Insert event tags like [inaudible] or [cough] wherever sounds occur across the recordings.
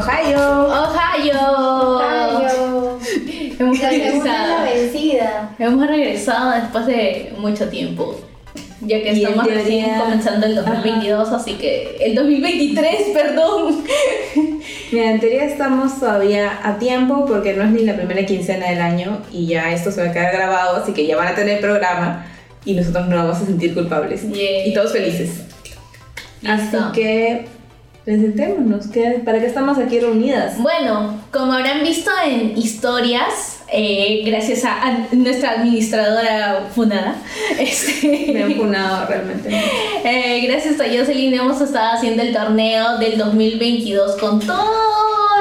Ohio. Ohio. Ohio. Hemos regresado. vencida. Hemos regresado después de mucho tiempo. Ya que Y estamos recién teoría- comenzando el 2022, así que el 2023, perdón. Mira, en teoría estamos todavía a tiempo porque no es ni la primera quincena del año y ya esto se va a quedar grabado, así que ya van a tener programa y nosotros no nos vamos a sentir culpables. Y todos felices. Así que presentémonos, ¿qué- ¿para qué estamos aquí reunidas? Bueno, como habrán visto en historias, eh, gracias a, a nuestra administradora Funada, [laughs] este, Me han funado realmente. eh, gracias a Jocelyn hemos estado haciendo el torneo del 2022 con todos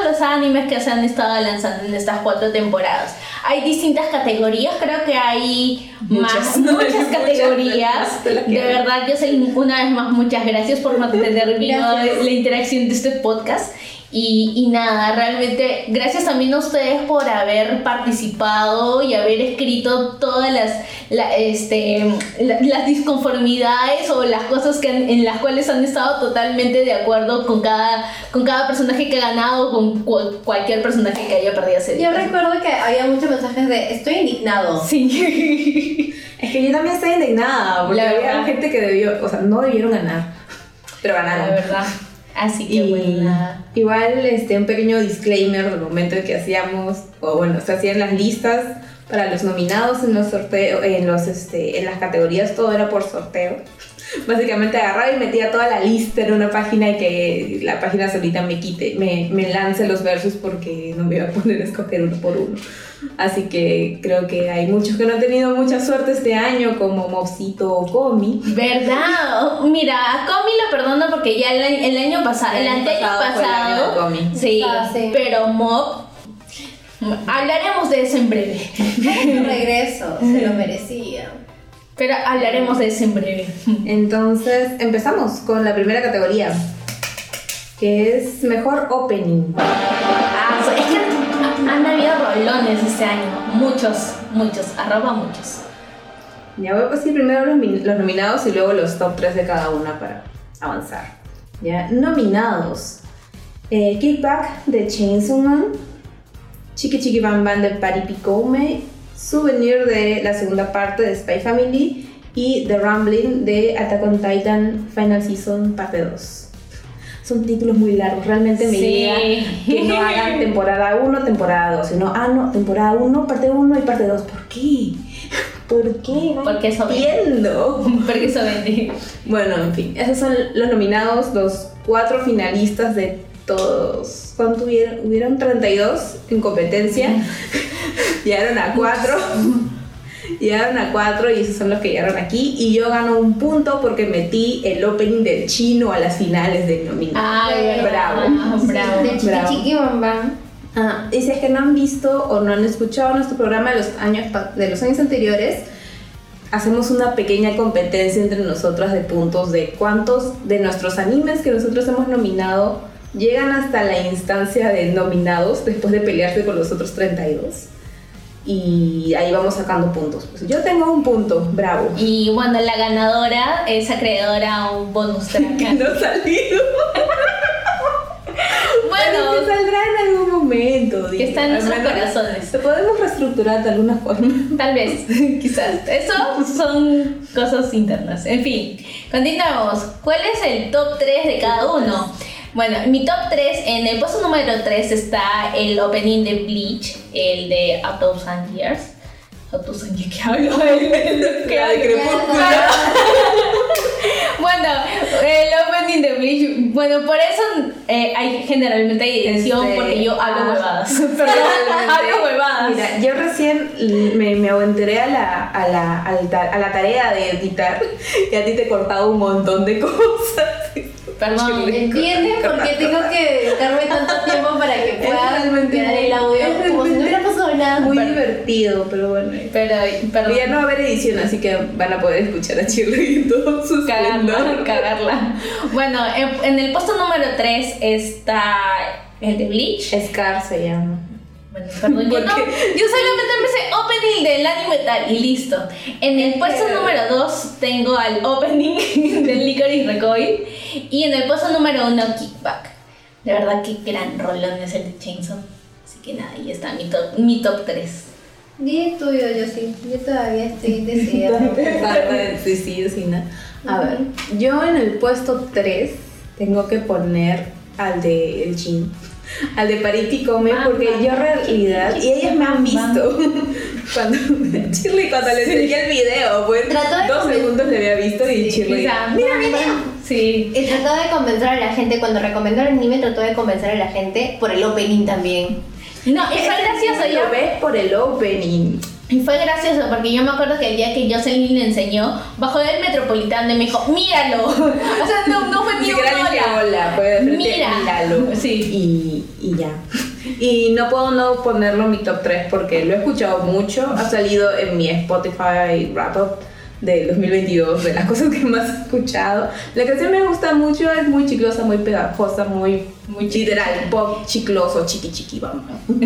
los animes que se han estado lanzando en estas cuatro temporadas. Hay distintas categorías, creo que hay Muchas. más, [laughs] muchas categorías. de verdad, Jocelyn, una vez más, muchas gracias por mantener viva la interacción de este podcast. Y, y nada, realmente gracias también a ustedes por haber participado y haber escrito todas las, la- este, la- las disconformidades o las cosas que han- en las cuales han estado totalmente de acuerdo con cada, con cada personaje que ha ganado o con cual- cualquier personaje que haya perdido ese Yo día. recuerdo que había muchos mensajes de estoy indignado. Sí. [laughs] Es que yo también estoy indignada porque La había verdad. gente que debió, o sea, no debieron ganar, pero La ganaron. verdad. Así que Y igual este, un pequeño disclaimer del momento en que hacíamos, o bueno, se hacían las listas para los nominados en los sorteos, en los este, en las categorías, todo era por sorteo. [laughs] Básicamente agarraba y metía toda la lista en una página y que la página solita me quite, me, me lance los versos porque no me iba a poner a [laughs] escoger uno por uno. Así que creo que hay muchos que no han tenido mucha suerte este año, como Mopsito o Comi. ¿Verdad? Mira, a Comi lo perdono porque ya el, año- el año pasado, el, El anteaño pasado fue el año de pasado, Comi. sí, Ah, sí. pero Mob, hablaremos de eso en breve. Un [laughs] regreso, se lo merecía. Pero hablaremos de eso en breve. Entonces empezamos con la primera categoría, que es mejor opening. Ah, so- es que ha- han habido rolones este año, muchos, muchos, arroba muchos. Ya voy a decir primero los, los nominados y luego los top 3 de cada una para avanzar. Ya, nominados. Eh, Kickback de Chainsaw Man, Chiqui Chiqui Bam Bam de Patty Picome, Souvenir de la segunda parte de Spy Family y The Rumbling de Attack on Titan Final Season parte 2. Son títulos muy largos, realmente me Sí. llega que no hagan [laughs] temporada 1, temporada 2, sino, ah, no, temporada 1, parte 1 y parte 2. ¿Por qué? ¿Por qué? No Porque eso entiendo. Porque eso. Bueno, en fin, esos son los nominados, los cuatro finalistas de todos. ¿Cuánto hubieron? Hubieron 32 en competencia. [laughs] llegaron a 4. llegaron [laughs] a 4 y esos son los que llegaron aquí. Y yo gano un punto porque metí el opening del chino a las finales del nominado. Ay, Bravo. bravo. De chiqui bravo. chiqui. Ah, y si es que no han visto o no han escuchado nuestro programa de los años, de los años anteriores, hacemos una pequeña competencia entre nosotras de puntos de cuántos de nuestros animes que nosotros hemos nominado llegan hasta la instancia de nominados después de pelearse con los otros 32. Y ahí vamos sacando puntos. Pues yo tengo un punto, bravo. Y bueno, la ganadora es acreedora a un bonus track. [laughs] No ha salido. [laughs] Bueno, que saldrá en algún momento. que está en nuestros corazones. Lo podemos reestructurar de alguna forma. Tal vez, [laughs] quizás. Eso son cosas internas. En fin, continuamos. ¿Cuál es el top 3 de cada uno? Bueno, en mi top 3, en el puesto número 3 está el opening de Bleach, el de A Thousand Years. A Thousand Years, ¿qué hablo? [laughs] ¿Qué hablo? Crepúsculo. [laughs] Bueno, el opening de Bleach, bueno, por eso eh, hay generalmente hay edición Este, porque yo hablo ah, huevadas. [laughs] Hablo huevadas. Mira, yo recién me, me aventuré a la, a, la, a la tarea de editar y a ti te he cortado un montón de cosas. Perdón. ¿Entiendes por qué tengo que dedicarme tanto tiempo para que [laughs] pueda quedar el audio como si no hubiera pasado nada? Muy Pero- divertido, pero bueno. Pero, perdón. Ya no va a haber edición, así que van a poder escuchar a Shirley en todo su cagarla, [laughs] cagarla. Bueno, en, en el puesto número 3 está el de Bleach. Scar se llama. Perdón, yo, ¿Por no, yo solamente me sé opening del anime tal y listo. En el puesto número 2 tengo al opening [laughs] del Licorice Recoil y en el puesto número 1 Kickback. De verdad que gran rolón es el de Chainsaw. Así que nada, ahí está mi top, mi top 3. Di tuyo, yo sí. Yo todavía estoy [laughs] decidida. sí, sí, sí, no. A ver, yo en el puesto 3 tengo que poner al de El Jin, al de Parity Come, porque yo en realidad, y ellas me han visto [laughs] cuando Shirley cuando le enseñé el video, pues de dos segundos le había visto y Shirley, mira mi video. Sí. Y trató de convencer a la gente, cuando recomendó el anime, trató de convencer a la gente por el opening también. No, y fue gracioso, Lo ves por el opening. Y fue gracioso porque yo me acuerdo que el día que Jocelyn le enseñó, bajó del metropolitano y me dijo, míralo. [laughs] O sea, no, no fue Ni una hora. hola, fue de frente, Mira. míralo. Sí. Y, y ya. Y no puedo no ponerlo en mi top 3 porque lo he escuchado mucho. Ha salido en mi Spotify Wrap Up del 2022, de las [laughs] cosas que más he escuchado. La canción me gusta mucho, es muy chiclosa, muy pegajosa, muy, muy literal, pop chicloso, chiqui chiqui, vamos. [laughs]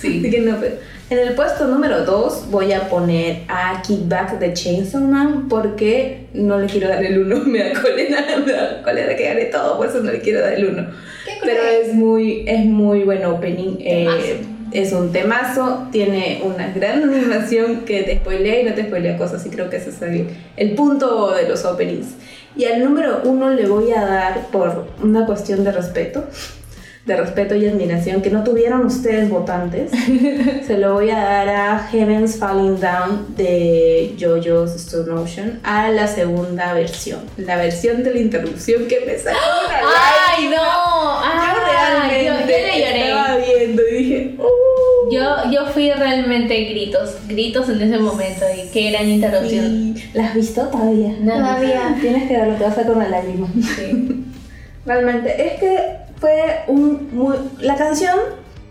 Sí. Así que no, pero- En el puesto número 2 voy a poner a Kickback de Chainsaw Man porque no le quiero dar el 1, [laughs] me da cólera, me da cólera que gane todo, por eso no le quiero dar el 1. ¿Qué Pero es muy, es muy buen opening. eh, es un temazo, tiene una gran [laughs] animación que te spoilea y no te spoilea cosas, y creo que ese es el, el punto de los openings. Y al número uno le voy a dar por una cuestión de respeto, de respeto y admiración que no tuvieron ustedes votantes. [laughs] Se lo voy a dar a Heavens Falling Down de JoJo's Stone Ocean a la segunda versión, la versión de la interrupción que me sacó ¡Ay, no! Yo realmente Yo, yo lloré. estaba viendo y dije, "Uh". Yo, yo fui realmente gritos, gritos en ese momento y qué gran interrupción. ¿Y ¿La has visto todavía? No. Todavía. Tienes que verlo, te vas a sacar una lágrima. Sí. [laughs] Realmente, es que fue un muy... La canción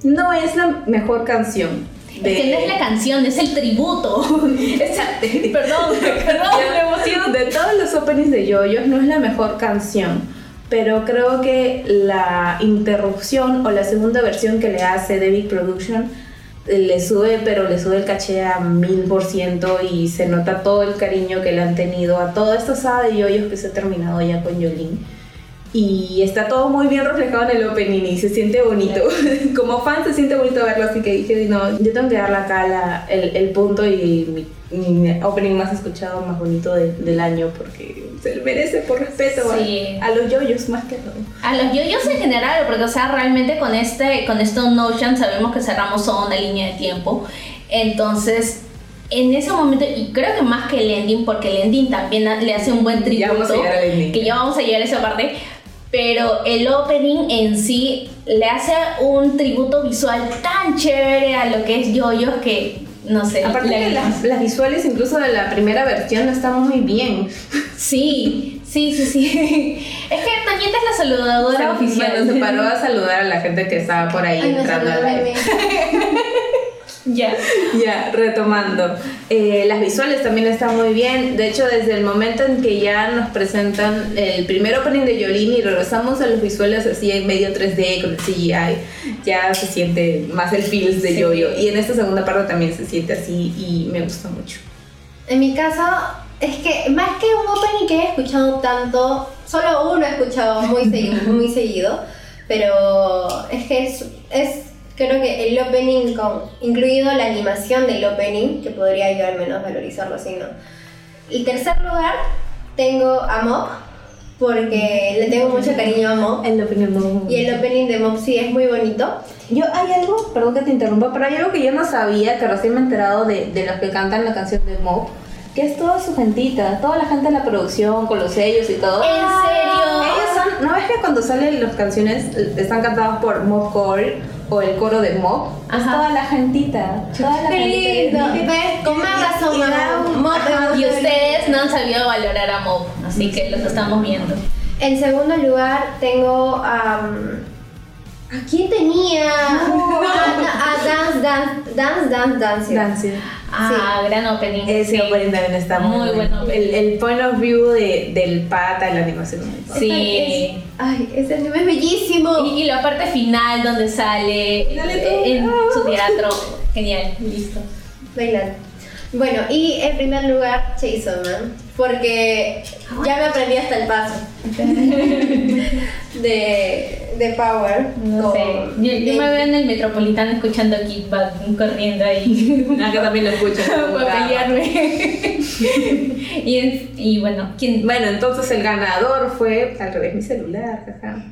no es la mejor canción. de- Es que no es la canción, es el tributo. [laughs] Exacto. perdón, perdón, me emociono. De todos los openings de Yoyos no es la mejor canción, pero creo que la interrupción o la segunda versión que le hace David Production le sube, pero le sube el caché a mil por ciento y se nota todo el cariño que le han tenido a toda esta saga de Yoyos que se ha terminado ya con Yolin. Y está todo muy bien reflejado en el opening y se siente bonito. [laughs] Como fan se siente bonito verlo, así que dije, no, yo tengo que darle acá la- el, el punto y mi, mi opening más escuchado, más bonito de- del año, porque se lo merece por respeto a- Sí. a, los yoyos más que todo. A los yoyos en general, porque o sea, realmente con este, con Stone Ocean sabemos que cerramos toda una línea de tiempo. Entonces, en ese momento, y creo que más que el ending, porque el ending también le hace un buen tributo. Ya vamos a llegar al ending. Que ya vamos a llegar a esa parte. Pero el opening en sí le hace un tributo visual tan chévere a lo que es yoyos que, no sé. Aparte que las, las visuales incluso de la primera versión están muy bien. Sí, sí, sí, sí. [laughs] Es que Toñita es la saludadora oficial. Bueno, se paró a [laughs] saludar a la gente que estaba por ahí Ay, entrando a salió [laughs] la meme. Ya. Ya, retomando. Eh, las visuales también están muy bien. De hecho, desde el momento en que ya nos presentan el primer opening de Yolini y regresamos a los visuales así en medio 3D con el CGI, ya se siente más el feels de Sí. Yoyo. Y en esta segunda parte también se siente así y me gusta mucho. En mi caso, es que más que un opening que he escuchado tanto, solo uno he escuchado muy seguido, muy seguido pero es que es, es creo que el opening con, incluido la animación del opening, que podría yo al menos valorizarlo así, ¿no? El tercer lugar tengo a Mop, porque le tengo mucho cariño a Mop. El opening no- Y el opening de Mop sí es muy bonito. Yo, hay algo, perdón que te interrumpa, pero hay algo que yo no sabía, que recién me he enterado de, de los que cantan la canción de Mob, que es toda su gentita, toda la gente de la producción, con los sellos y todo. ¿En serio? Ellos son, ¿no ves que cuando salen las canciones están cantadas por Mob Core o el coro de Mob? Es Ajá. toda la gentita, toda la Qué gentita. Con más razón, y ustedes no han sabido valorar a Mob, así que los estamos viendo. En segundo lugar tengo a... ¿A quién tenía? A, a Dance Dance Dance Dance Dance. Dancing. Ah, gran opening. Ese sí. opening también está muy, Muy bueno. El, el point of view de, del pata la animación. es. Sí. Ay, ese anime es bellísimo. Y, y la parte final donde sale eh, en su teatro. Genial, listo. Bailar. Bueno, y en primer lugar, Jason Man, porque ya me aprendí hasta el paso [laughs] de, de Power. No sé. Yo, yo me veo en el metropolitano escuchando Kickback corriendo ahí Acá también lo escucho. [laughs] para pelearme. y, es- y bueno, ¿quién? Bueno, entonces el ganador fue. Al revés, mi celular, jaja.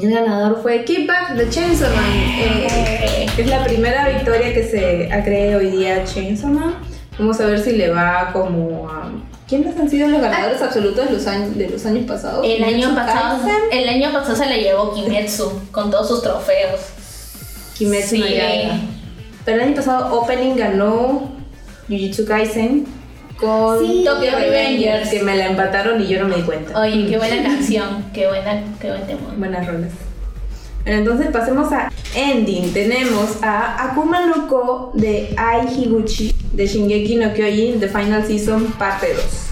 El ganador fue Kickback de Chainsaw Man. eh, es la primera victoria que se agrede hoy día a Chainsaw Man. Vamos a ver si le va como a. ¿Quiénes han sido los ganadores absolutos de los años, de los años pasados? El año pasado, Kaisen, el año pasado se la llevó Kimetsu con todos sus trofeos. Kimetsu Sí. Pero el año pasado Opening ganó Jujutsu Kaisen con Sí, Tokyo Revengers. que me la empataron y yo no me di cuenta. Oye, qué buena [laughs] canción, qué buena, qué buen tema. Buenas rolas. Entonces pasemos a ending. Tenemos a Akuma no Ko de Ai Higuchi de Shingeki no Kyojin The Final Season parte 2.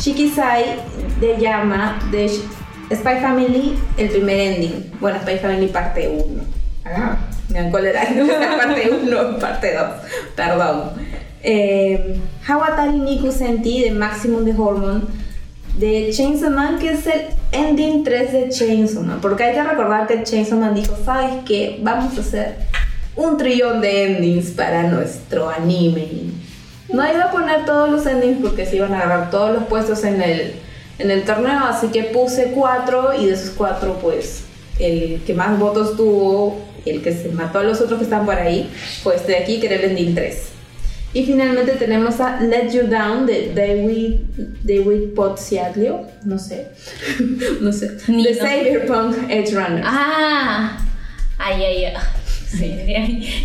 Shikisai de Yama de Spy Family el primer ending. Bueno, Spy Family parte 1. Ah, dan cólera. [laughs] parte 1, parte 2. Perdón. Eh, Hawatari Niku Senti de Maximum de Hormone de Chainsaw Man, que es el ending 3 de Chainsaw Man. Porque hay que recordar que Chainsaw Man dijo, ¿sabes qué? Vamos a hacer un trillón de endings para nuestro anime. No iba a poner todos los endings porque se iban a agarrar todos los puestos en el, en el torneo, así que puse cuatro y de esos cuatro, pues, el que más votos tuvo, el que se mató a los otros que están por ahí, fue este de aquí, que era el ending 3. Y finalmente tenemos a Let You Down de David, David Pozziaglio, no sé, [laughs] no sé, Ni de no. Cyberpunk Edge Runner. Ah, ay, ay, ay. Sí,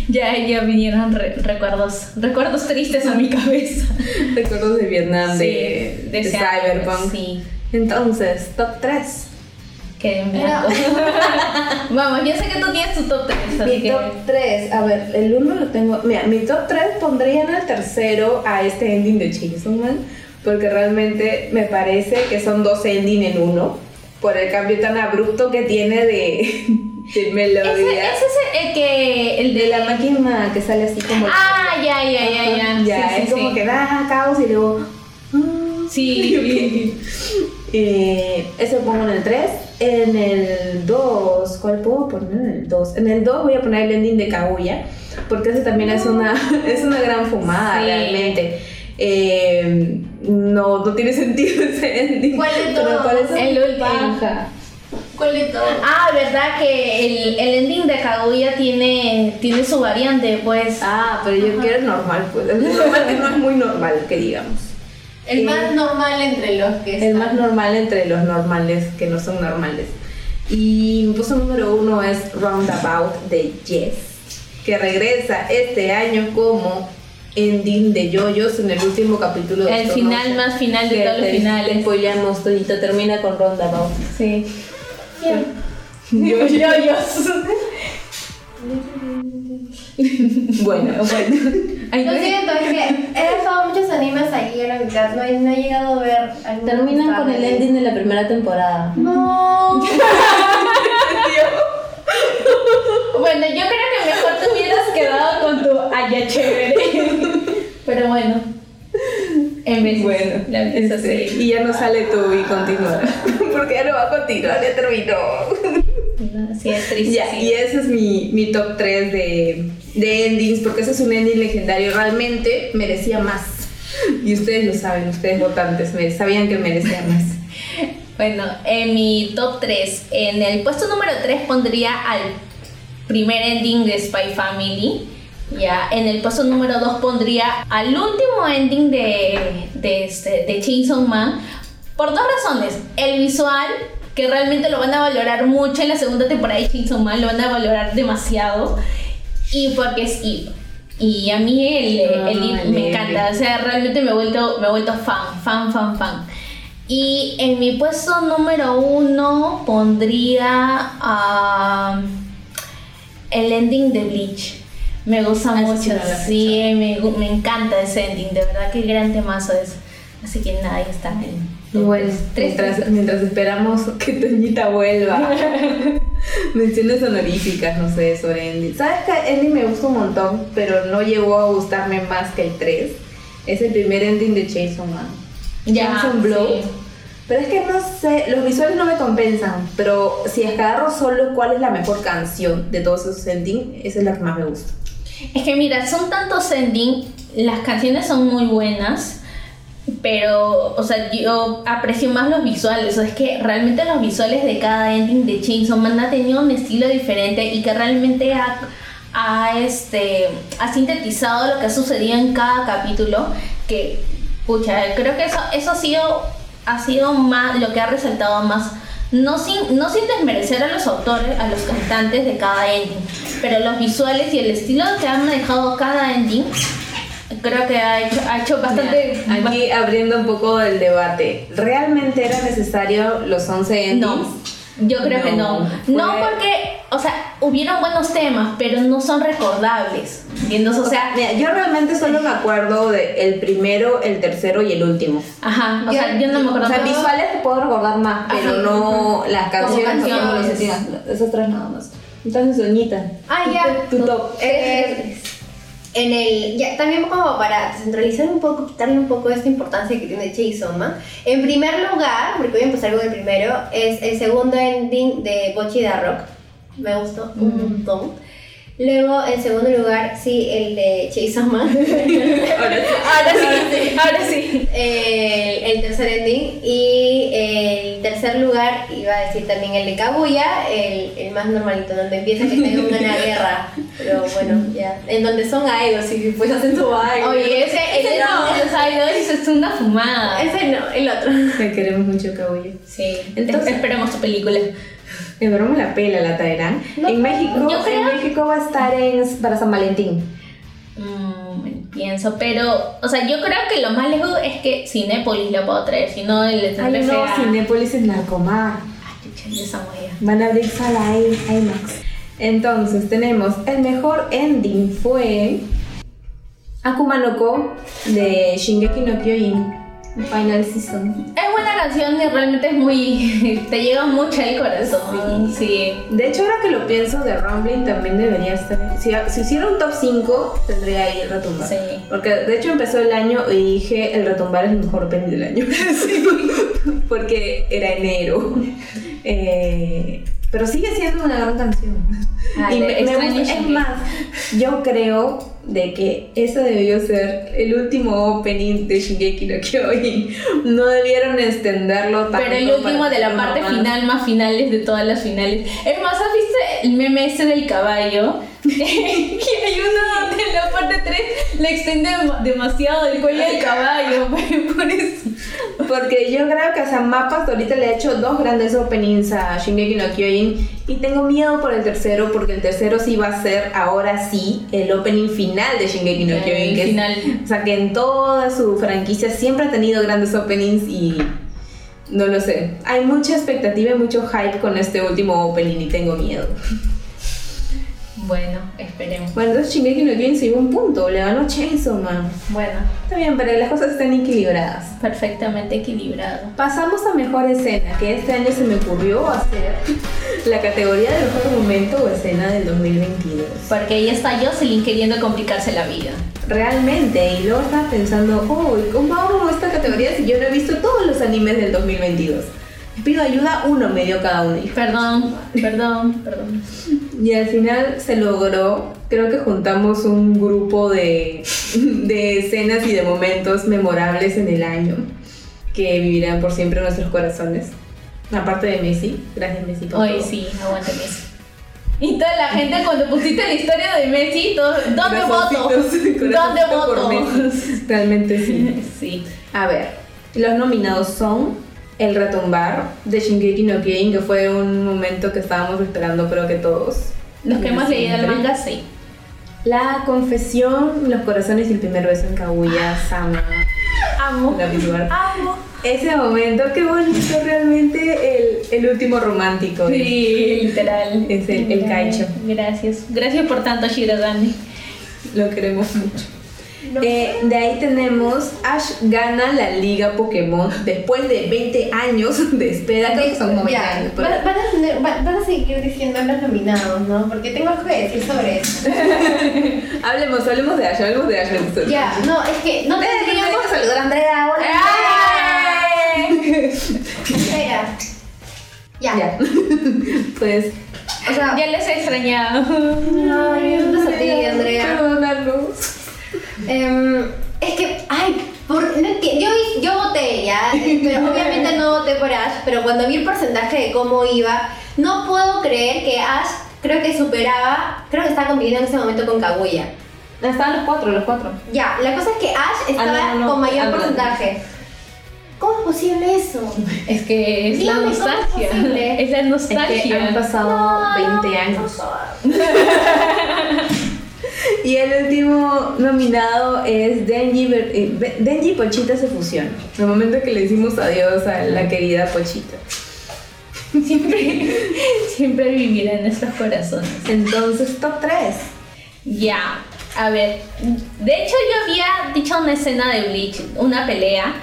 ya, ya, ya vinieron re- recuerdos, recuerdos tristes a mi cabeza. [laughs] Recuerdos de Vietnam, Sí, de, de Cyberpunk. Sí, Entonces, top 3. Quedé en blanco. [laughs] Vamos, yo sé que tú tienes tu top 3, así Mi que. top 3, a ver, el 1 lo tengo. Mira, mi top 3 pondría en el tercero a este ending de Chainsaw Man, porque realmente me parece que son dos ending en uno, por el cambio tan abrupto que tiene de, [laughs] de Ese, melodía. ese es el que. El de la máquina que sale así como. Ah, ya, ya, ya, ya. Ya, Sí, sí, es como sí. que da caos y luego. ah, Sí. [laughs] Eh, ese pongo en el 3. En el 2, ¿cuál puedo poner en el 2? En el 2 voy a poner el ending de Kaguya, porque ese también es una, [laughs] es una gran fumada Sí. realmente. Eh, no, no tiene sentido [laughs] ese ending. ¿Cuál de todos? parece El último. ¿Cuál de todos? Ah, verdad que el, el ending de Kaguya tiene, tiene su variante, pues. Ah, pero yo quiero el normal, pues. El [laughs] normal que no es muy normal, que digamos. El Eh, más normal entre los que El están. más normal entre los normales que no son normales. Y mi puesto número uno es Roundabout de Yes, que regresa este año como ending de Yoyos en el último capítulo de El final más final de todos los finales. spoileamos todito, termina con Roundabout. Sí. [laughs] Yoyos. Yoyos. [laughs] [laughs] [laughs] bueno, bueno. Ay, Lo no. siento, es que he dejado muchos animes aquí a la mitad. No he, no he llegado a ver Terminan con el ending de la primera temporada. No. [laughs] Bueno, yo creo que mejor te hubieras quedado con tu allá chévere. Pero bueno. En vez Bueno, la este, y ya no sale tú y continúa. [laughs] Porque ya no va a continuar, ya terminó. Sí, es triste. Ya, sí. y ese es mi, mi top 3 de, de endings, porque ese es un ending legendario. Realmente merecía más. Y ustedes lo saben, ustedes votantes, sabían que merecía más. [laughs] Bueno, en mi top 3, en el puesto número 3 pondría al primer ending de Spy Family. Ya, en el puesto número 2 pondría al último ending de, de, este, de Chainsaw Man. Por dos razones. El visual, que realmente lo van a valorar mucho en la segunda temporada de Chainsaw Man, lo van a valorar demasiado. Y porque es Eve. Y a mí el, Ah, el Eve el me encanta. O sea, realmente me he vuelto, me he vuelto fan, fan, fan, fan. Y en mi puesto número uno pondría ah, el ending de Bleach. Me gusta mucho, sí me, me encanta ese ending, de verdad que gran temazo es. Así que nada, ahí está. el bueno, tres, mientras, mientras esperamos que Toñita vuelva [laughs] menciones honoríficas, no sé, sobre Ending. ¿Sabes que Ending me gusta un montón, pero no llegó a gustarme más que el 3? Es el primer ending de Jason Man. Jason Blow. sí. Pero es que no sé, los visuales no me compensan, pero si agarro solo cuál es la mejor canción de todos esos endings, esa es la que más me gusta. Es que mira, son tantos ending, las canciones son muy buenas, pero, o sea, yo aprecio más los visuales. Es que realmente los visuales de cada ending de Chainsaw Man ha tenido un estilo diferente y que realmente ha, ha, este, ha sintetizado lo que ha sucedido en cada capítulo. Que, pucha, creo que eso, eso ha sido, ha sido más, lo que ha resaltado más. No sin, no sin desmerecer a los autores, a los cantantes de cada ending, pero los visuales y el estilo que han manejado cada ending, creo que ha hecho, ha hecho bastante... Aquí abriendo un poco el debate, ¿realmente era necesario los 11 endings? No, yo creo que no. No Fue- porque, o sea, hubieron buenos temas, pero no son recordables. ¿Entiendes? O sea, Mira, yo realmente solo me acuerdo del el primero, el tercero y el último. ajá, o sea, yo no me acuerdo. O sea, visuales te puedo recordar más, pero Ajá. no las canciones. canciones. no. Esas tres nada más. Entonces, Doñita. Ah, ya. Tu top. En el, ya, también como para descentralizar un poco, quitarle un poco esta importancia que tiene Jason, ¿no? En primer lugar, porque voy a empezar con el primero, es el segundo ending de Bochi da Rock. Me gustó un montón. Luego, en segundo lugar, sí, el de Jason Man. [laughs] Ahora sí. Ahora sí, el, el tercer ending. Y el tercer lugar, iba a decir también el de Kaguya, el, el más normalito, donde empieza que están en una [laughs] guerra. Pero bueno, ya. En donde son idols y pues hacen su baile. Oye, ese, el Ese no. de los idols es una fumada. Ese no, el otro. Te queremos mucho, Kabuya. Sí, Entonces- esperemos tu película. En broma la pela la traerán. No, en México, yo creo- en México va a estar en, para San Valentín. Mm, pienso, pero, o sea, yo creo que lo más lejos es que Cinépolis lo puedo traer, si no el de Ay, no, Cinépolis es Narcomar. Ay, chucha. Van a abrir sala IMAX. Entonces tenemos el mejor ending fue Akuma no Ko de Shingeki no Kyojin Final Season. Es buena canción y realmente es muy. [laughs] te llega mucho al corazón. Sí. De hecho, ahora que lo pienso, de Rumbling también debería estar. Si, si hiciera un top 5, tendría ahí el retumbar. Sí. Porque de hecho empezó el año y dije el retumbar es el mejor opening del año. [laughs] [laughs] Porque era enero. Eh, pero sigue siendo una gran canción. Ay, y me, me gusta. Es más, yo creo de que ese debió ser el último opening de Shingeki no Kyojin. No debieron extenderlo tanto. Pero el último de la parte final, más finales de todas las finales. Es más, ¿has visto el meme ese del caballo? [laughs] y hay uno donde en la parte 3 le extiende dem- demasiado el cuello del caballo. [laughs] Por eso. Porque yo creo que a Mapas ahorita le ha hecho dos grandes openings a Shingeki no Kyojin y tengo miedo por el tercero porque el tercero sí va a ser ahora sí el opening final de Shingeki no Kyojin. que es- final. o sea que en toda su franquicia siempre ha tenido grandes openings y no lo sé. Hay mucha expectativa y mucho hype con este último opening y tengo miedo. Bueno, esperemos. Bueno, entonces Shingeki no Kyojin se llevó un punto, le ganó Chainsaw Man. Bueno, Está bien, pero las cosas están equilibradas. perfectamente equilibrado. Pasamos a mejor escena, que este año se me ocurrió hacer [laughs] la categoría de mejor momento o escena del 2022. Porque ahí está Jocelyn queriendo complicarse la vida. Realmente, y luego estaba pensando, oh, ¿y ¿cómo hago esta categoría si yo no he visto todos los animes del 2022? Pido ayuda, uno me dio cada uno. Perdón, perdón, perdón. Y al final se logró, creo que juntamos un grupo de, de escenas y de momentos memorables en el año que vivirán por siempre en nuestros corazones. Aparte de Messi, gracias Messi por Hoy todo. sí, aguanta Messi. Y toda la gente cuando pusiste la historia de Messi, todos, ¿dónde voto? ¿Dónde voto? Realmente sí. [laughs] Sí. A ver, los nominados son El Retumbar de Shingeki no Kyojin, que fue un momento que estábamos esperando creo que todos. Los que hemos leído el manga, sí. La confesión, los corazones y el primer beso en Kaguya, Sama, Amo. la. Amo. Ese momento, qué bonito realmente el, el último romántico. Sí, literal. Es el- el Kaicho. Gracias. Gracias por tanto, Shirogane. Lo queremos mucho. Eh, de ahí tenemos Ash gana la liga Pokémon después de 20 años de espera. Creo que son como 20 Ya, años. pero- van, van a tener- van- van a seguir diciendo los nominados, ¿no? Porque tengo algo que decir sobre eso. [laughs] Hablemos, hablemos de Ash, hablemos de Ash. Ya, no, es que no Tendríamos tendríamos... que saludar a Andrea ahora. Espera. Ya. Ya. [laughs] pues. O sea, Ya les he extrañado. Ay, un beso a ti, Andrea. Perdónanos. Em, es que, ay, por, no enti- yo, yo voté ya, [laughs] pero obviamente no voté por Ash, pero cuando vi el porcentaje de cómo iba, no puedo creer que Ash creo que superaba, creo que estaba compitiendo en ese momento con Kaguya. Estaban los cuatro, los cuatro. Ya, la cosa es que Ash estaba Ah, no, no, con mayor no. porcentaje. ¿Cómo es posible eso? Es que es la Dígame, ¿cómo es nostalgia. Es la Es que nostalgia. han pasado 20 años. [laughs] Y el último nominado es Denji, eh, Denji Pochita se fusionan. El momento que le decimos adiós a la querida Pochita. Siempre, [laughs] siempre vivirá en nuestros corazones. Entonces, top 3. Ya, a ver. De hecho, yo había dicho una escena de Bleach, una pelea,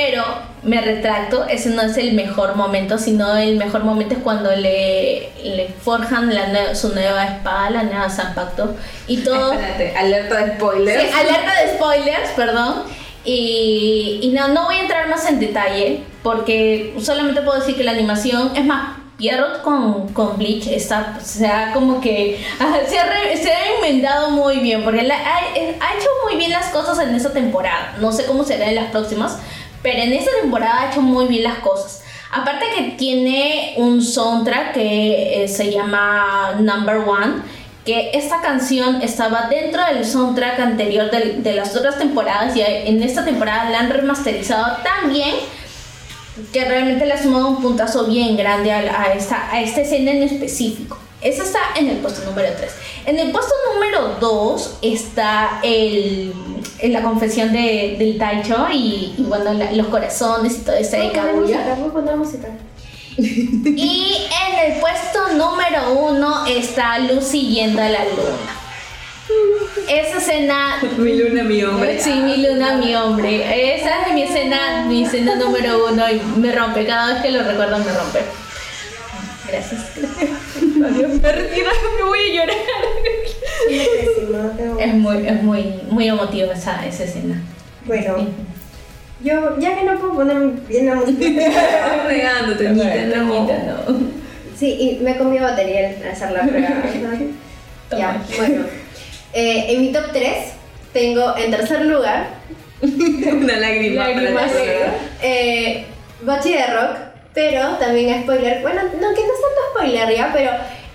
pero me retracto. Ese no es el mejor momento, sino el mejor momento es cuando le, le forjan la su nueva espada, la nueva Zanpakuto, y todo. [laughs] Espérate, alerta de spoilers. Sí, alerta de spoilers, perdón. Y, y no, no voy a entrar más en detalle porque solamente puedo decir que la animación, es más, Pierrot con, con Bleach está, se ha como que, [laughs] ah, se ha, re- se ha enmendado muy bien porque la- ha, ha hecho muy bien las cosas en esta temporada. No sé cómo será en las próximas, pero en esta temporada ha hecho muy bien las cosas. Aparte que tiene un soundtrack que eh, se llama Number One que esta canción estaba dentro del soundtrack anterior del- de, las otras temporadas y en esta temporada la han remasterizado tan bien que realmente le ha sumado un puntazo bien grande a, a esta, a esta escena en específico. Esa está en el puesto número 3. En el puesto número 2 está el, en la confesión de, del Taicho y, y bueno, la- los corazones y todo ese Kaguya. Voy a poner música. Y en el puesto número uno está Lucy yendo a la luna. Esa escena. [laughs] Mi luna, mi hombre. Sí, mi luna, mi hombre. Esa es mi escena, mi escena número uno y me rompe. Cada vez que lo recuerdo me rompe. Gracias. [laughs] Adiós, me retiro, me voy a llorar. Es muy, es muy, muy emotiva esa, esa escena. Bueno, yo ya que no puedo poner bien la música. Estás regándote, Anita, no. Sí, y me comí batería al hacer la prueba. ¿no? [laughs] ya, bueno. Eh, en mi top 3 tengo en tercer lugar [laughs] Una lágrima. para Lágrimas. la- eh, Bachi de Rock, pero también spoiler. Bueno, no, que no es tanto spoiler ya, pero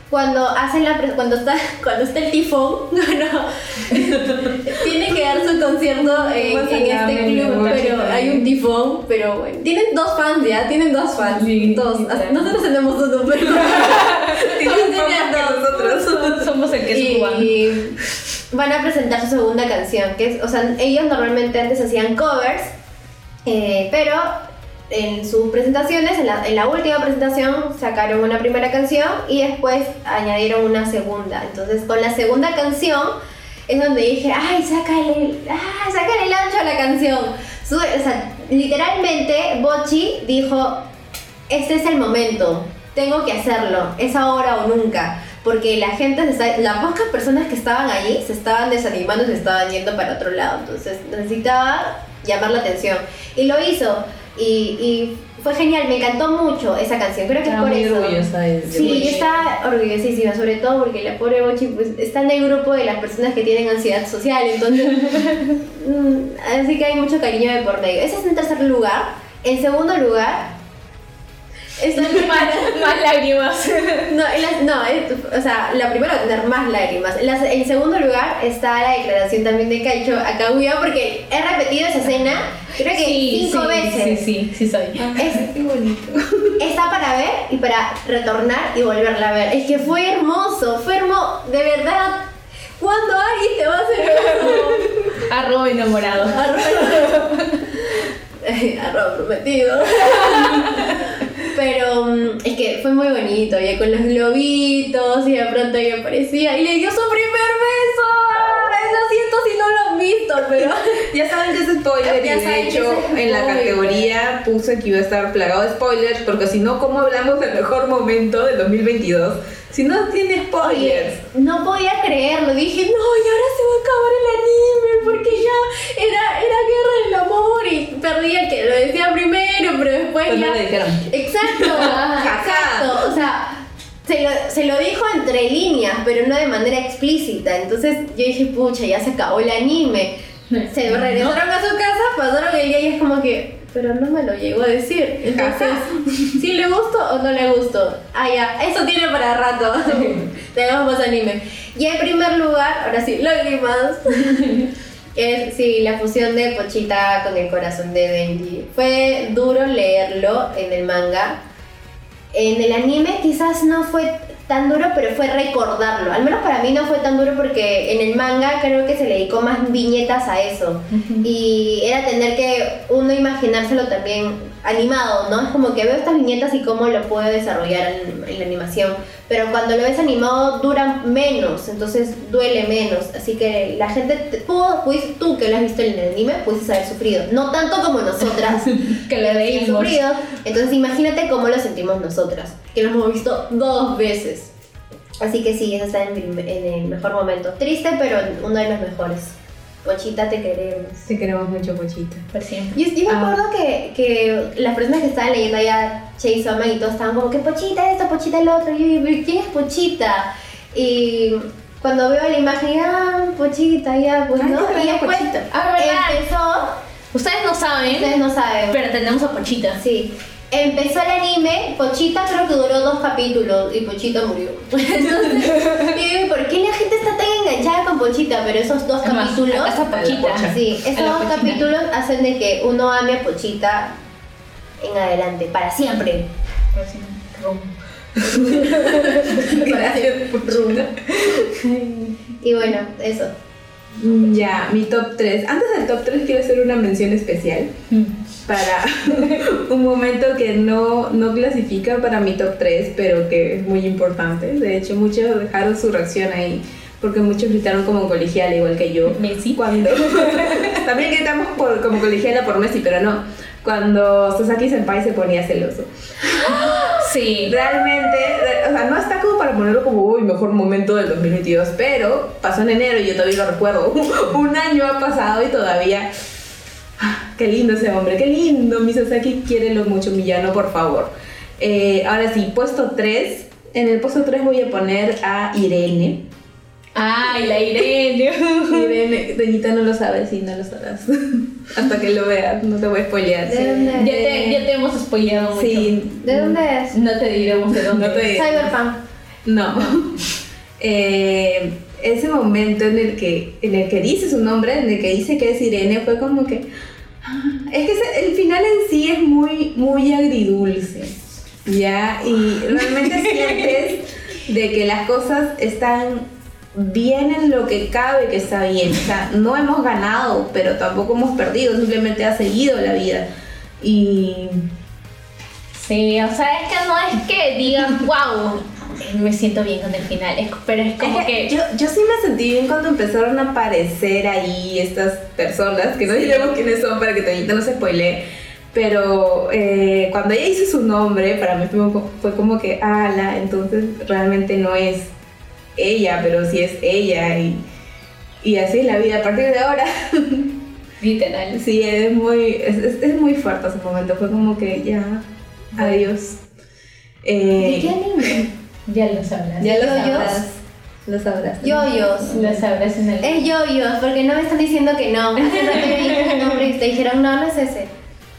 cuando hacen la cuando está [laughs] cuando está el tifón, [laughs] bueno, [laughs] tiene que dar su concierto en, este club, pero sí, hay un tifón, pero bueno, tienen dos fans ya, tienen dos fans, Sí, dos. literal. Nosotros tenemos uno, pero nosotros. Somos- Somos el que es y van a presentar su segunda canción, que es, o sea, ellos normalmente antes hacían covers, eh, pero en sus presentaciones, en la, en la última presentación, sacaron una primera canción y después añadieron una segunda. Entonces, con la segunda canción es donde dije, ay, sácale, ah, sácale el ancho a la canción. Su- o sea, literalmente, Bochi dijo, este es el momento, tengo que hacerlo, es ahora o nunca. Porque la gente, las pocas personas que estaban allí se estaban desanimando, se estaban yendo para otro lado. Entonces necesitaba llamar la atención. Y lo hizo. Y, y fue genial, me encantó mucho esa canción. Creo que es por muy eso. orgullosa de- de Sí, Bochi. yo estaba orgullosísima, sobre todo porque la pobre Bochi pues, está en el grupo de las personas que tienen ansiedad social, entonces. [laughs] mm, así que hay mucho cariño de por medio. Ese es en tercer lugar. En segundo lugar. Está más, más lágrimas. no, no es- o sea, la primera va a tener más lágrimas. En, segundo lugar está la declaración también de Kaicho a Kaguya, porque he repetido esa escena, creo que cinco sí, veces. Sí, sí, sí soy. Es- [laughs] Qué bonito. está para ver y para retornar y volverla a ver. Es que fue hermoso, fue hermoso, de verdad. ¿Cuándo alguien te va a hacer eso? [laughs] Arroba enamorado. Ay, [laughs] Arroba prometido. Pero mm, es que fue muy bonito, ya con los globitos y de pronto ella aparecía y le dio su primer beso. Lo siento si no lo han visto, pero. [laughs] Ya saben que es spoiler Ya y de hecho en la categoría puse que iba a estar plagado de spoilers porque si no, ¿cómo hablamos del mejor momento del 2022? Si no tiene spoilers. No podía creerlo, dije, no, y ahora se va a acabar el anime, porque ya era, era guerra del amor y perdía que lo decía primero, pero después Pues ya. no le dijeron. Exacto, [laughs] exacto. O sea, se lo, se lo dijo entre líneas, pero no de manera explícita. Entonces yo dije, pucha, ya se acabó el anime. Se regresaron a su casa, pasaron el día y es como que, pero no me lo llegó a decir. Entonces, ¿sí le gustó o no le gustó? Ah, ya, eso tiene para rato. [laughs] Tenemos más anime. Y en primer lugar, ahora sí, lágrimas. [laughs] Es, sí, la fusión de Pochita con el corazón de Denji. Fue duro leerlo en el manga. En el anime quizás no fue tan duro, pero fue recordarlo. Al menos para mí no fue tan duro porque en el manga creo que se le dedicó más viñetas a eso. Y era tener que uno imaginárselo también animado, ¿no? Es como que veo estas viñetas y cómo lo puedo desarrollar en, en la animación. Pero cuando lo ves animado dura menos, entonces duele menos. Así que la gente, pudiste- tú que lo has visto en el anime, pudiste haber sufrido. No tanto como nosotras, [laughs] Que hemos leímos. sufrido. Entonces imagínate cómo lo sentimos nosotras, que lo hemos visto dos veces. Así que sí, eso está en, en el mejor momento. Triste, pero uno de los mejores. Pochita, te queremos. Te queremos mucho, Pochita. Por siempre. Yo, yo me Ah. acuerdo que, que las personas que estaban leyendo allá Chase Oman y todos estaban como que Pochita esto, Pochita el otro. Y yo, "¿Pero ¿quién es Pochita? Y cuando veo la imagen, ah, Pochita, ya, pues Ay, no. Y después Pochita. Ah, empezó, Ustedes no saben, ustedes no saben, pero tenemos a Pochita. Sí. Empezó el anime, Pochita creo que duró dos capítulos y Pochita murió. [laughs] Entonces, ¿por qué la gente está tan enganchada con Pochita? Pero esos dos capítulos. Pochita. Sí, esos dos Pochita. capítulos hacen de que uno ame a Pochita en adelante, para siempre. para siempre. [laughs] Y bueno, eso. Mm, Ya, mi top 3. Antes del top 3 quiero hacer una mención especial para [laughs] un momento que no, no clasifica para mi top 3, pero que es muy importante. De hecho, muchos dejaron su reacción ahí, porque muchos gritaron como colegiala, igual que yo. Messi. Cuando [laughs] también gritamos por, como colegiala por Messi, pero no. Cuando Sasaki Senpai se ponía celoso. [laughs] Sí. Realmente, re- o sea, no está como para ponerlo como uy, mejor momento del 2022, pero pasó en enero y yo todavía lo recuerdo. [laughs] Un año ha pasado y todavía. Ah, Qué lindo ese hombre, qué lindo. Mi Sasaki, quiérelo mucho, Millano, por favor. Eh, ahora sí, puesto 3. En el puesto 3 voy a poner a Irene. Ay, la Irene. [laughs] Irene, Deñita no lo sabes, sí, no lo sabrás. [laughs] Hasta que lo veas, no te voy a spoilear. ¿De dónde? Ya te, ya te hemos spoileado mucho. Sí. ¿De dónde es? No te diremos de dónde. No te. Cyberpunk. No. [laughs] Eh, ese momento en el que en el que dice su nombre, en el que dice que es Irene, fue como que ah, es que el final en sí es muy muy agridulce, ya y realmente sientes de que las cosas están bien en lo que cabe que está bien, o sea, no hemos ganado, pero tampoco hemos perdido, simplemente ha seguido la vida. Y Sí, o sea, es que no es que digan, [laughs] wow, me siento bien con el final, es- pero es como Es que... Yo, yo sí me sentí bien cuando empezaron a aparecer ahí estas personas, que no diremos quiénes son para que Toñita no se spoilee, pero eh, cuando ella hizo su nombre, para mí fue, fue como que, ala, entonces realmente no es ella, pero sí es ella, y, y así es la vida a partir de ahora. [laughs] Literal. Sí, es muy, es, es- muy fuerte ese momento, fue como que ya, adiós. ¿De Eh, qué anime? [laughs] Ya lo sabrás. ya lo sabrás. Lo sabrás. Yoyos. Lo sabrás en el... Es Yoyos, porque no me están diciendo que no. Hace rato yo dije el nombre y te dijeron, no, no es ese.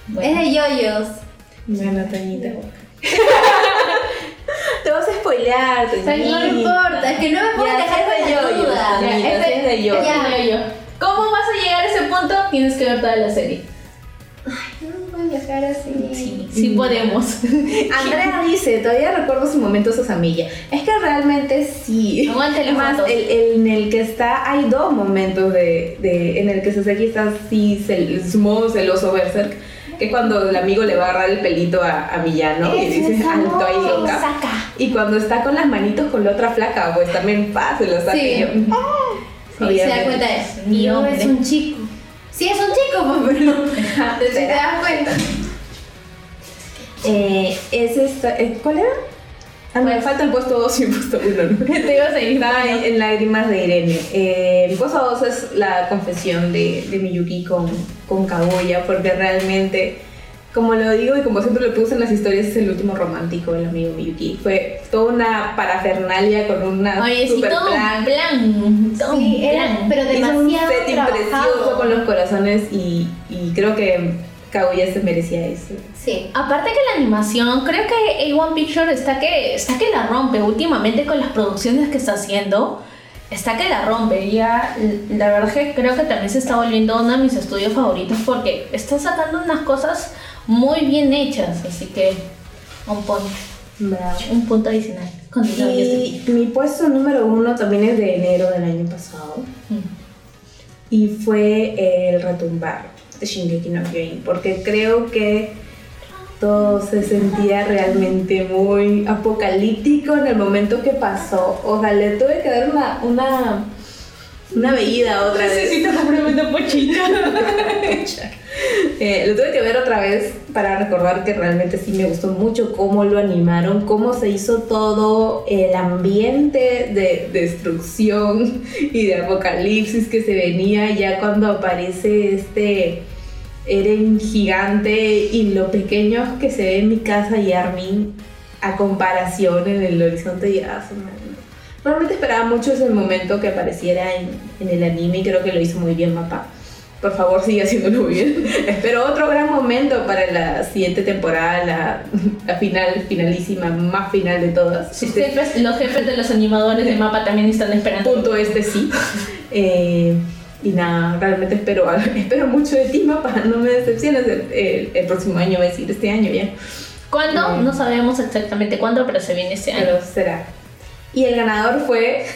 Bueno. Es de Yoyos. Bueno, Toñita. [laughs] Spoilear, no importa, es que no me puedes Ya, dejar es de yo. ese es de yo. ¿Cómo vas a llegar a ese punto? Tienes que ver toda la serie. No voy a dejar así. Sí, sí podemos. [laughs] Andrea dice, todavía recuerdo su momento Sosamilla. Es que realmente sí. Fotos. el, el- en el que está, hay dos momentos de, de- en el que Sasaki está así, cel, su modo celoso berserk, que es cuando el amigo le va a agarrar el pelito a, a Millano y dice, alto ahí loca. Saca. Y cuando está con las manitos con la otra flaca, pues también se lo saca Sí. y yo, "Ah". se da cuenta de eso. Mi hombre. es un chico. Sí, es un chico, pues, pero si te das cuenta. Eh, es esta, eh, ¿Cuál era? Ah, me falta el puesto 2 y el puesto 1. ¿no? [laughs] Te ibas a ir. Estaba en, en Lágrimas de Irene. Eh, mi puesto 2 es la confesión de, de Miyuki con, con Kaguya, porque realmente, como lo digo y como siempre lo puse en las historias, es el último romántico del amigo Miyuki. Fue toda una parafernalia con una Oye, sí, super todo un plan. plan. Todo Sí, era, pero Hizo un demasiado setting precioso con los corazones y, y creo que Kaguya se merecía eso. Sí. Aparte que la animación, creo que A1 Picture está que, está que la rompe últimamente con las producciones que está haciendo. Está que la rompe. Ya, la verdad que creo que también se está volviendo uno de mis estudios favoritos porque está sacando unas cosas muy bien hechas. Así que, un punto, Bravo. un punto adicional. Continúa, Y mi puesto número uno también es de enero del año pasado. Mm. y fue el retumbar de Shingeki no Kyojin porque creo que todo se sentía realmente muy apocalíptico en el momento que pasó. O sea, le tuve que dar una, una, una veída otra vez. comprarme una pochita. [laughs] [laughs] Eh, lo tuve que ver otra vez para recordar que realmente sí me gustó mucho cómo lo animaron, cómo se hizo todo el ambiente de destrucción y de apocalipsis que se venía ya cuando aparece este Eren gigante y lo pequeños que se ve en mi casa y Armin a comparación en el horizonte y. Realmente esperaba mucho ese momento que apareciera en, en el anime y creo que lo hizo muy bien Mapa. Por favor, sigue haciéndolo bien. [laughs] Espero otro gran momento para la siguiente temporada, la, [laughs] la final, finalísima, más final de todas. Los Este jefes, los jefes de los animadores de mapa también están esperando. punto este sí. Eh, y nada, realmente espero, [laughs] espero mucho de ti, Mapa. No me decepciones el, el- el próximo año, va a decir, este año ya. ¿Cuándo? Mm. No sabemos exactamente cuándo, pero se viene este año. Pero será. Y el ganador fue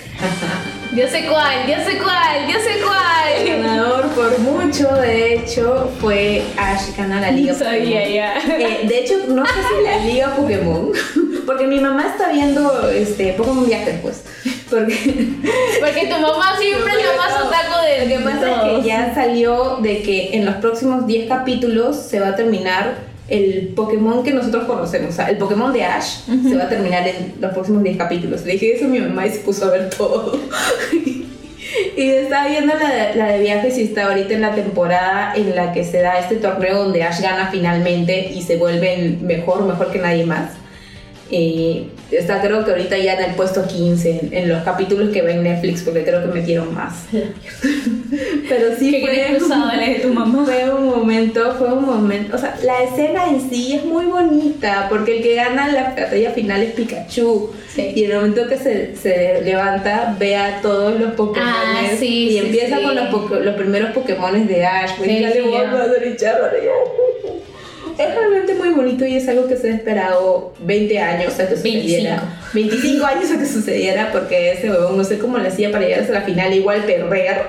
Yo sé cuál, yo sé cuál, yo sé El cuál. ganador por mucho, de hecho, fue Ash gana la liga. Sabía Pokémon. ya. Eh, de hecho, no sé si la liga Pokémon, [laughs] porque mi mamá está viendo este, Pokémon Viaje, pues. Porque Porque tu mamá [laughs] siempre es la más otaku de lo que pasa es que ya salió de que en los próximos 10 capítulos se va a terminar el Pokémon que nosotros conocemos. O sea, el Pokémon de Ash se va a terminar en los próximos 10 capítulos. Le dije eso a mi mamá y se puso a ver todo. [laughs] Y estaba viendo la de, la de viajes y está ahorita en la temporada en la que se da este torneo donde Ash gana finalmente y se vuelve el mejor, mejor que nadie más. Eh, está creo que ahorita ya en el puesto 15 en, en los capítulos que ven Netflix porque creo que metieron más. [laughs] Pero sí fue, de tu mamá. fue un momento, fue un momento, o sea, la escena en sí es muy bonita porque el que gana la batalla final es Pikachu. Sí. Y en el momento que se, se levanta, ve a todos los Pokémon Ah, sí, y sí, empieza con los, los primeros Pokémon de Ash. Pues Es realmente muy bonito y es algo que se ha esperado 20 años a que 25. sucediera. 25 años a que sucediera porque ese huevón no sé cómo le hacía para llegar hasta la final, igual perder.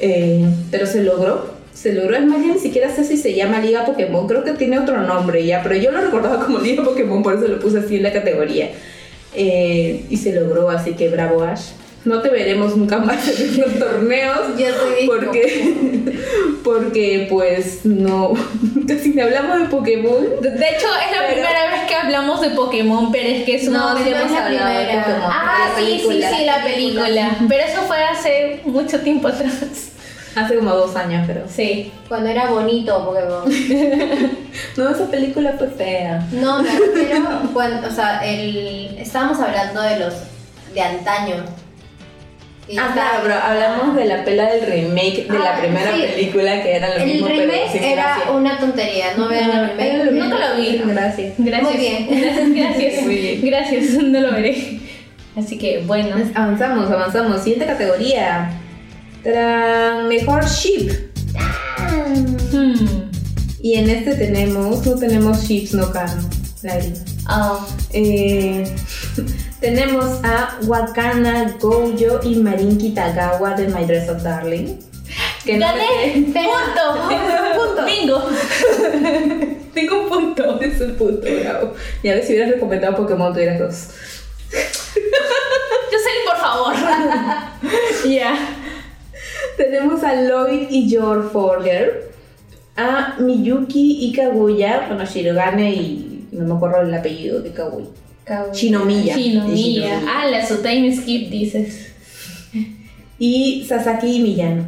Eh, pero se logró. Se logró, es más, ya ni siquiera sé si se llama Liga Pokémon, creo que tiene otro nombre ya, pero yo lo recordaba como [laughs] Liga Pokémon, por eso lo puse así en la categoría. Eh, y se logró, así que bravo Ash. No te veremos nunca más en los [laughs] torneos. Yo soy Porque, [laughs] porque pues no, [laughs] casi ni hablamos de Pokémon. De hecho, es la Pero- primera vez que hablamos de Pokémon, pero es que es una No, sí hemos hablado de Pokémon. Ah, La sí, sí, película. sí, la película. Pero eso fue hace mucho tiempo atrás. Hace como dos años, pero. Sí. Cuando era bonito Pokémon. No, esa película fue fea. No, me refiero cuando, o sea, el, estábamos hablando de los de antaño. Ah, claro, pero hablamos de la pela del remake de la Ah, primera sí. película que era lo El mismo, pero remake sin era gracia. una tontería, no vean el remake. Nunca lo vi. [laughs] Gracias. Gracias. Muy bien. Gracias, gracias. Muy bien. Gracias, no lo veré. Así que bueno. Avanzamos, avanzamos. Siguiente categoría. ¡Tarán! Mejor ship. Hmm. Y en este tenemos, no tenemos ships, no canon. Lágrimas. Ah, Eh, [laughs] tenemos a Wakana Gojo y Marin Kitagawa de My Dress of Darling. Que no ¡Gané! me- [laughs] [laughs] ¡Punto! ¡Bingo! Tengo un punto. Es un punto, bravo. Y a ver si hubieras recomendado Pokémon, tuvieras dos. Jocelyn, por favor. Ya. Tenemos a Lloyd y George Forger, a Miyuki y Kaguya, bueno, Shirogane y no me acuerdo el apellido de Kaguya. Shinomiya. Shinomiya. Ah, la su time skip dices. Y Sasaki y Miyano.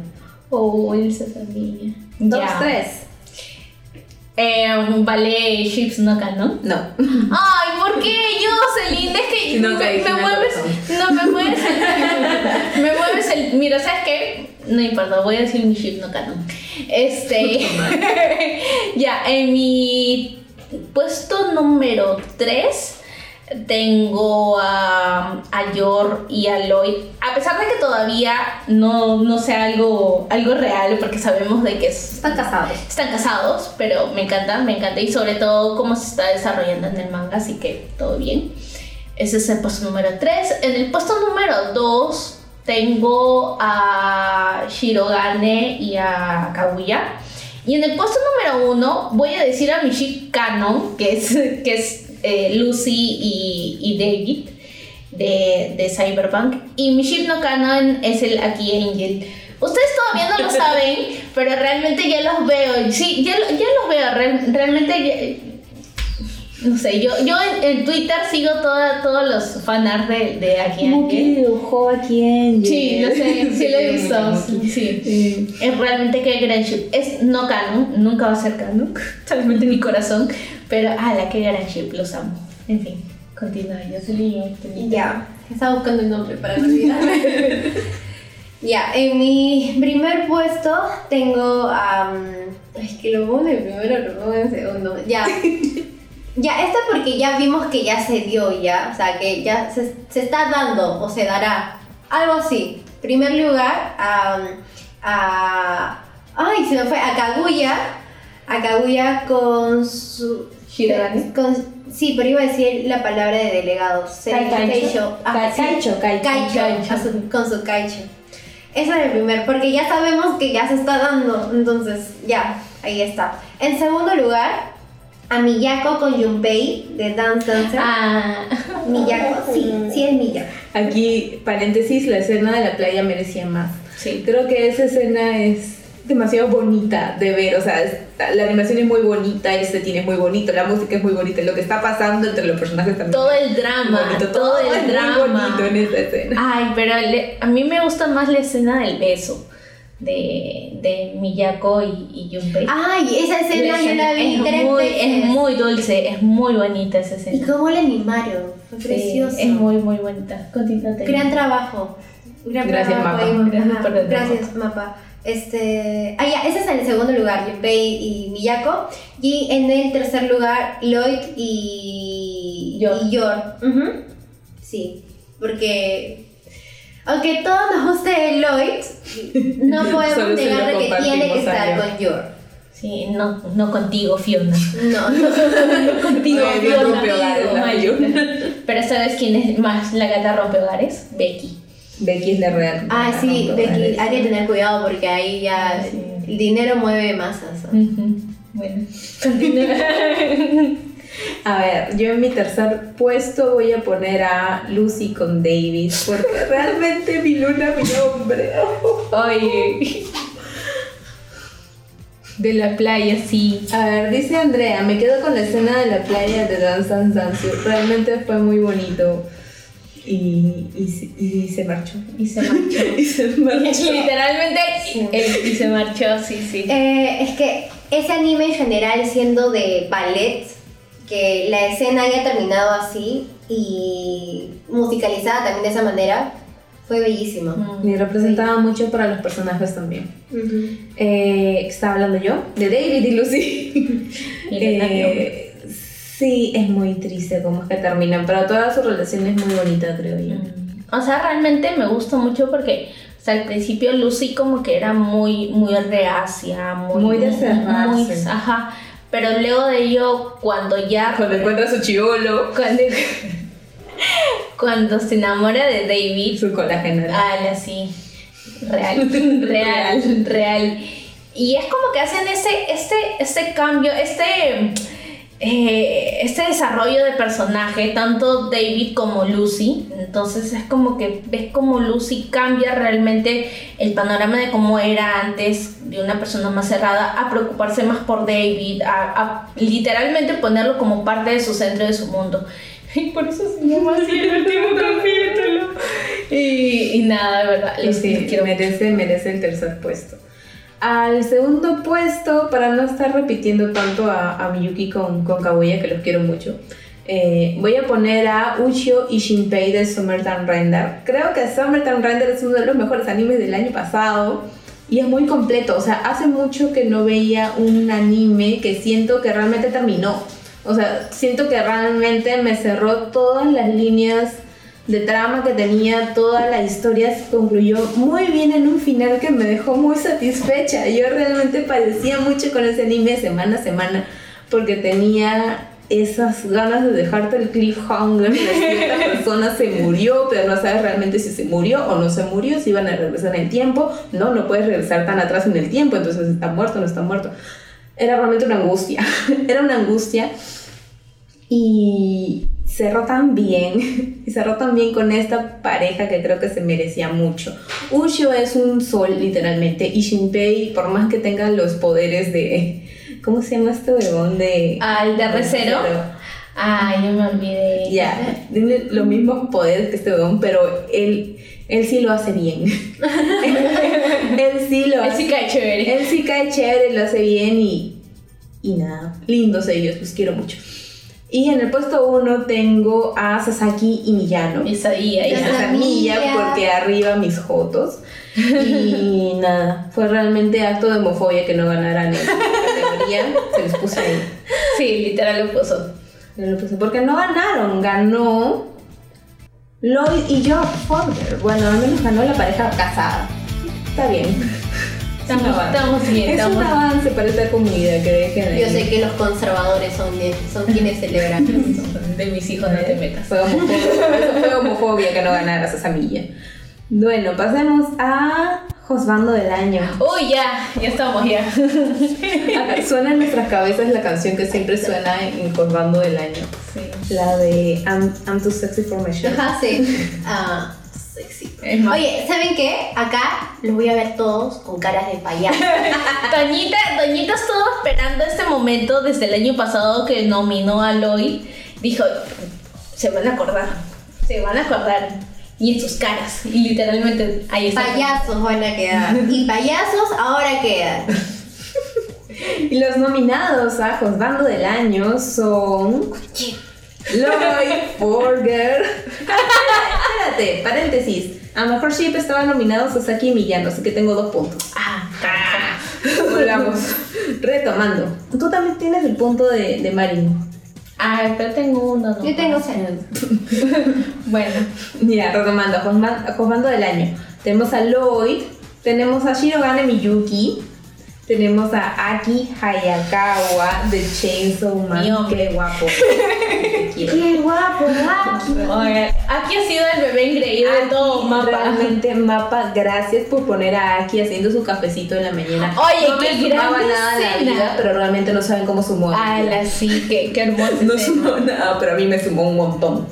Oh, el Sasaki. Dos, Ya. tres. Eh, vale Ships no canon. No. Ay, ¿por qué Jocelyn? Es que [laughs] No, me, me mueves. No, me mueves el. [laughs] me mueves el. Mira, ¿sabes qué? No importa, voy a decir mi ship no canon. Este. [laughs] ya, en mi puesto número 3 tengo a, a Yor y a Lloyd. A pesar de que todavía no, no sea algo, algo real, porque sabemos de que es Están casados. están casados, pero me encanta, me encanta y sobre todo cómo se está desarrollando en el manga, así que todo bien. Ese es el puesto número 3. En el puesto número 2 tengo a Shirogane y a Kaguya. Y en el puesto número 1 voy a decir a mi ship canon, que es, [laughs] que es eh, Lucy y, y David de, de Cyberpunk. Y mi ship no canon es el Aki Angel. Ustedes todavía no lo [laughs] saben, pero realmente ya los veo. Sí, ya, ya los veo. real- realmente, ya- no sé, yo, yo en, en Twitter sigo toda, todos los fanarts de, de Aki Angel. dibujó aquí en Sí, lo sé, [laughs] sí lo he visto. Sí. Es realmente que gran ship. Es no canon, nunca va a ser canon, [laughs] solamente en mi corazón. Pero, ala, qué gran ship, los amo. En fin, continúa, yo salí. Ya, estaba buscando el nombre para no olvidarme. [laughs] ya, en mi primer puesto tengo a. es que lo pongo en el primero, lo pongo en el segundo. Ya. Ya, esto porque ya vimos que ya se dio, ya. O sea, que ya se, se está dando o se dará. Algo así. Primer lugar, a. a ay, se me fue. A Kaguya. A Kaguya con su. Shirogane. Con- sí, pero iba a decir la palabra de delegado. Kaicho. Keicho. Ah. Kaicho, Kaicho. Kaicho, Kaicho. con su Kaicho. Ese es el primer, porque ya sabemos que ya se está dando. Entonces, ya, ahí está. En segundo lugar, a Miyako con Junpei de Dance Dancer. Ah, Miyako, sí, sí es Miyako. Aquí, paréntesis, la escena de la playa merecía más. sí. Creo que esa escena es demasiado bonita de ver, o sea, es- la animación es muy bonita, el setting es muy bonito, la música es muy bonita, lo que está pasando entre los personajes también. Todo el es drama, bonito, todo, es el muy drama. bonito en esa escena. Ay, pero le- a mí me gusta más la escena del beso de, de Miyako y, y Junpei. Ay, esa escena yo la vi es, tres muy, veces. es muy dulce, es muy bonita esa ¿Y escena. cómo la animaron? Fue Sí, precioso. es muy, muy bonita. Continúa, Tania. Gran trabajo. Gran Gracias, trabajo Mapa. ahí. Gracias Ajá, por el Gracias, Mapa. Este, ah, ya, ese es el segundo lugar, Junpei y Miyako. Y en el tercer lugar, Lloyd y Yor. y Yor. Sí, porque aunque todos nos guste Lloyd, no [laughs] podemos negar de que tiene que estar con Yor. Sí, no, no contigo, Fiona. No, [laughs] no. contigo, Ay, rompe hogares, maldita. Pero ¿sabes quién es más la gata rompe hogares? Becky. Becky es la real. Ah, sí, Becky, real. hay que tener cuidado porque ahí ya Sí. el dinero mueve masas. Ujú. Bueno, continúa. [laughs] A ver, yo en mi tercer puesto voy a poner a Lucy con David, porque [laughs] realmente mi luna, mi hombre. Oye. De la playa, sí. A ver, dice Andrea, me quedo con la escena de la playa de Dance Dance. Realmente fue muy bonito. Y, y, se- y se marchó. Y se marchó. [laughs] Y se marchó. Literalmente, y se marchó, sí, sí. Eh, es que ese anime en general siendo de ballet, que la escena haya terminado así y musicalizada también de esa manera, fue bellísimo. Mm. Y representaba mucho para los personajes también. Eh, estaba hablando yo de David y Lucy. [laughs] Y Eh, sí, es muy triste cómo es que terminan, pero toda su relación es muy bonita, creo yo. Mm. O sea, realmente me gusta mucho porque o sea, al principio Lucy como que era muy, muy reacia, muy, Muy de cerrarse. ajá. Pero luego de ello, cuando ya Cuando encuentra a su chivolo, cuando, cuando se enamora de David, su colágeno. ala, sí, real, real, real. Y es como que hacen ese, este, este cambio, este, eh, este desarrollo de personaje, tanto David como Lucy. Entonces es como que ves como Lucy cambia realmente el panorama de cómo era antes de una persona más cerrada a preocuparse más por David, a, a literalmente ponerlo como parte de su centro de su mundo. [laughs] Y por eso se llama así el último [laughs] capítulo. Y, y nada, de verdad, les, Sí, quiero merece, merece el tercer puesto. Al segundo puesto, para no estar repitiendo tanto a, Miyuki con, con que los quiero mucho, eh, voy a poner a Ushio y Shinpei de Summertime Render. Creo que Summertime Render es uno de los mejores animes del año pasado y es muy completo. O sea, hace mucho que no veía un anime que siento que realmente terminó. O sea, siento que realmente me cerró todas las líneas de trama que tenía, toda la historia se concluyó muy bien en un final que me dejó muy satisfecha. Yo realmente padecía mucho con ese anime semana a semana porque tenía esas ganas de dejarte el cliffhanger [laughs] cierta persona se murió, pero no sabes realmente si se murió o no se murió, si iban a regresar en el tiempo. No, no puedes regresar tan atrás en el tiempo, entonces está muerto, no está muerto. Era realmente una angustia, [laughs] era una angustia y cerró tan bien, [laughs] y cerró tan bien con esta pareja que creo que se merecía mucho. Ushio es un sol, literalmente, y Shinpei, por más que tenga los poderes de. ¿Cómo se llama este huevón? De. Al de recero. Ay, yo me olvidé. Ya, tiene los mismos poderes que este huevón, pero él, él sí lo hace bien. [laughs] él sí lo Él hace sí cae chévere. él sí cae chévere, lo hace bien y, y nada, lindos ellos, los quiero mucho. Y en el puesto uno tengo a Sasaki y Millano. Y sabía, Y ya. Sasaki. a Milla Milla. porque arriba mis jotos. Y [laughs] nada, fue realmente acto de homofobia que no ganaran en categoría. Se les puse ahí. Sí, literal lo puso. Se los puse, Porque no ganaron, ganó Lloyd y Job Fogger. Bueno, al menos ganó la pareja casada. Está bien. Estamos, estamos bien, Es estamos un avance para esta comunidad que dejen Yo sé que los conservadores son, de- son quienes celebran. [laughs] De mis hijos no te metas. Fue homofobia, fue homofobia que no ganaras esa milla. Bueno, pasemos a Josbando del Año. Uy, ya, ya estamos, ya. Acá Suena en nuestras cabezas la canción que siempre suena en Josbando del Año. Sí. La de I'm, I'm Too Sexy for My Shirt. Ajá, sí. [laughs] Ah, sexy. Es más- Oye, ¿saben qué? Acá los voy a ver todos con caras de payaso. [laughs] Toñita, Toñita estuvo esperando este momento desde el año pasado que nominó a Lloyd. Dijo, se van a acordar, se van a acordar. Y en sus caras. Y literalmente ahí está. Payasos van a quedar. Y payasos ahora quedan. [laughs] Y los nominados a Josbando del Año son Lloyd Forger. Espérate, paréntesis. A mejor Ship estaba nominado Sasaki y Millano, así que tengo dos puntos. Ah, carajo. [laughs] Volvamos. Retomando. Tú también tienes el punto de, de Marin. Ah, pero tengo uno. ¿no? Yo tengo cero. [laughs] Bueno, Ya, retomando. Josbando del Año. Tenemos a Lloyd, tenemos a Shirogane Miyuki, tenemos a Aki Hayakawa de Chainsaw Man. Hombre. Qué guapo. [laughs] ¡Qué guapo, Aki! oigan, aquí ha sido el bebé engreído de todo Aki, mapa. Realmente, Mapa, gracias por poner a Aki haciendo su cafecito en la mañana. Oye, no qué me sumaba nada en la vida, pero realmente no saben cómo sumó. a. Ala, sí, qué, qué hermoso. [laughs] No sumó nada, pero a mí me sumó un montón.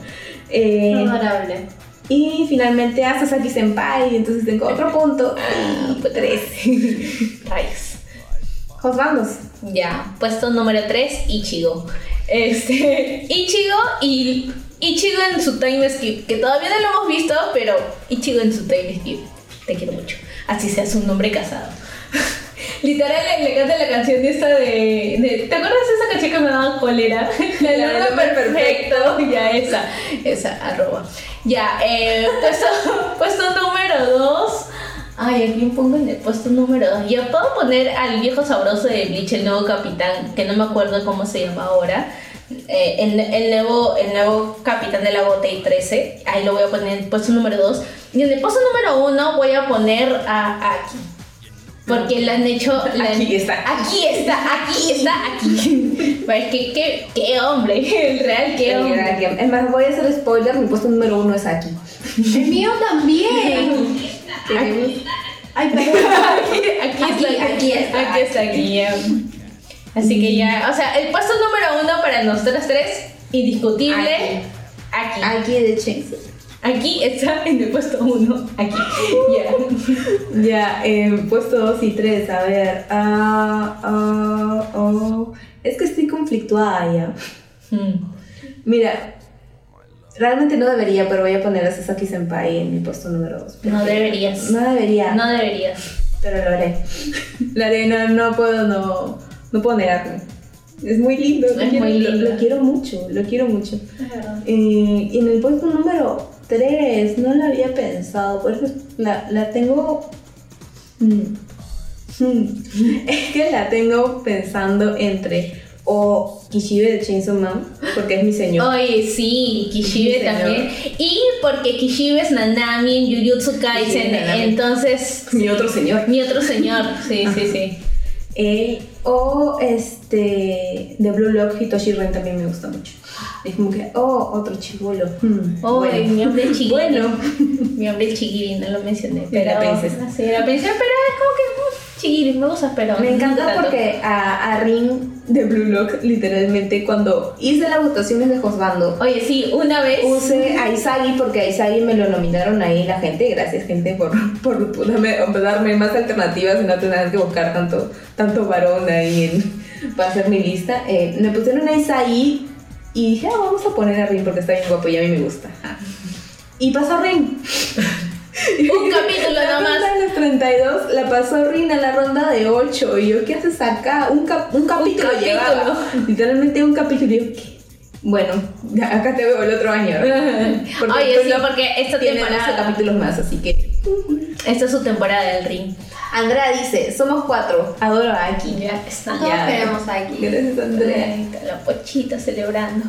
Eh, Adorable. y finalmente a Sasaki Senpai, entonces tengo otro punto. Y tres. [laughs] Rayos. Josbandos. Ya, puesto número 3, Ichigo. Este, [laughs] Ichigo y Ichigo en su time skip, que todavía no lo hemos visto, pero Ichigo en su time skip. Te quiero mucho. Así seas un hombre casado. [laughs] Literal le, le canta la canción esta de, de- ¿Te acuerdas de esa canción que me daba cólera? [laughs] La hombre hombre perfecto. Ya, esa, esa, arroba. Ya, eh, puesto, puesto número 2. Ay, ¿a quién pongo en el puesto número 2? Yo puedo poner al viejo sabroso de Bleach, el nuevo capitán, que no me acuerdo cómo se llama ahora. Eh, el, nuevo, el nuevo capitán de la Gotei 13. Ahí lo voy a poner en el puesto número 2. Y en el puesto número 1 voy a poner a Aki. Porque le han hecho. Aquí está. Aquí está, aquí está, aquí. Pues, ¿qué, qué, qué hombre, [laughs] el real, qué hombre. Es más, voy a hacer spoiler, mi puesto número uno es Aki. El mío también. Aquí. Ay, perdón. Aquí, aquí está, Aquí, aquí está. Aquí está, aquí. Así que ya, o sea, el puesto número uno para nosotras tres, indiscutible, aquí. Aquí de Chainsaw. Aquí está en el puesto uno, aquí. Ya. Ya, eh, puesto 2 y 3, a ver. ah, ah, oh. Es que estoy conflictuada ya. Mm. Mira, realmente no debería, pero voy a poner a Sasaki Senpai en mi puesto número 2. No deberías. No debería, No deberías. pero lo haré. Lo haré, no, no puedo, no, no puedo negarme. Es muy lindo, lo, Es quiero, muy lindo. lo quiero mucho, lo quiero mucho. Eh, en el puesto número 3 no la había pensado, por eso la, la tengo... mm, mm. [laughs] Es que la tengo pensando entre o Kishibe de Chainsaw Man, porque es mi señor. Oye, sí, Kishibe también. Y porque Kishibe es Nanami en Jujutsu Kaisen, entonces Mi otro señor. mi otro señor. Sí, sí, sí. O este de Blue Lock Hitoshi Ren también me gusta mucho. Es como que, oh, otro chivolo. Hmm, Oh, bueno. mi hombre chiquiri. Bueno. Mi hombre chiquiri, no lo mencioné. Pero, la princesa. Sí, princesa, pero es como que mm, chiquiri, me gusta, pero. Me encanta porque a, a Rin de Blue Lock, literalmente, cuando hice las votaciones de Josbando, Oye, sí, una vez. Puse a Isagi porque a Isagi me lo nominaron ahí la gente. Gracias, gente, por, por, por darme, por darme más alternativas y no tener que buscar tanto, tanto varón ahí en- para hacer mi lista. Eh, me pusieron a Isagi y dije, ah, vamos a poner a Rin porque está bien guapo y a mí me gusta. Ah. Y pasó Rin. Un [laughs] capítulo La nomás. ronda de los 32 la pasó Rin a la ronda de 8. Y yo, ¿qué haces acá? Un, cap- un capítulo. Literalmente un capítulo. Y yo, ¿qué? Bueno, acá te veo el otro año. [laughs] Porque Oye, pues sí, porque esta tiene 12 temporada. capítulos más, así que. Esta es su temporada del ring. Andrea dice: Somos cuatro. Adoro a Aki. Ya está. Todos Ya. queremos aquí. Gracias, Andrea. La pochita celebrando.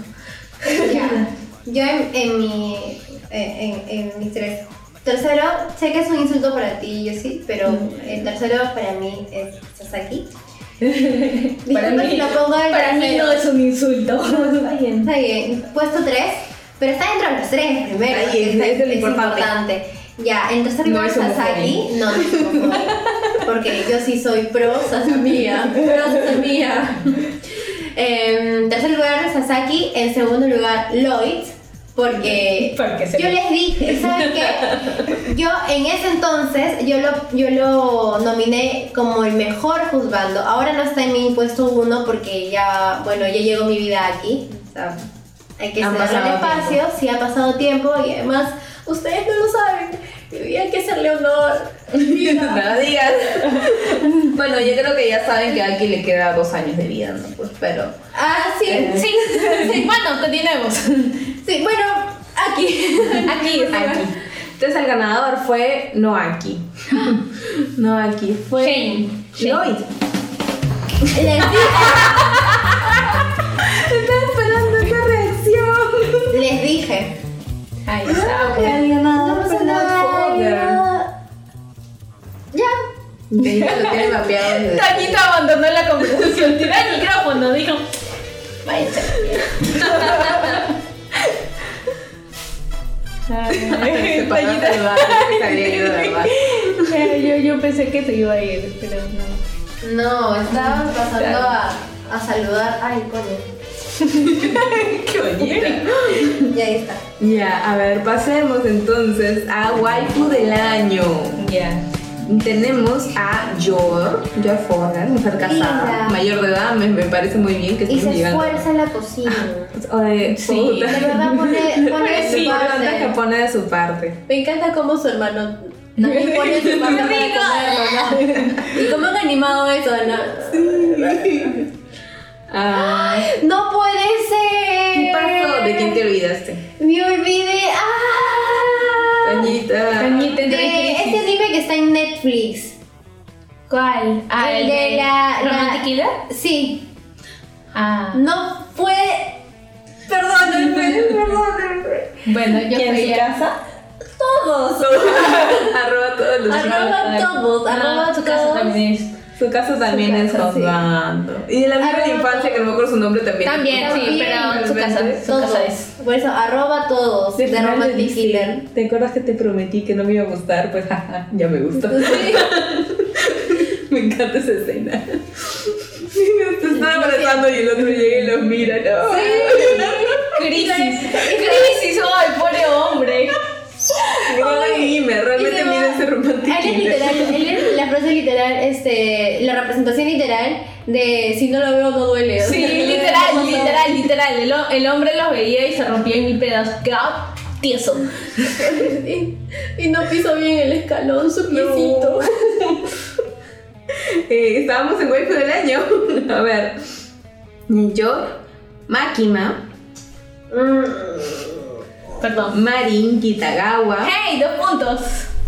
Ya. Yo en, en mi. En, en, en mis tres. Tercero, sé que es un insulto para ti, yo sí, pero el tercero para mí es Sasaki. [laughs] Para Disculpa mí, si lo pongo en para mí no es un insulto. [laughs] Está bien. Está bien, puesto 3, pero está dentro de los tres primero. Ahí es, está- es lo importante. importante. Ya, en tercer No es Sasaki. No, no. [laughs] Porque yo sí soy pro Sasamía. Pro Sasamía. En tercer lugar Sasaki. En segundo lugar Lloyd. Porque Porque se yo les dije, ¿saben qué? Yo en ese entonces, yo lo, yo lo nominé como el mejor juzgando. Ahora no está en mi puesto uno porque ya, bueno, ya llegó mi vida aquí. O sea, hay que cederle el espacio, sí ha pasado tiempo y además, ustedes no lo saben. Y hay que hacerle honor. [laughs] Nada digas. bueno, yo creo que ya saben que a Aki le queda dos años de vida, ¿no? Pues, pero. Ah, sí, Eh. sí, Sí, bueno, continuemos. sí, bueno, aquí. Aquí. Aki. Entonces el ganador fue no Aki. [gasps] no Aki, fue Shane. Shane. Lloyd. Les dije, Fogger. nada. Ya. Tañito [laughs] abandonó la conversación, tiró el micrófono, dijo. Váyanse. [laughs] Se paró a saludar, que se había ido, [laughs] ¿verdad? yo, yo pensé que se iba a ir, pero no. No, estaban pasando a, a saludar. Ay, coño. [laughs] Qué bonita. Ya ahí está. Ya, a ver, pasemos entonces a waifu del año. Ya. Tenemos a Yor, Yor Fogger, mujer casada, mayor de edad, me, me parece muy bien que Y esté se llegando. esfuerza en la cocina. [laughs] Oye, Sí, puta. De verdad [laughs] pone, pone de Sí, su verdad que parte. pone de su parte. Me encanta cómo su hermano también pone su parte para comerlo, ¿no? Y cómo han animado eso, ¿no? Ah, ¡No puede ser! ¿Qué pasó? ¿De quién te olvidaste? Me olvidé. ¡Ah! Cañita. En De este anime que está en Netflix. ¿Cuál? Ah, El de la- la- ¿Romantic Killer? Sí. Ah. No fue. Perdónenme, perdónenme. Bueno, yo ¿Quién fui en su a- casa? Todos. [laughs] arroba todos los Arroba todos. Arroba su casa todos. también es. Su casa también Su es sí. Osvaldo. Y de la amiga de Arroba infancia, que no me acuerdo su nombre también. También, sí, pero su casa, su casa es. Por eso, arroba todos. De De Romantic dice, Killer. ¿Te acuerdas que te prometí que no me iba a gustar? Pues jaja, ya me gustó. Sí. [laughs] me encanta esa escena. Te estaba abrazando y el otro llega y los mira, ¿no? [laughs] Crisis. [laughs] Crisis, ay, pobre hombre. Anime, realmente mira ese romanticismo. Él es literal, él es la frase literal, este, la representación literal de si no lo veo no duele. Sí, literal, literal, literal. El, ho- el hombre los veía y se rompía en mil pedazos. Quedaba tieso. [laughs] Y, y no piso bien el escalón, su piecito. [laughs] Eh, estábamos en waifu del año. [laughs] A ver. Yo, Makima, Mm. Perdón. Marin Kitagawa ¡Hey! Dos puntos.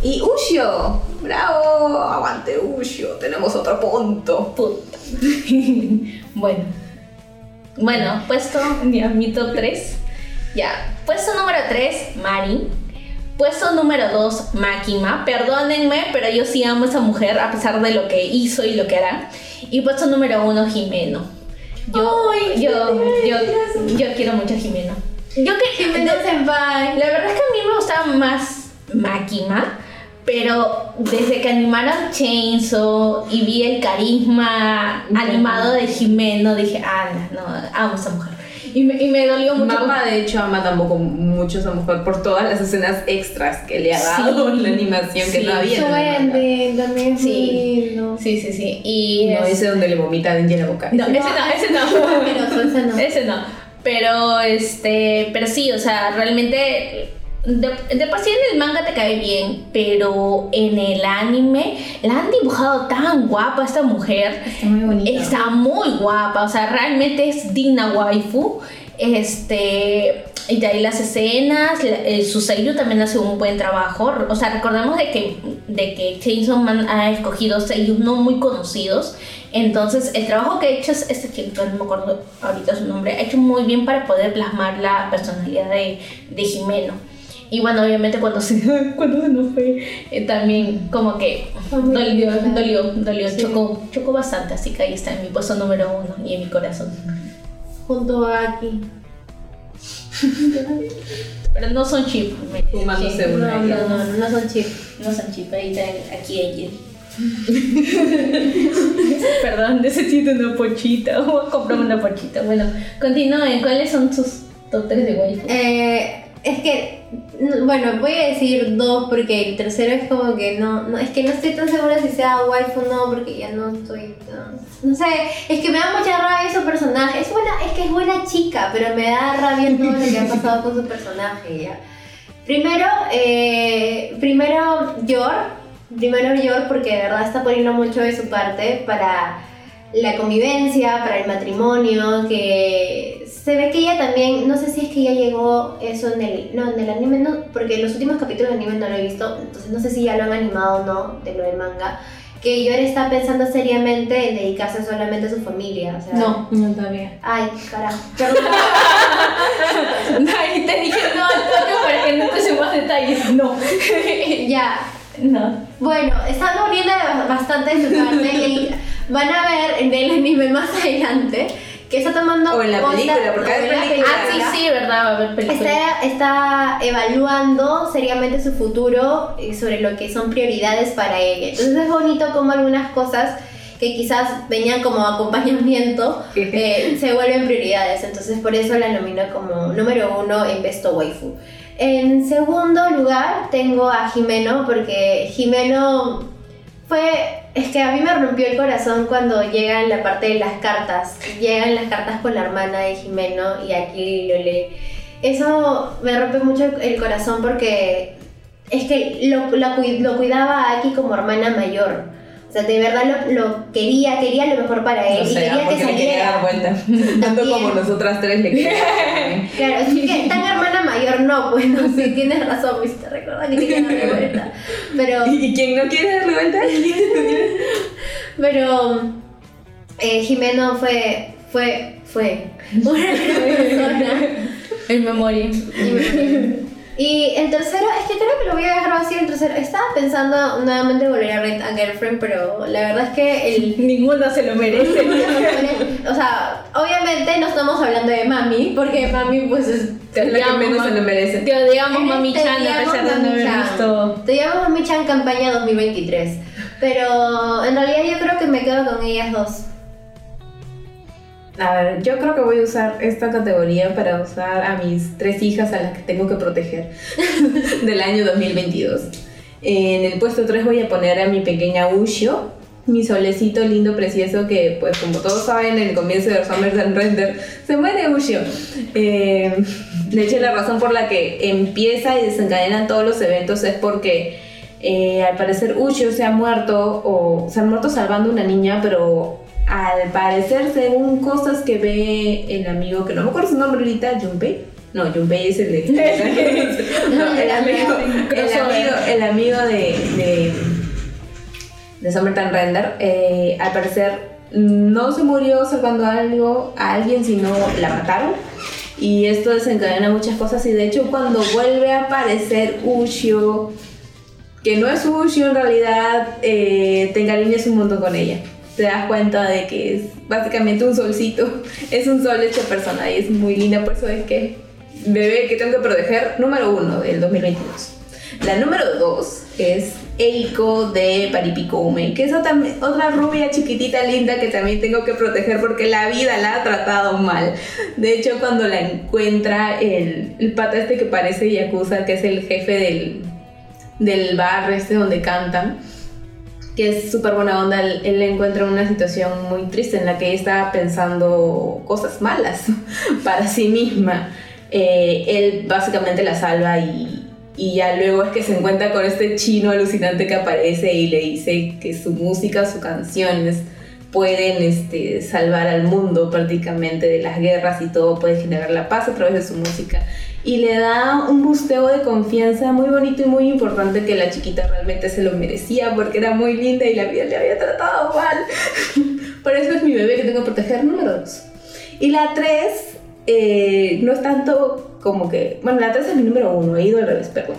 y Ushio. ¡Bravo! Aguante Ushio, tenemos otro punto. Puta. [laughs] bueno. Bueno, puesto ya, mi top 3. Ya. Puesto número 3, Mari. Puesto número 2, Makima. Perdónenme, pero yo sí amo a esa mujer a pesar de lo que hizo y lo que hará. Y puesto número 1, Jimeno. Yo, Ay, yo, yo, yo quiero mucho a Jimeno. Yo que Jimena Senpai. la verdad es que a mí me gustaba más Makima, pero desde que animaron Chainsaw y vi el carisma animado de Jimeno, dije, ah, no, amo a esa mujer. Y me, y me dolió mucho. Mapa de hecho ama tampoco mucho a esa mujer por todas las escenas extras que le ha dado Sí. la animación que Sí. no había. duende también Sí. lindo. Sí, sí, sí. Y No, es- ese donde le vomita a Denji en la boca. no, ese no, [laughs] ese no. Ese no. Ese no. Pero este, pero sí, o sea, realmente de, de por sí en el manga te cae bien, pero en el anime la han dibujado tan guapa esta mujer. Está muy bonita. Está muy guapa, o sea, realmente es digna waifu. Este, y de ahí las escenas, la- eh, Suseiru también hace un buen trabajo. O sea, recordemos de que, de que Chainsaw Man ha escogido seiyus no muy conocidos. Entonces, el trabajo que ha hecho es este chico, no me acuerdo ahorita su nombre, ha hecho muy bien para poder plasmar la personalidad de, de Jimeno. Y bueno, obviamente cuando se, [laughs] cuando se nos fue, eh, también como que dolió, dolió, dolió, Sí. chocó, chocó bastante, así que ahí está en mi puesto número uno y en mi corazón. Junto a Aki. Pero no son chip. Fumándose sí. una. No, no, no, no son chip. No son chip, ahí está aquí ella. [laughs] Perdón, necesito una pochita. Voy a comprar una pochita. Bueno, continúen. ¿Cuáles son sus top 3 de waifu? Eh, es que, bueno, voy a decir dos porque el tercero es como que no, no, es que no estoy tan segura si sea waifu o no, porque ya no estoy tan... No sé, es que me da mucha rabia su personaje. Es buena, es que es buena chica, pero me da rabia todo lo que ha pasado con su personaje. Primero, eh, primero Yor, primero Yor porque de verdad está poniendo mucho de su parte para la convivencia, para el matrimonio, que se ve que ella también, no sé si es que ya llegó eso en el, no, en el anime, no, porque los últimos capítulos del anime no lo he visto, entonces no sé si ya lo han animado o no de lo del manga, que Yor está pensando seriamente en dedicarse solamente a su familia, o sea, No. No, todavía. Ay, carajo, [laughs] perdón. Ahí te dije no al toque para que no te más detalles. No. [laughs] ya, No. Bueno, están poniendo bastante de su parte y van a ver en el anime más adelante que está tomando O en la posta- película, porque hay película. Ah, sí, sí, verdad, va a haber película. Está, está evaluando seriamente su futuro y sobre lo que son prioridades para ella. Entonces es bonito como algunas cosas que quizás venían como acompañamiento eh, se vuelven prioridades. Entonces por eso la nomino como número uno en Besto Waifu. En segundo lugar tengo a Jimeno porque Jimeno fue... Es que a mí me rompió el corazón cuando llegan la parte de las cartas. Llegan las cartas con la hermana de Jimeno y aquí lo lee. Eso me rompe mucho el corazón porque es que lo, cui- lo cuidaba a Aki como hermana mayor. O sea, de verdad lo, lo quería, quería lo mejor para él O y sea, quería que porque [laughs] le quería dar saliera. vuelta. Tanto como nosotras tres le queríamos. Claro, es que [laughs] tan hermana mayor no, pues no, sí, tienes razón, pues te recuerda que quería darle vuelta. Pero, [laughs] ¿Y y quién no quiere darle vuelta? pero eh, Jimeno fue, fue, fue una persona. En memoria. Y el tercero, es que creo que lo voy a dejar así el tercero. Estaba pensando nuevamente volver a Rent a Girlfriend, pero la verdad es que el... [laughs] [laughs] Ninguno se lo merece. o sea, obviamente no estamos hablando de Mami, porque Mami pues es... Es la que menos se lo merece. Te odiamos, Mami Chan, a pesar de no haber visto. Te Mami Chan campaña 2023. Pero en realidad yo creo que me quedo con ellas dos. A ver, yo creo que voy a usar esta categoría para usar a mis tres hijas a las que tengo que proteger [laughs] del año 2022. En el puesto 3 voy a poner a mi pequeña Ushio, mi solecito lindo, precioso, que pues como todos saben, en el comienzo de Summer Render se muere Ushio. De hecho, la razón por la que empieza y desencadenan todos los eventos es porque eh, al parecer Ushio se ha muerto o se ha muerto salvando a una niña, pero al parecer, según cosas que ve el amigo, que no me acuerdo su nombre ahorita, Junpei. No, Junpei es el de. [laughs] [laughs] no, el amigo, el amigo, el amigo de, de, de Summertime Render. eh, al parecer, no se murió salvando a, algo, a alguien, sino la mataron. Y esto desencadena muchas cosas. Y de hecho, cuando vuelve a aparecer Ushio, que no es Ushio en realidad, eh, te encariñas un montón con ella te das cuenta de que es básicamente un solcito, [laughs] es un sol hecho persona y es muy linda, por eso es que bebé que tengo que proteger, número uno del 2022. La número dos es Eiko de Paripikume, que es otra, otra rubia chiquitita linda que también tengo que proteger porque la vida la ha tratado mal. De hecho, cuando la encuentra el, el pata este que parece Yakuza, que es el jefe del, del bar este donde cantan, que es súper buena onda, él, él encuentra una situación muy triste en la que ella está pensando cosas malas [laughs] para sí misma. Eh, él básicamente la salva y, y ya luego es que se encuentra con este chino alucinante que aparece y le dice que su música, sus canciones pueden este, salvar al mundo prácticamente de las guerras y todo, puede generar la paz a través de su música y le da un busteo de confianza muy bonito y muy importante que la chiquita realmente se lo merecía porque era muy linda y la vida le había tratado mal. [laughs] Por eso es mi bebé que tengo que proteger número 2. Y la 3 eh, no es tanto como que, bueno, la 3 es mi número 1, he ido al revés, perdón.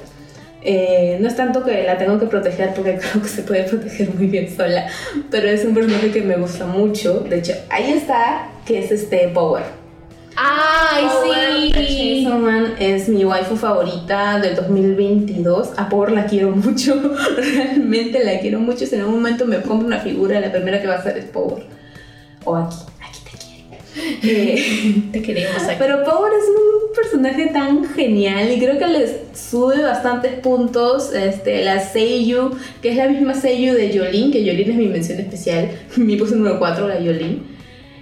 Eh, no es tanto que la tengo que proteger porque [laughs] creo que se puede proteger muy bien sola, pero es un personaje que me gusta mucho. De hecho, ahí está, que es este Power. ¡Ay, Power sí! Chainsaw Man es mi waifu favorita del 2022. A Power la quiero mucho. [laughs] Realmente la quiero mucho. Si en algún momento me compro una figura, la primera que va a ser es Power. O aquí. Aquí te quiero. Eh, [laughs] Te queremos aquí. pero Power es un personaje tan genial y creo que les sube bastantes puntos. Este, la Seiyu, que es la misma Seiyu de Yolin, que Yolin es mi mención especial. [laughs] Mi puesto número 4, la Yolin.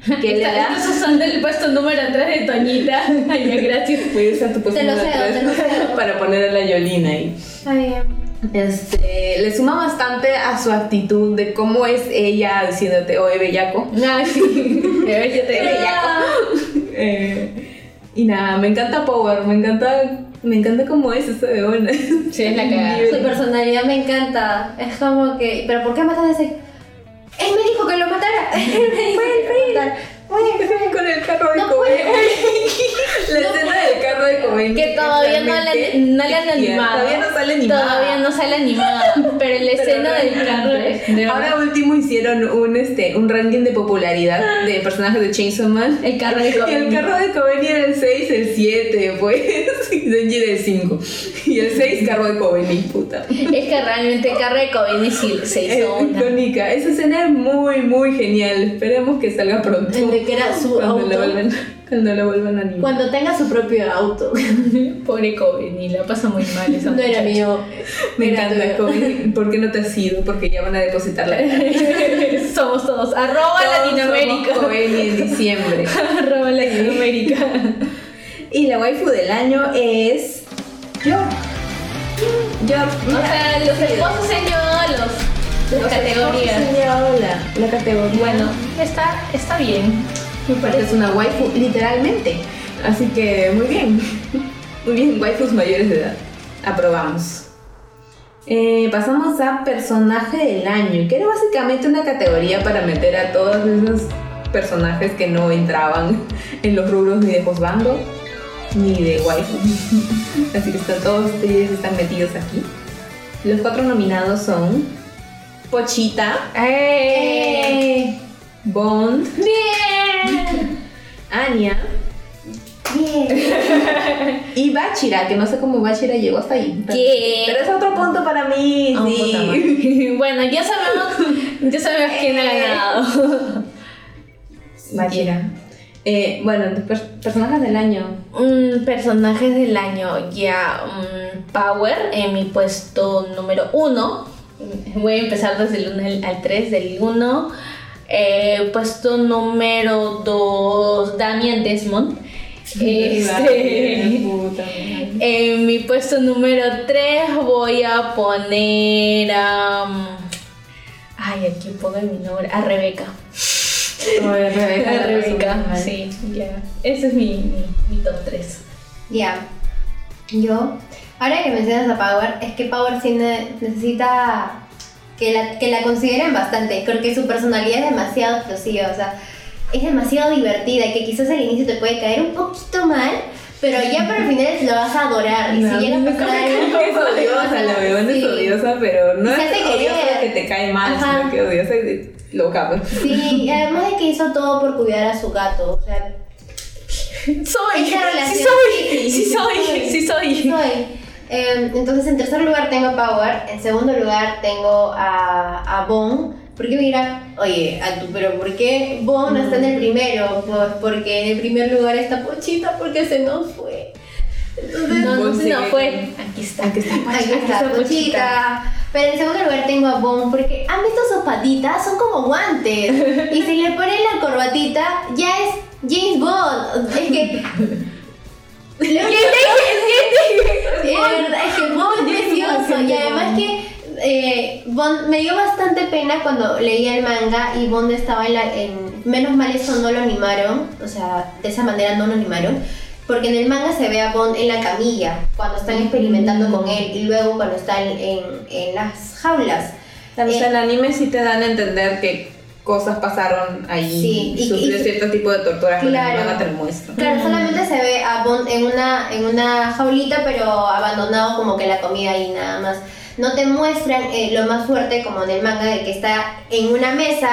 Que le da. Estás usando el puesto número 3 de Toñita. Ay, ya, gracias. Voy a usar tu puesto Te número cedo, tres te lo cedo. [laughs] para poner a la Yolin ahí. Está bien. Este, le suma bastante a su actitud de cómo es ella diciéndote, oye, bellaco. Ah, sí. [laughs] Bellaco. [laughs] Eh, y nada, me encanta Power, me encanta, me encanta cómo es esa beona. Sí, es la cagada. Su personalidad me encanta. Es como que. ¿Pero por qué matas a ese? Él me dijo que lo matara. [laughs] [laughs] Con el carro de No Cobain. [laughs] La escena del carro de Cobain. Que todavía no la, no la han animado. Todavía no sale animada. Todavía no sale animada. Pero la [laughs] escena del carro de. Ahora último hicieron un, este, un ranking de popularidad de personajes de Chainsaw Man. El carro de Y el Cobain. carro de Cobain era el 6, el 7, pues. Y Denji era el 5. Y el 6, carro de Cobain, puta. Es que realmente el carro de Cobain es- se Es hizo una. icónica. Esa escena es muy, muy genial. Esperemos que salga pronto. El de que era su cuando auto. Lo cuando lo vuelvan a animar. Cuando tenga su propio auto. [laughs] Pobre Cobain, y la pasa muy mal esa No era mío. Me era encanta. Cobain. ¿Por qué no te has ido? Porque ya van a depositar la [laughs] [laughs] Somos todos. Arroba Todos Latinoamérica. somos Cobain en diciembre. Arroba Latinoamérica. Y la waifu del año es. Yo. Yo. O sea, los esposos se han llevado los, han llevado la, la categoría. Bueno, está, está bien. Me parece. una waifu, literalmente. Así que muy bien. [laughs] Muy bien, waifus mayores de edad. Aprobamos. Eh, pasamos a personaje del año, que era básicamente una categoría para meter a todos esos personajes que no entraban [laughs] en los rubros ni de Josbando ni de waifu. [laughs] Así que están todos ellos están metidos aquí. Los cuatro nominados son Pochita, ¡Eh! Bond, ¡Bien! Anya Bien. y Bachira, que no sé cómo Bachira llegó hasta ahí. ¿Qué? Pero es otro punto para mí, puta sí. bueno, ya sabemos, ya sabemos quién ha ganado. Bachira. Eh, bueno, per- personajes del año. Mm, personajes del año, ya. mm, Power en mi puesto número 1. Voy a empezar desde el 1 al 3, del 1. Eh, puesto número 2, Damien Desmond. Este, en mi puesto número 3 voy a poner a. mm, Ay, aquí pongo mi nombre. A Rebeca. Rebeca, [laughs] A Rebeca, sí, ya. Ese es mi, mi, mi top 3. Ya. Yo, ahora que mencionas a Power, es que Power sí ne- necesita que la, que la consideren bastante, porque su personalidad es demasiado explosiva, o sea, es demasiado divertida y que quizás al inicio te puede caer un poquito mal, pero ya para el final lo vas a adorar. Y No, si llega a pasar algo, [laughs] es odiosa, la es [laughs] sí. odiosa, pero no es odiosa que te cae mal, Ajá. sino que odiosa y te loca. pues. Sí, además de que hizo todo por cuidar a su gato, o sea, [laughs] Soy, sí soy, sí, sí sí soy, soy. sí soy. Eh, entonces, en tercer lugar tengo a Power, en segundo lugar tengo a, a Bon. ¿Por qué me dirán, oye, Atu, pero por qué Bon no está en el primero? Pues porque en el primer lugar está Pochita porque se nos fue. Entonces, No, no, Vos no sigue. fue. Aquí está. Aquí está Ahí está, Pochita. Pero en segundo lugar tengo a Bon porque han visto sus patitas, son como guantes. [laughs] Y si le ponen la corbatita, ya es James Bond. Es que. De verdad, es que Bond es precioso. Y además que eh, Bond me dio bastante pena cuando leía el manga y Bond estaba en la. En, menos mal eso no lo animaron. O sea, de esa manera no lo animaron. Porque en el manga se ve a Bond en la camilla cuando están experimentando con él y luego cuando están en, en las jaulas. Eh, el anime sí te dan a entender que cosas pasaron ahí Sí, y sufrió y- cierto tipo de torturas que Claro. manga te lo muestra. Claro, solamente se ve a Bond en una, en una jaulita, pero abandonado como que la comida ahí nada más. No te muestran eh, lo más fuerte como en el manga de que está en una mesa,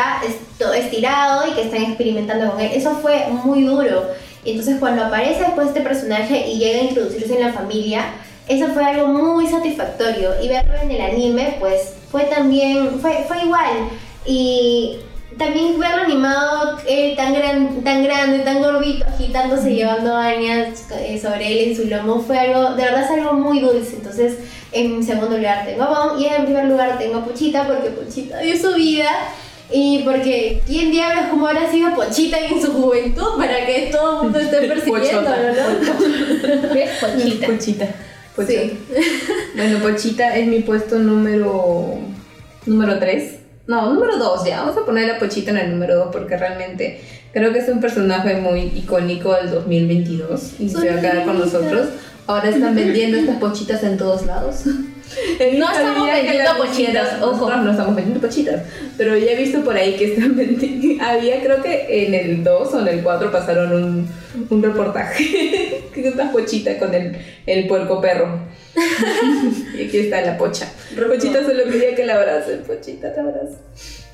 estirado y que están experimentando con él. Eso fue muy duro. Y entonces cuando aparece después este personaje y llega a introducirse en la familia, eso fue algo muy satisfactorio. Y verlo en el anime, pues fue también, fue, fue igual. Y también verlo animado eh, tan, gran, tan grande, tan gordito, agitándose, llevando arañas eh, sobre él en su lomo, fue algo, de verdad es algo muy dulce. Entonces, en segundo lugar tengo a Bon y en primer lugar tengo a Pochita, porque Pochita dio su vida. Y porque, ¿quién diablos como habrá sido Pochita en su juventud para que todo el mundo esté [laughs] persiguiendo, Pochota. ¿no? [laughs] ¿Ves? Pochita. Pochita. Pochita. Sí. Bueno, Pochita es mi puesto número número 3. No, número 2 ya. Vamos a poner a Pochita en el número 2 porque realmente creo que es un personaje muy icónico del 2022 y se va a quedar con nosotros. Ahora están vendiendo estas pochitas en todos lados. [laughs] [laughs] No estamos vendiendo pochitas, ojo. No estamos vendiendo pochitas. Pero ya he visto por ahí que están [laughs] vendiendo. Había, creo que en el 2 o en el 4 pasaron un, un reportaje. [laughs] que es una pochita con el, el puerco perro. y aquí está la pocha. Pochita solo quería que la abracen. Pochita, te abrazo.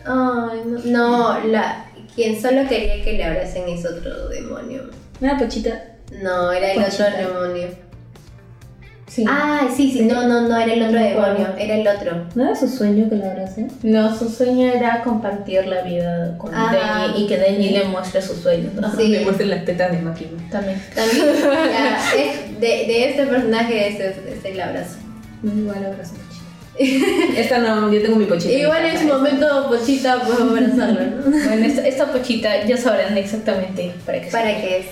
Ay, no, no, la, quien solo quería que le abracen es otro demonio. Una pochita. No, era el Pochita. otro demonio. Sí. Ah, sí, sí, no, no, no, era el otro demonio, era el otro. ¿No era su sueño que la abracen? No, su sueño era compartir la vida con Ajá. Denji y que Denji le muestre sus sueños. ¿no? Sí. Me muestren las tetas de Makima. También. También, ya, es, de, de este personaje ese es, es el abrazo. No, igual abrazo pochita. Esta no, yo tengo mi pochita. Igual en su momento, Pochita, pues abrazarlo, ¿no? [laughs] Bueno, esta, esta pochita ya sabrán exactamente para qué ¿Para qué es?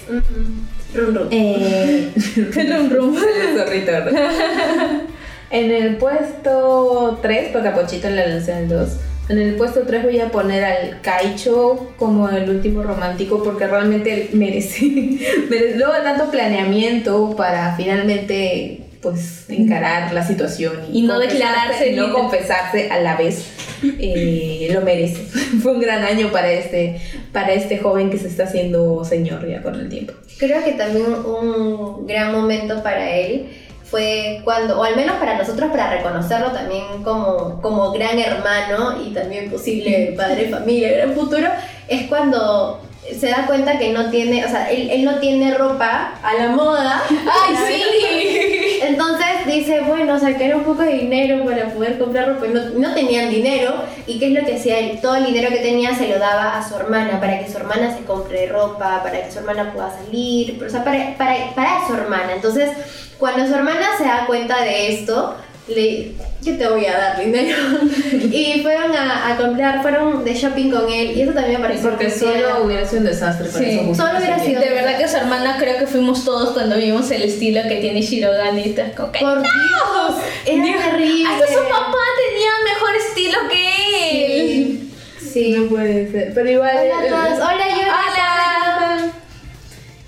Run run. Eh, rum rum. [laughs] [laughs] En el puesto 3, porque a Pochito la lancé el 2. En el puesto 3 voy a poner al Kaicho como el último romántico porque realmente merece. [laughs] merece luego tanto planeamiento para finalmente pues encarar la situación Y no confesarse- declararse y no confesarse a la vez eh, lo merece [laughs] fue un gran año para este para este joven que se está haciendo señor ya con el tiempo Creo que también un gran momento para él fue cuando, o al menos para nosotros, para reconocerlo también como, como gran hermano y también posible [laughs] padre de familia, gran futuro, es cuando se da cuenta que no tiene, o sea, él, él no tiene ropa a la moda. [laughs] ¡Ay, sí! Entonces dice, bueno, sacar un poco de dinero para poder comprarlo, pues no, tenían dinero. ¿Y qué es lo que hacía él? Todo el dinero que tenía se lo daba a su hermana para que su hermana se compre ropa, para que su hermana pueda salir, o sea, para su hermana. Entonces, cuando su hermana se da cuenta de esto, le, yo te voy a dar dinero. [laughs] y fueron a, a comprar, fueron de shopping con él. Y eso también me pareció Porque solo hubiera sido un desastre para Sí, solo hubiera sido- De verdad que su hermana creo que fuimos todos cuando vimos el estilo que tiene Shirogane y estás como Por Dios, era Dios, terrible. Hasta su papá tenía mejor estilo que él. Sí. No puede ser. Pero igual. Hola a todos. Hola, yo.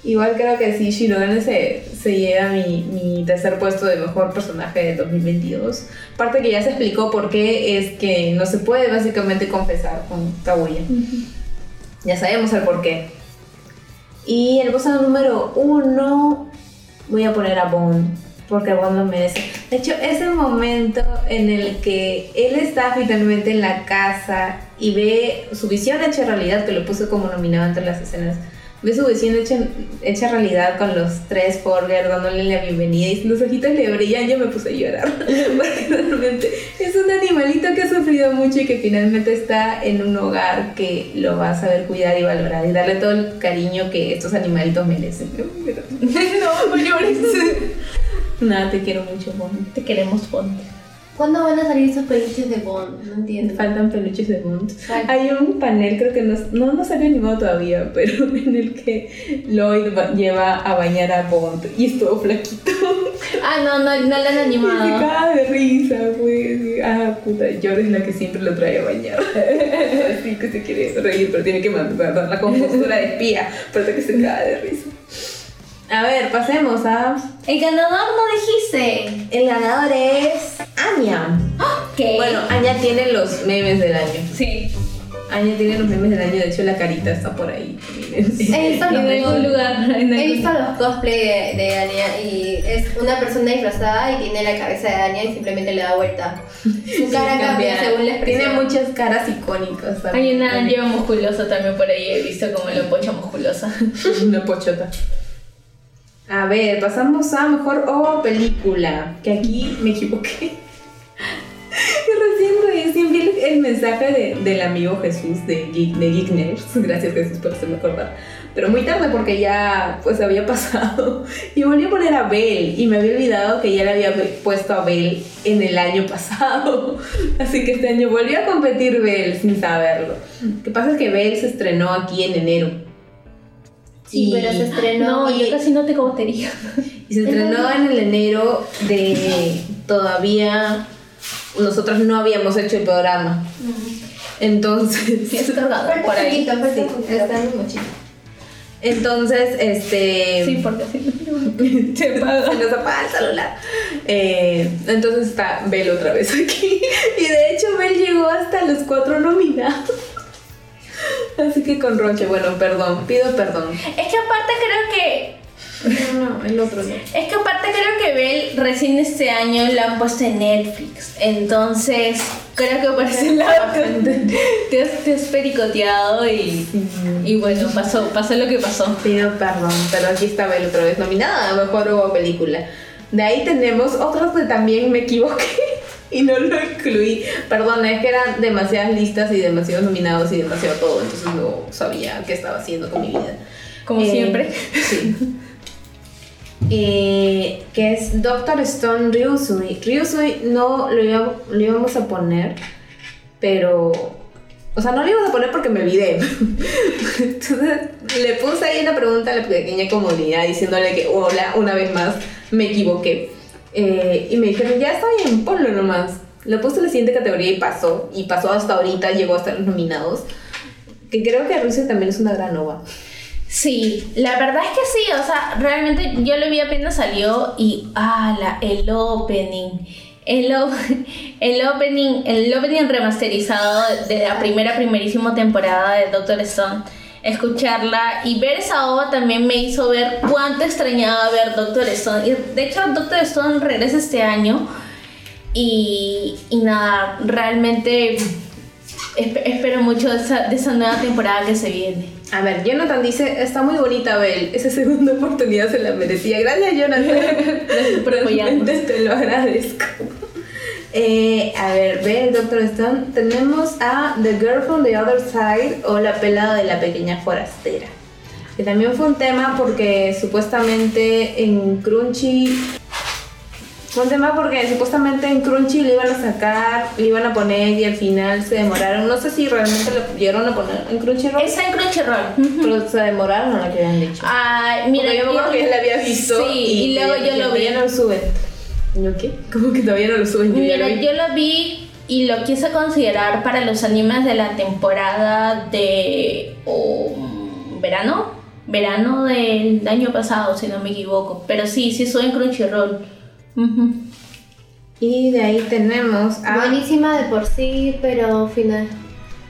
Igual creo que sí, Shirogane se, se lleva mi, mi tercer puesto de mejor personaje del 2022. Aparte que ya se explicó por qué es que no se puede básicamente confesar con Kaguya. Ya sabemos el por qué. Y el puesto número uno voy a poner a Bond. Porque Bond lo merece. De hecho, ese momento en el que él está finalmente en la casa y ve su visión hecha realidad, que lo puse como nominado entre las escenas, ve su visión hecha, hecha realidad con los tres Forger dándole la bienvenida y los ojitos le brillan, yo me puse a llorar. [laughs] Porque realmente es un animalito que ha sufrido mucho y que finalmente está en un hogar que lo va a saber cuidar y valorar y darle todo el cariño que estos animalitos merecen. no, [laughs] [laughs] no llores. Nada, te quiero mucho, Bond. Te queremos, Bond. ¿Cuándo van a salir esos peluches de Bond? No entiendo. Faltan peluches de Bond. Falta. Hay un panel, creo que no, no, no salió animado todavía, [laughs] pero en el que Lloyd va- lleva a bañar a Bond y es todo flaquito. Ah, no, no, no la han Y se animado. caga de risa, pues. Ah, puta, Lloyd es la que siempre lo trae a bañar. [laughs] Así que se quiere reír, pero tiene que mantener la compostura de espía, para que se caga de risa. A ver, pasemos a. El ganador no dijiste. El ganador es. Anya. ¿Qué? Bueno, Anya tiene los memes del año. sí. Anya tiene los memes del año, de hecho la carita está por ahí. He visto En los, algún lugar. En he visto los cosplay de, de Anya y es una persona disfrazada y tiene la cabeza de Anya y simplemente le da vuelta. Su cara cambia según la expresión. Tiene muchas caras icónicas. Hay una lleva musculosa también por ahí, he visto como la pocha musculosa. [laughs] Una pochota. A ver, pasamos a mejor o película. Que aquí me equivoqué. [laughs] Yo recién, recién vi el, mensaje de- del amigo Jesús de, Geek, de Geek Nerds. [laughs] Gracias Jesús por hacerme acordar. Pero muy tarde porque ya pues había pasado. [laughs] Y volví a poner a Belle. Y me había olvidado que ya le había puesto a Belle en el año pasado. Así que este año volvió a competir Belle sin saberlo. Lo que pasa es que Belle se estrenó aquí en enero. Sí, pero se estrenó. No, yo casi no te conocería. Y se estrenó en el enero de todavía nosotros no habíamos hecho el programa. Entonces, Sí, es cargado Falta por ahí. Sí, poquito. está en mi mochila. Entonces, este Sí, porque así no se paga. [laughs] se nos apaga el celular. Eh, entonces está Bel otra vez aquí. [laughs] Y de hecho Bel llegó hasta los cuatro nominados. [laughs] Así que con Roche, bueno, perdón, pido perdón. Es que aparte creo que No, no, el otro no. Es que aparte creo que Bell recién este año la han puesto en Netflix. Entonces, creo que por ese lado te, has, te has pericoteado y, y bueno, pasó, pasó lo que pasó. Pido perdón, pero aquí está Bel otra vez nominada a mejor Hubo película. De ahí tenemos otros que también me equivoqué [laughs] y no lo incluí. Perdón, es que eran demasiadas listas y demasiados nominados y demasiado todo, entonces no sabía qué estaba haciendo con mi vida. Como Eh, siempre. Sí. [laughs] Eh, que es Doctor Stone Ryusui. Ryusui no lo íbamos, lo íbamos a poner, pero. O sea, no lo íbamos a poner porque me olvidé. [laughs] Entonces le puse ahí una pregunta a la pequeña comunidad diciéndole que, hola, una vez más, me equivoqué. Eh, y me dijeron, ya está bien, ponlo nomás. Le puse la siguiente categoría y pasó. Y pasó hasta ahorita, llegó hasta los nominados. Que creo que Rusia también es una gran ova. Sí, la verdad es que sí, o sea, realmente yo lo vi apenas salió y ala, el opening. El, [laughs] el opening, el opening remasterizado de la primera primerísima temporada de Doctor Stone. Escucharla y ver esa ova también me hizo ver cuánto extrañaba ver Doctor Stone. De hecho, Doctor Stone regresa este año. Y, y nada, realmente esp- espero mucho de esa, de esa nueva temporada que se viene. A ver, Jonathan dice, está muy bonita Belle, esa segunda oportunidad se la merecía. Gracias Jonathan. Realmente te lo agradezco. Eh, a ver, ve el Doctor Stone. Tenemos a The Girl from the Other Side o La pelada de la pequeña forastera. Que también fue un tema porque supuestamente en Crunchy. Fue un tema porque supuestamente en Crunchy le iban a sacar, le iban a poner y al final se demoraron. No sé si realmente lo pudieron a poner en Crunchyroll. Está en Crunchyroll. Pero se demoraron o lo que habían dicho. Ay, mira, Porque yo me acuerdo que ya la había visto. Sí, y, luego yo lo vi. No lo suben. ¿Yo qué? ¿Cómo que todavía no lo suben? Yo Mira, lo vi. yo lo vi y lo quise considerar para los animes de la temporada de um, verano, verano del año pasado, si no me equivoco. Pero sí, sí soy en Ujú. Y de ahí tenemos a. Buenísima de por sí, pero final.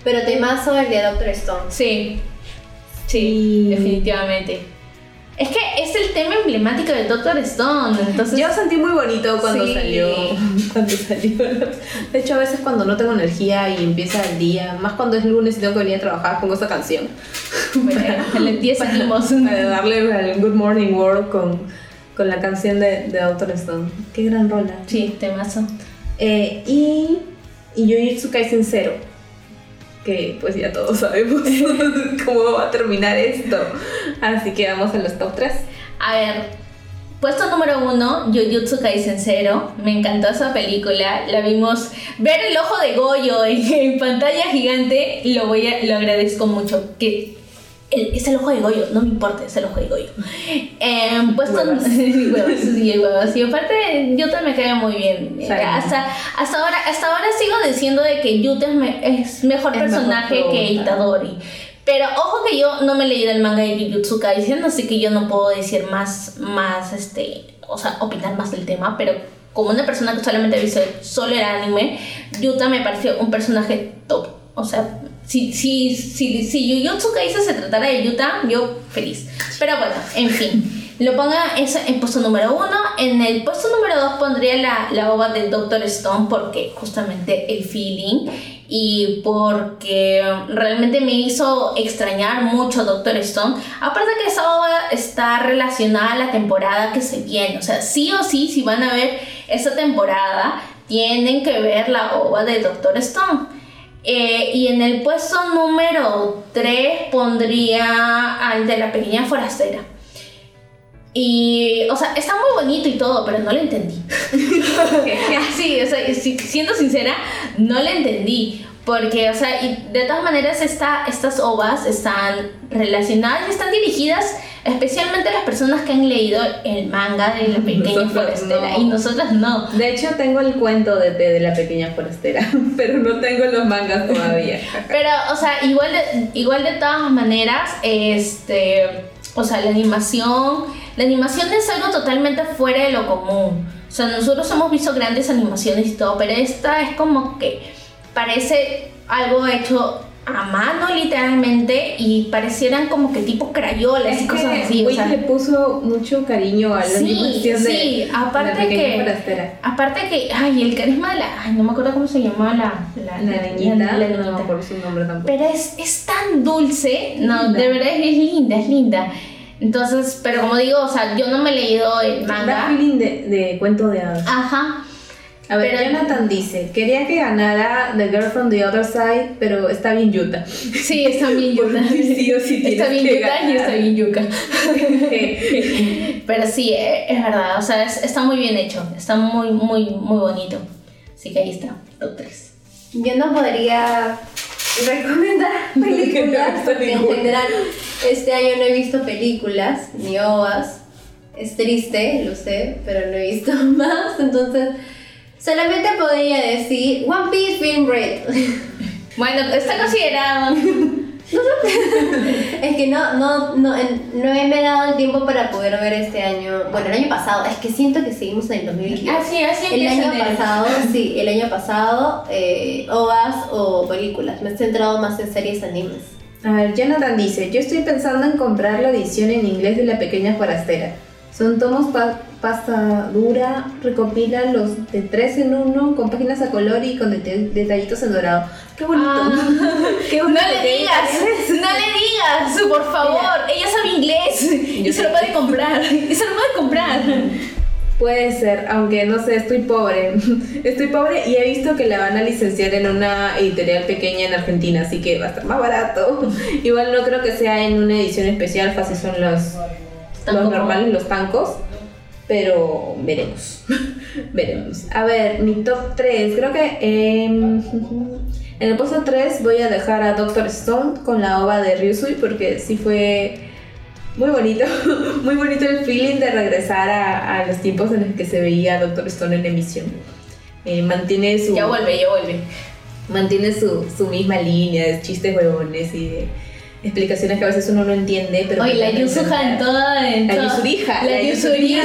Pero temazo el de Doctor Stone. Sí, sí, definitivamente. Es que es el tema emblemático de Doctor Stone, entonces... Yo sentí muy bonito cuando Sí. salió. [laughs] Cuando salió. De hecho, a veces cuando no tengo energía y empieza el día, más cuando es lunes y tengo que venir a trabajar, pongo esa canción. Bueno, el 10 ánimos. Para darle al Good Morning World con, con la canción de, de Doctor Stone. Qué gran rola. Sí, temazo. Eh, y, y Jujutsu Kaisen Zero. Que pues ya todos sabemos [laughs] cómo va a terminar esto. Así que vamos a los top 3. A ver, puesto número uno, Jujutsu Kaisen Zero. Me encantó esa película. La vimos. Ver el ojo de Goyo en, en pantalla gigante, lo, voy a, lo agradezco mucho. Que el- es el ojo de Goyo, no me importa, es el ojo de Goyo. Puesto Huevas. [laughs] huevas, sí, huevas. Y aparte, Yuta me cae muy bien. Sabe. Hasta, hasta, ahora, hasta ahora sigo diciendo de que Yuta es, me- es mejor Es mejor personaje que. Itadori. Pero ojo que yo no me leído el manga de Jujutsu Kaisen, así que yo no puedo decir más, más, este, o sea, opinar más del tema, pero como una persona que solamente ha visto solo el anime, Yuta me pareció un personaje top. O sea, si, si, si, si Jujutsu Kaisen se tratara de Yuta, yo feliz. Pero bueno, en fin. Lo ponga eso en puesto número uno. En el puesto número dos pondría la, la ova del Doctor Stone porque justamente el feeling y porque realmente me hizo extrañar mucho Doctor Stone. Aparte que esa ova está relacionada a la temporada que se viene. O sea, sí o sí, si van a ver esa temporada, tienen que ver la ova de Doctor Stone. Eh, y en el puesto número 3 pondría al de la pequeña forastera. Y, o sea, está muy bonito y todo, pero no lo entendí. [laughs] [laughs] sí, o sea, si- siendo sincera, no lo entendí. Porque, o sea, y de todas maneras, esta, estas ovas están relacionadas y están dirigidas especialmente a las personas que han leído el manga de la pequeña forastera. no. Y nosotras no. De hecho, tengo el cuento de, de, de la pequeña forastera, [laughs] pero no tengo los mangas todavía. [laughs] Pero, o sea, igual de, igual de todas maneras, este, o sea, la animación, la animación es algo totalmente fuera de lo común. O sea, nosotros hemos visto grandes animaciones y todo, pero esta es como que parece algo hecho a mano literalmente y parecieran como que tipo crayolas y cosas así. o sea, le puso mucho cariño a la Sí, sí, de aparte la que- forastera. Aparte que, ay, el carisma de la, ay, no me acuerdo cómo se llamaba la, la, La niñita, la- la no me niñita. acuerdo su nombre tampoco. Pero es, es tan dulce, no, Linda. de verdad es linda, es linda. Entonces, pero como digo, o sea, yo no me he leído el Da manga. feeling de, de cuento de hadas. Ajá. A ver, pero- Jonathan dice, quería que ganara The Girl from the Other Side, pero está bien Yuta. Sí, está bien [laughs] mí sí o sí está bien yuca y está bien yuca. Pero sí, eh, es verdad, o sea, es- está muy bien hecho, está muy, muy, muy bonito. Así que ahí está, top 3. Yo no podría recomendar [laughs] películas porque en general este año no he visto películas ni ovas. Es triste, lo sé, pero no he visto [laughs] más. Entonces, solamente podría decir One Piece Film Red. [laughs] Bueno, está considerado. es que no, no, no, no me he dado el tiempo para poder ver este año. Bueno, el año pasado. Es que siento que seguimos en el 2022. Así, así El año enero. pasado, [laughs] sí, el año pasado, eh, ovas o películas. Me he centrado más en series animes. A ver, Jonathan dice, yo estoy pensando en comprar la edición en inglés de La Pequeña Forastera. Son tomos pa pasta dura, recopilan los de 3 en 1 con páginas a color y con deta- detallitos en dorado. ¡Qué bonito! [laughs] ¡Qué No bonito le que digas, no le digas, por favor. Ella sabe inglés [laughs] y se lo puede comprar. Y se lo puede comprar. Puede ser, aunque no sé, estoy pobre. [laughs] Estoy pobre y he visto que la van a licenciar en una editorial pequeña en Argentina, así que va a estar más barato. Igual no creo que sea en una edición especial, fácil son los, los normales, los tancos. Pero veremos. [laughs] veremos. A ver, mi top 3. Creo que en [laughs] el puesto 3 voy a dejar a Doctor Stone con la ova de Ryusui porque sí fue muy bonito. [laughs] Muy bonito el feeling de regresar a, a los tiempos en los que se veía Doctor Stone en emisión. Eh, mantiene su Ya vuelve, ya vuelve. mantiene su, su misma línea de chistes huevones y de explicaciones que a veces uno no entiende. Pero Oye, la Yusuha en toda. En La Yusurija, La Yusurija.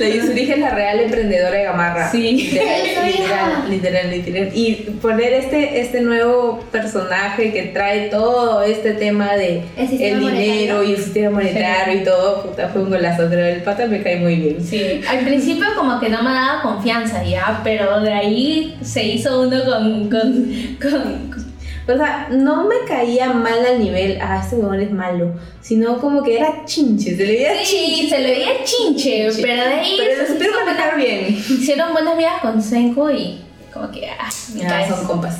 La Yusurija es la real emprendedora de Gamarra. Sí. Literal, literal, literal. Y poner este, este nuevo personaje que trae todo este tema de El sistema dinero monetario. y el sistema monetario y todo, puta, fue un golazo. Pero el pata me cae muy bien. Sí, al principio como que no me daba confianza ya, pero de ahí se hizo uno con, con, con, O sea, no me caía mal al nivel, ah, este huevón es malo, sino como que era chinche, se le veía Sí, chinche. se le veía chinche, Sí. pero de ahí Pero se supieron manejar bien. hicieron buenas vidas con Senko y como que, ah, me Ah, son compas.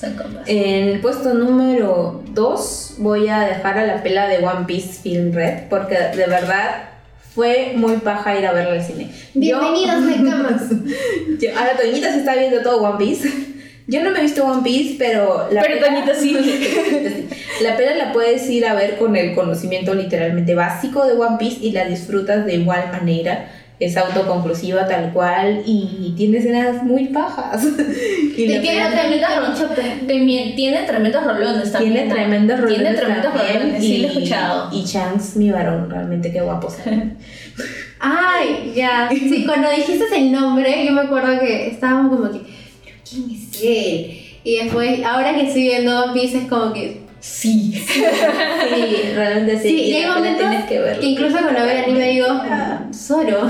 Son compas. En el puesto número 2 voy a dejar a la pela de One Piece Film Red, porque de verdad fue muy paja ir a verla al cine. Bienvenidos, Nekamas. [laughs] ahora Toñita se está viendo todo One Piece. Yo no me he visto One Piece, pero la Pero Toñita [laughs] sí. La pela la puedes ir a ver con el conocimiento literalmente básico de One Piece y la disfrutas de igual manera. Es autoconclusiva tal cual y tiene escenas muy pajas. [laughs] y Y tiene tremendos Tiene, tiene tremendos rolones también. tiene tremendos roles. Tiene tremendos rolones, sí lo he escuchado. Y Chance, mi varón, realmente qué guapo. [laughs] Ay, ya. Sí, cuando dijiste el nombre, yo me acuerdo que estábamos como que, ¿pero quién es él? Y después, ahora que estoy viendo One Piece, es como que, Sí. Sí, [laughs] realmente sí. sí, y hay momentos que verlo. que incluso cuando veo el anime digo, Zoro.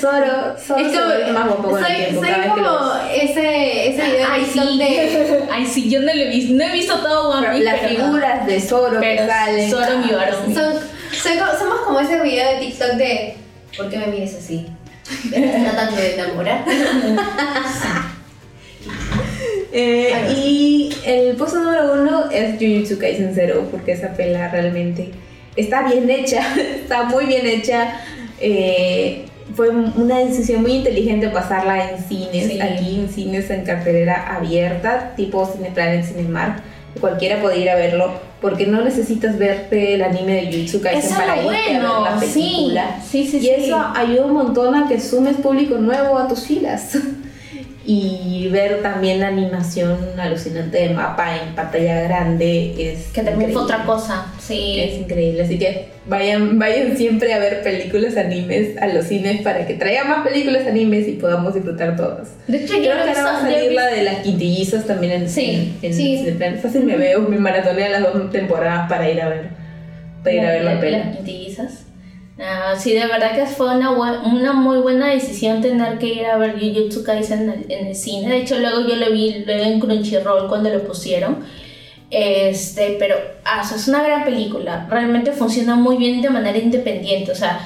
Zoro, Zoro Es como, más soy, tiempo. como ese, ese video de Ay, sí. de... [laughs] Ay, sí, yo no lo he visto. No he visto todo One Piece. Las pero- figuras de Zoro Pero que salen. Zoro mi varón. Son, soy co- somos como ese video de TikTok de ¿Por qué me mires así? [laughs] ¿Me estás tratando de enamorar? Eh, y el puesto número uno es Jujutsu Kaisen Zero, porque esa pela realmente está bien hecha, [laughs] está muy bien hecha. Eh, fue una decisión muy inteligente pasarla en cines, Sí. aquí en cines en cartelera abierta, tipo Cineplanet, Cinemark. Cualquiera puede ir a verlo, porque no necesitas verte el anime de Jujutsu Kaisen para irte a ver la película. sí, sí. Y eso ayuda un montón a que sumes público nuevo a tus filas. [laughs] Y ver también la animación alucinante de mapa en pantalla grande es. Que también fue otra cosa. Sí. Es increíble. Así que vayan, vayan siempre a ver películas animes a los cines para que traigan más películas animes y podamos disfrutar todas. De hecho, yo Creo no que ahora va a salir la de las quintillizas también en, Sí, en, en sí. Fácil me veo, me maratonea las dos temporadas para ir a ver. Para ir a ver la Las pela. quintillizas. Ah, sí, de verdad que fue una, una muy buena decisión tener que ir a ver Jujutsu Kaisen en el, en el cine. De hecho, luego yo lo vi luego en Crunchyroll cuando lo pusieron. Este, pero ah, es una gran película. Realmente funciona muy bien de manera independiente. O sea,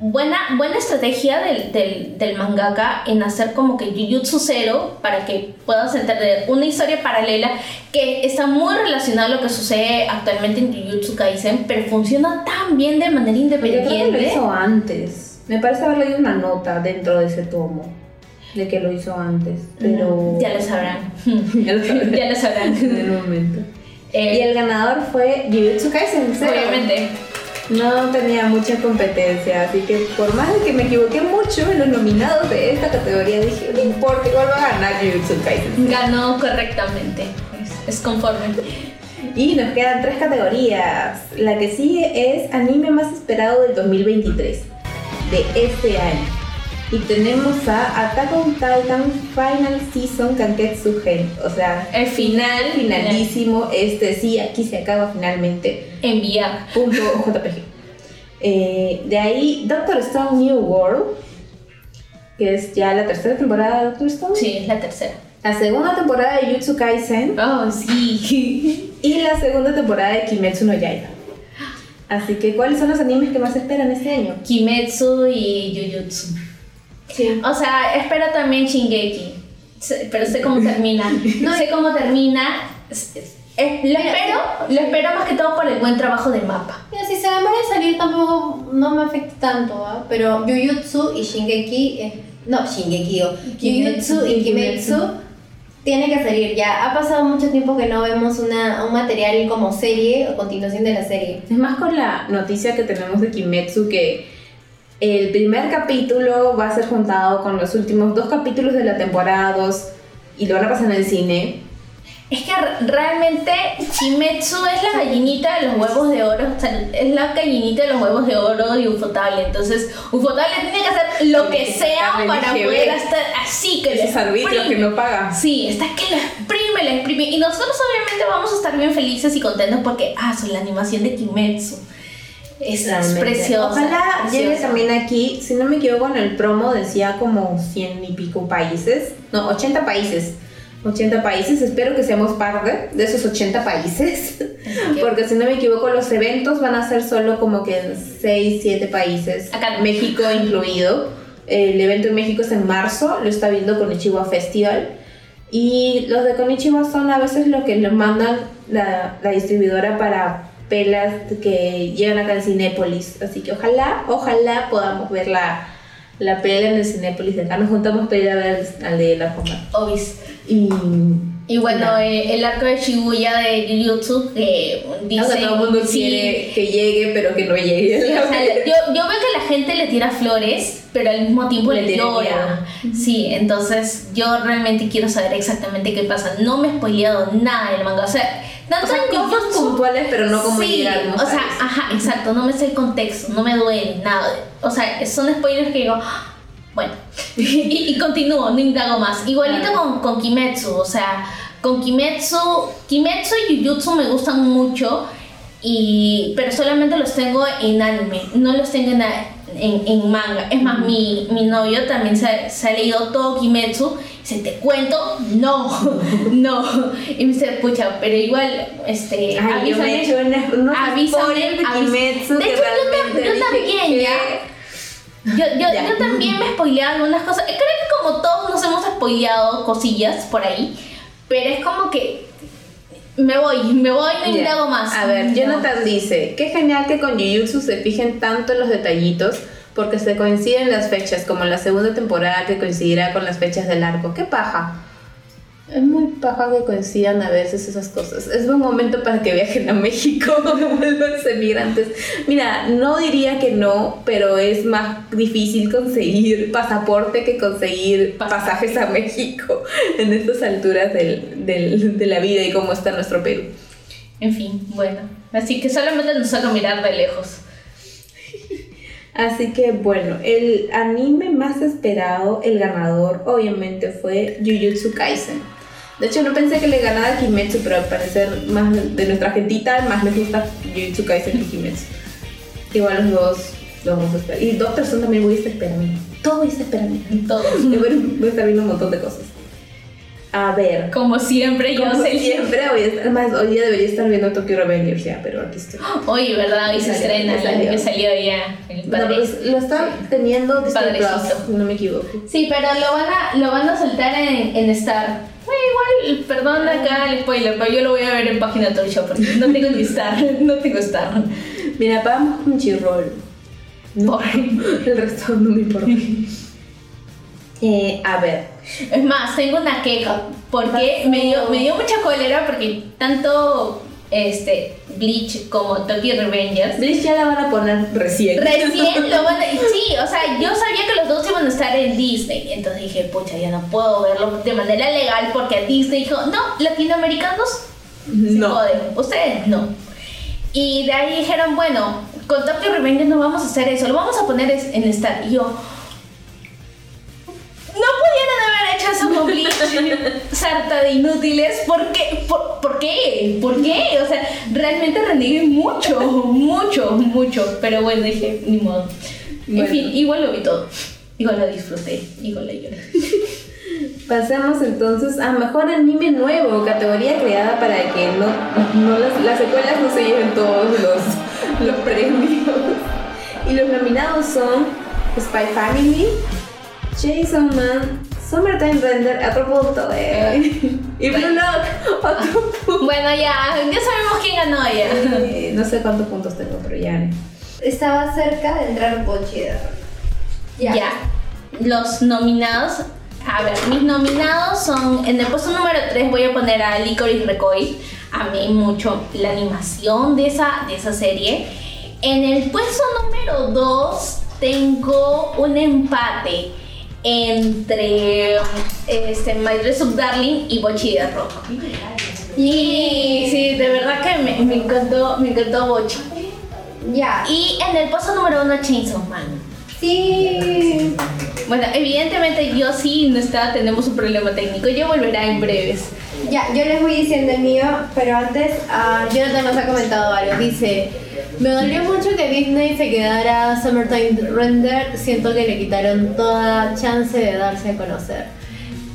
buena, buena estrategia del, del, del mangaka en hacer como que Jujutsu Zero para que puedas entender una historia paralela que está muy relacionada a lo que sucede actualmente en Jujutsu Kaisen, pero funciona tan bien de manera Pero yo creo que lo independiente. hizo antes. Me parece haber leído una nota dentro de ese tomo de que lo hizo antes. Pero. Ya lo sabrán. [laughs] ya lo sabré. [laughs] ya lo sabrán. en el momento. Eh, Y el ganador fue Jujutsu Kaisen. obviamente. No tenía mucha competencia, así que por más de que me equivoqué mucho en los nominados de esta categoría, dije, no importa, igual va a ganar Jujutsu Kaisen. Ganó correctamente. Es, es conforme. Y nos quedan tres categorías. La que sigue es anime más esperado del 2023, de este año. Y tenemos a Attack on Titan Final Season Kanketsu Gen. O sea, El final. finalísimo. Este sí, aquí se acaba finalmente. Enviar. Punto [laughs] JPG. Eh, de ahí, Doctor Stone New World, que es ya la tercera temporada de Doctor Stone. Sí, es la tercera. La segunda temporada de Jutsu Kaisen Oh, sí. [laughs] y la segunda temporada de Kimetsu no Yaiba. Así que, ¿cuáles son los animes que más esperan este año? Kimetsu y Jujutsu. Sí. O sea, espero también Shingeki. Pero sé cómo termina. [laughs] No sé cómo termina. Lo espero, lo espero más que todo por el buen trabajo de mapa. Mira, si se demora en salir tampoco no me afecta tanto, ¿ah? Pero Jujutsu y Shingeki, eh, no, Shingeki, o Jujutsu y Kimetsu tiene que salir ya. Ha pasado mucho tiempo que no vemos una, un material como serie o continuación de la serie. Es más con la noticia que tenemos de Kimetsu que el primer capítulo va a ser juntado con los últimos dos capítulos de la temporada 2 y lo van a pasar en el cine. Es que re- realmente Kimetsu es la gallinita de los huevos de oro. O sea, es la gallinita de los huevos de oro de Ufotable. Entonces, Ufotable tiene que hacer lo que sea para poder estar así que le Esos arbitrios que no pagan. Sí, está que la exprime, la exprime. Y nosotros obviamente vamos a estar bien felices y contentos porque, ah, son la animación de Kimetsu. Es, Realmente. preciosa. Ojalá es llegue preciosa. también aquí, si no me equivoco, en el promo decía como 100 y pico países. No, 80 países. 80 países, espero que seamos parte de esos 80 países. [laughs] que- Porque si no me equivoco, los eventos van a ser solo como que en 6, 7 países. Acá. México incluido. El evento en México es en marzo, lo está viendo Konichiwa Festival. Y los de Konichiwa son a veces lo que nos mandan la, la distribuidora para pelas que llegan acá en Cinépolis. Así que ojalá, ojalá podamos ver la, la pela en el Cinépolis acá. Nos juntamos para ir a ver al de la forma. Obis. Y, Y bueno, eh, el arco de Shibuya de Jujutsu que dice... o sea, todo el mundo sí, quiere que llegue, pero que no llegue. Sí, o sea, yo, yo veo que la gente le tira flores, pero al mismo tiempo Le le, llora. Sí, entonces yo realmente quiero saber exactamente qué pasa. No me he spoileado nada del manga. O sea, O sea, cosas puntuales, pero no como sí, llegar. O sea, ajá, exacto. No me sé el contexto, no me duele nada. O sea, son spoilers que digo, "Ah, bueno. [laughs] y, y continúo, no indago más. Igualito Claro. con, con Kimetsu, o sea, con Kimetsu, Kimetsu y Jujutsu me gustan mucho. Y, pero solamente los tengo en anime, no los tengo en, en, en manga. Es más, mi, mi novio también se ha leído todo Kimetsu. Dice, ¿te cuento? No, [laughs] no. Y me dice, pucha, pero igual, este, Ay, yo me he avísame. hecho unos Avísame, de Kimetsu hecho, yo también, que- ya. Yo, yo, Ya. yo también me spoileé algunas cosas. Creo que como todos nos hemos spoileado cosillas por ahí. Pero es como que me voy, me voy, no indago más. A ver, No. Jonathan dice, qué genial que con Jujutsu se fijen tanto en los detallitos porque se coinciden las fechas, como la segunda temporada que coincidirá con las fechas del arco. ¡Qué paja! Es muy paja que coincidan a veces esas cosas. Es buen momento para que viajen a México, [laughs] vuelvanse migrantes. Mira, no diría que no, pero es más difícil conseguir pasaporte que conseguir Pasaje. pasajes a México [laughs] en estas alturas del- del- de la vida y cómo está nuestro Perú. En fin, bueno. Así que solamente nos saca mirar de lejos. Así que bueno, el anime más esperado, el ganador, obviamente fue Jujutsu Kaisen. De hecho, no pensé que le ganara a Kimetsu, pero al parecer más de nuestra gentita, más les gusta Jujutsu Kaisen que Kimetsu. Igual los dos los vamos a esperar. Y Doctor Stone también voy a estar esperando. Todo voy a estar esperando. Todo. [laughs] Voy a estar viendo un montón de cosas. A ver. Como siempre, yo Como sé siempre, estar, además, hoy día debería estar viendo Tokyo Revengers ya, pero aquí estoy. Oye, ¿verdad? Hoy se estrena, ya salió. que salió ya. El No, padre. pues, lo está teniendo Disney. Plus, no me equivoco. Sí, pero lo van a, lo van a soltar en, en Star. Eh, igual, perdón acá el spoiler, pero yo lo voy a ver en página Toy Shop porque no tengo ni Star, [laughs] no tengo Star. Mira, pagamos un chirrol. No, [laughs] el resto no me importa. [laughs] Eh, a ver. Es más, tengo una queja porque me dio, me dio mucha cólera porque tanto este Bleach como Tokyo Revengers Bleach ya la van a poner recién. recién lo van a... Sí, o sea, [laughs] yo sabía que los dos iban a estar en Disney. Entonces dije, pucha, ya no puedo verlo de manera legal porque a Disney dijo, no, latinoamericanos se No. joden, ustedes no. Y de ahí dijeron, bueno, con Tokyo Revengers no vamos a hacer eso, lo vamos a poner en Star. Y yo, no pudieron haber hecho eso con Bleach, [laughs] sarta de inútiles. ¿Por qué? ¿Por, por qué? ¿Por qué? O sea, realmente renegué mucho, mucho, mucho. Pero bueno, dije, ni modo. En Bueno. fin, igual lo vi todo. Igual lo disfruté, igual lo lloré. [laughs] Pasemos entonces a mejor anime nuevo, categoría creada para que no, no las, las secuelas no se lleven todos los, los premios. [laughs] Y los nominados son Spy Family, Jason Man, Summertime Render, Apropos [laughs] y Blue Lock, otro punto. [laughs] Bueno, ya, ya sabemos quién ganó ya. Eh, No sé cuántos puntos tengo, pero ya. Estaba cerca de entrar Bochi de Ya. Los nominados. A ver, mis nominados son. En el puesto número 3 voy a poner a Licorice Recoil. Amé mucho la animación de esa, de esa serie. En el puesto número 2 tengo un empate entre este, My Dress Up Darling y Bochi de Rojo. Y sí, de verdad que me, me encantó, me encantó Bochi. Ya. Y en el puesto número 1 Chainsaw Man. Sí. Bueno, evidentemente yo sí no está, tenemos un problema técnico, ya volverá en breves. Ya, yo les voy diciendo el mío, pero antes ah, Jonathan nos ha comentado algo. Dice, me dolió mucho que Disney se quedara Summertime Render, siento que le quitaron toda chance de darse a conocer.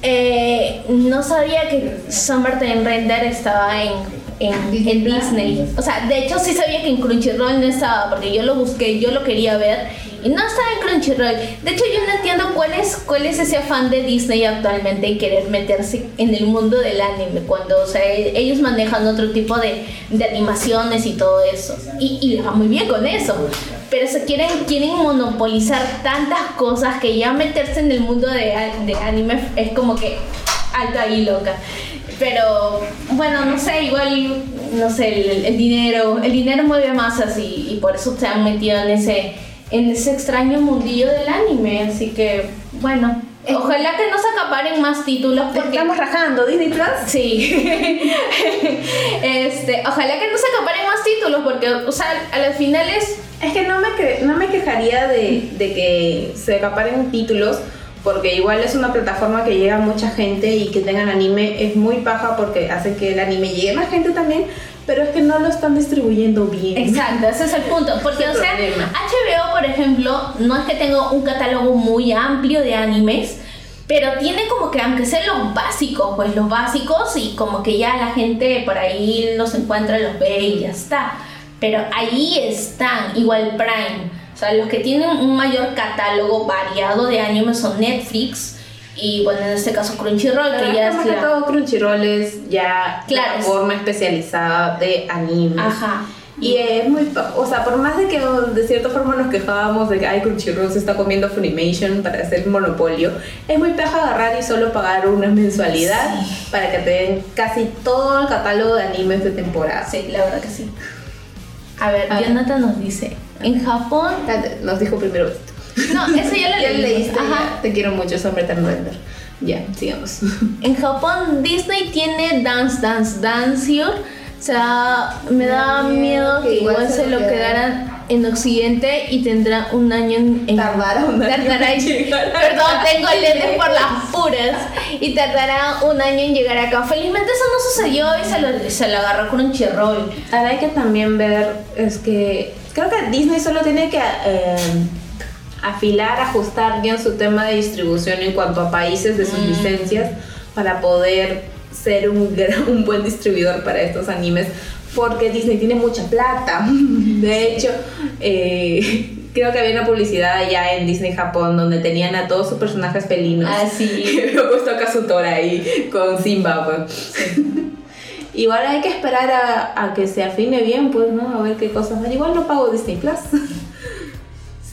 Eh, no sabía que Summertime Render estaba en, en, Disney en. Disney. O sea, de hecho sí sabía que en Crunchyroll no estaba, porque yo lo busqué, yo lo quería ver y no estaba en Crunchyroll. De hecho yo no entiendo cuál es, cuál es ese afán de Disney actualmente en querer meterse en el mundo del anime, cuando o sea, e- ellos manejan otro tipo de, de animaciones y todo eso. Y, va muy bien con eso. Pero se quieren, quieren monopolizar tantas cosas que ya meterse en el mundo de, de anime es como que alta y loca. Pero bueno, no sé, igual, no sé, el, el dinero, el dinero mueve masas y, y por eso se han metido en ese, en ese extraño mundillo del anime. Así que, bueno, ojalá que no se acaparen más títulos porque Estamos rajando, Disney Plus. Sí. [laughs] este, ojalá que no se acaparen más títulos porque, o sea, a las finales Es que no me, que- no me quejaría de, de que se acaparen títulos, porque igual es una plataforma que llega a mucha gente y que tengan anime es muy paja porque hace que el anime llegue a más gente también, pero es que no lo están distribuyendo bien. Exacto, ese es el punto. Porque, o sea, problema. HBO, por ejemplo, no es que tenga un catálogo muy amplio de animes, pero tiene como que, aunque sean los básicos, pues los básicos, y como que ya la gente por ahí los encuentra, los ve y ya está. Pero ahí están, igual Prime. O sea, los que tienen un mayor catálogo variado de animes son Netflix y, bueno, en este caso Crunchyroll, Pero que ya es es la... todo Crunchyroll es ya Claro, es- plataforma especializada de animes. Ajá. Y es muy, o sea, por más de que de cierta forma nos quejábamos de que ay, Crunchyroll se está comiendo Funimation para hacer monopolio, es muy paja agarrar y solo pagar una mensualidad para que te den casi todo el catálogo de animes de temporada. Sí, la verdad que sí. A ver, A ver. Jonathan nos dice, en Japón... Nos dijo primero esto. No, eso ya lo [laughs] leíste, Ajá. Te quiero mucho, Summertime Render. Ya, sigamos. [laughs] En Japón Disney tiene Dance Dance Dancier. O sea, me da miedo que igual se lo quedaran en Occidente y tendrá un año en... en- Tardará un año tardará en- en llegar. Perdón, tengo lentes por las puras. Y tardará un año en llegar acá. Felizmente eso no sucedió y se lo, se lo agarró con un chirrol. Ahora hay que también ver, es que creo que Disney solo tiene que eh, afilar, ajustar bien su tema de distribución en cuanto a países de sus Mm. licencias para poder ser un, [laughs] un buen distribuidor para estos animes, porque Disney tiene mucha plata. [laughs] De hecho, eh, creo que había una publicidad allá en Disney Japón donde tenían a todos sus personajes felinos. Ah, sí. Había puesto a Kazutora ahí con Simba, pues. Igual hay que esperar a, a que se afine bien, pues, ¿no? A ver qué cosas. Igual no pago Disney Plus. [laughs]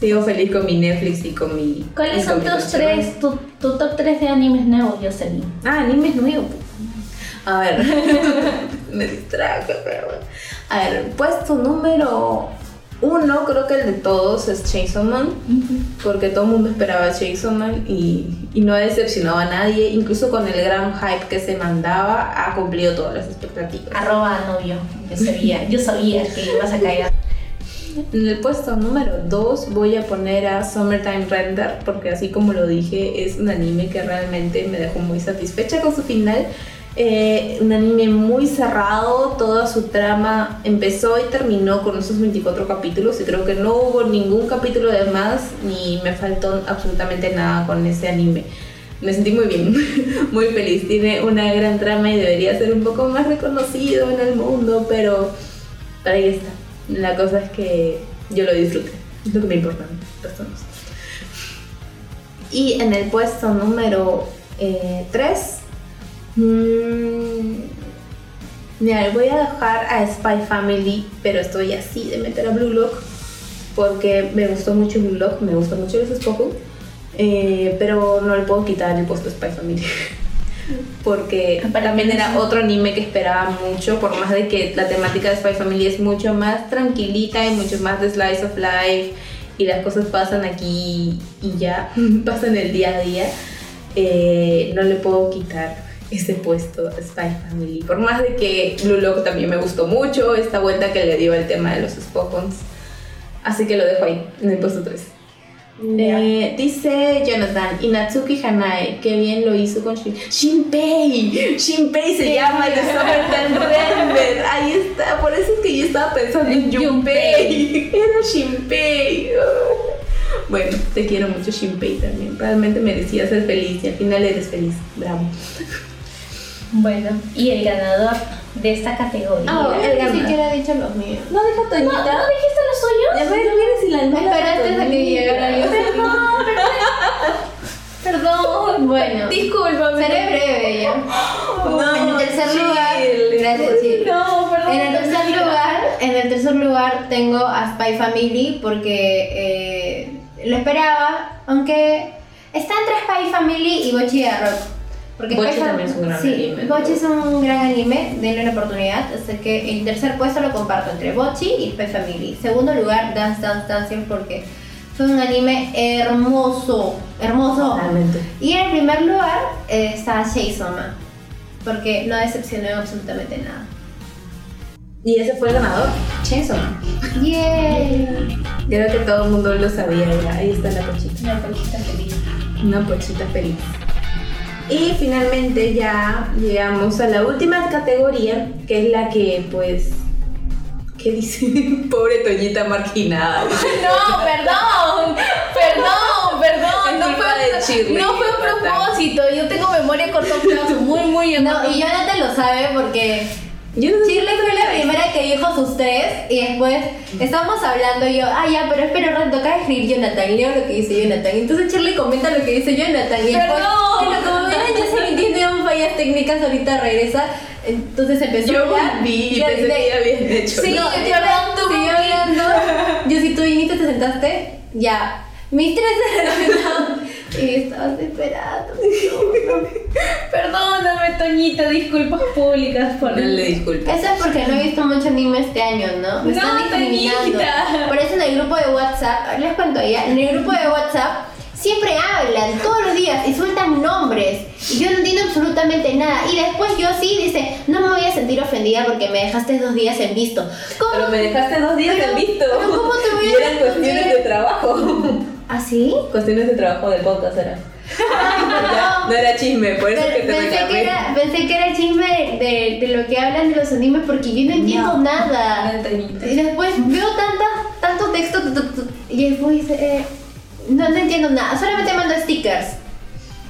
Sigo feliz con mi Netflix y con mi. ¿Cuáles son tus tres, tu, tu top 3 de animes nuevos, Jocelyn? Ah, animes nuevos. A ver. [laughs] Me distrajo, pero. A ver, puesto número uno, creo que el de todos es Chainsaw Man. Porque todo el mundo esperaba Chainsaw Man y, y no ha decepcionado a nadie. Incluso con el gran hype que se mandaba, ha cumplido todas las expectativas. Arroba novio. Yo sabía, yo sabía que ibas a caer. En el puesto número 2 voy a poner a Summertime Render porque así como lo dije es un anime que realmente me dejó muy satisfecha con su final. Eh, un anime muy cerrado, toda su trama empezó y terminó con esos 24 capítulos y creo que no hubo ningún capítulo de más ni me faltó absolutamente nada con ese anime. Me sentí muy bien, [laughs] muy feliz. Tiene una gran trama y debería ser un poco más reconocido en el mundo, pero ahí está. La cosa es que yo lo disfruté, es lo que me importa. sé. Y en el puesto número 3, mira, voy a dejar a Spy Family, pero estoy así de meter a Blue Lock porque me gustó mucho Blue Lock, me gustó mucho los Spoken, eh, pero no le puedo quitar el puesto Spy Family. [laughs] porque también era otro anime que esperaba mucho, por más de que la temática de Spy Family es mucho más tranquilita y mucho más de slice of life y las cosas pasan aquí y ya, [laughs] pasan el día a día, eh, no le puedo quitar ese puesto a Spy Family. Por más de que Blue Lock también me gustó mucho, esta vuelta que le dio al tema de los Spokons. Así que lo dejo ahí, en el puesto 3. Eh, dice Jonathan, Inatsuki Hanae, qué bien lo hizo con Shin Shinpei. Shinpei se llama el Summertime Render. Ahí está, por eso es que yo estaba pensando en Junpei. [laughs] Era Shinpei. Bueno, te quiero mucho Shinpei también. Realmente merecía ser feliz y al final eres feliz. Bravo. Bueno, y el ganador de esta categoría. Oh, el ni siquiera ha dicho los míos. ¿No dijo ¿No, Toñita? ¿no dijiste los suyos? A ver, mira si la nota Espera antes de que llegara yo. [laughs] Perdón, perdón. Bueno, Discúlpame. seré breve ya. [gasps] No, en el tercer chill. lugar, gracias, Chile. No, perdón. En el tercer lugar, en el tercer lugar tengo a Spy Family porque eh, lo esperaba, aunque está entre Spy Family y Bochi de Rock. Porque Spy Fam- también es un gran sí, anime. Bocchi es un gran anime, denle una oportunidad. Así que el tercer puesto lo comparto entre Bochi y Spy Family. Segundo lugar, Dance Dance Dancing porque fue un anime hermoso, hermoso. Realmente. Y en el primer lugar eh, está Soma porque no decepcionó en absolutamente nada. Y ese fue el ganador, Chainsaw. Yay. Creo que todo el mundo lo sabía ya. Ahí está la pochita. Una pochita feliz. Una pochita feliz. Y finalmente ya llegamos a la última categoría, que es la que pues... ¿Qué dice? [laughs] Pobre Toñita marginada. [laughs] No, perdón, perdón, perdón. No fue, no fue a propósito. Yo tengo memoria corto plazo, muy, muy [laughs] No, y Jonathan lo sabe porque Yo no sé Shirley fue la primera que dijo sus tres y después estábamos hablando y yo, ah ya, pero espera, ahora toca escribir Jonathan, leo lo que dice Jonathan. Entonces Shirley comenta lo que dice Jonathan y después, bueno, como verán me tienen fallas técnicas, ahorita regresa, entonces empezó Yo a hablar. volví y pensé de- que habían hecho. Sí, No, yo volví. hablando. Yo si tú viniste, te sentaste, ya. Mis tres se [laughs] y estabas esperando. [laughs] Perdóname, Toñita, disculpas públicas por No le disculpo. Eso es porque no he visto mucho anime este año, ¿no? Me No, están discriminando. Toñita. Por eso en el grupo de WhatsApp, les cuento ya, en el grupo de WhatsApp siempre hablan todos los días y sueltan nombres y yo no entiendo absolutamente nada. Y después yo sí dice, no me voy a sentir ofendida porque me dejaste dos días en visto. ¿Cómo? Pero me dejaste dos días Pero- en visto. pero ¿cómo te voy a [laughs] Y eran cuestiones de trabajo. [laughs] ¿Ah, sí? Cuestiones de trabajo del podcast era. No era chisme, por eso es que te pensé, que era, pensé que era chisme de, de lo que hablan de los animes porque yo no entiendo No. nada. No. Y después veo tanta, tanto texto y después eh, no, no entiendo nada, solamente mando stickers.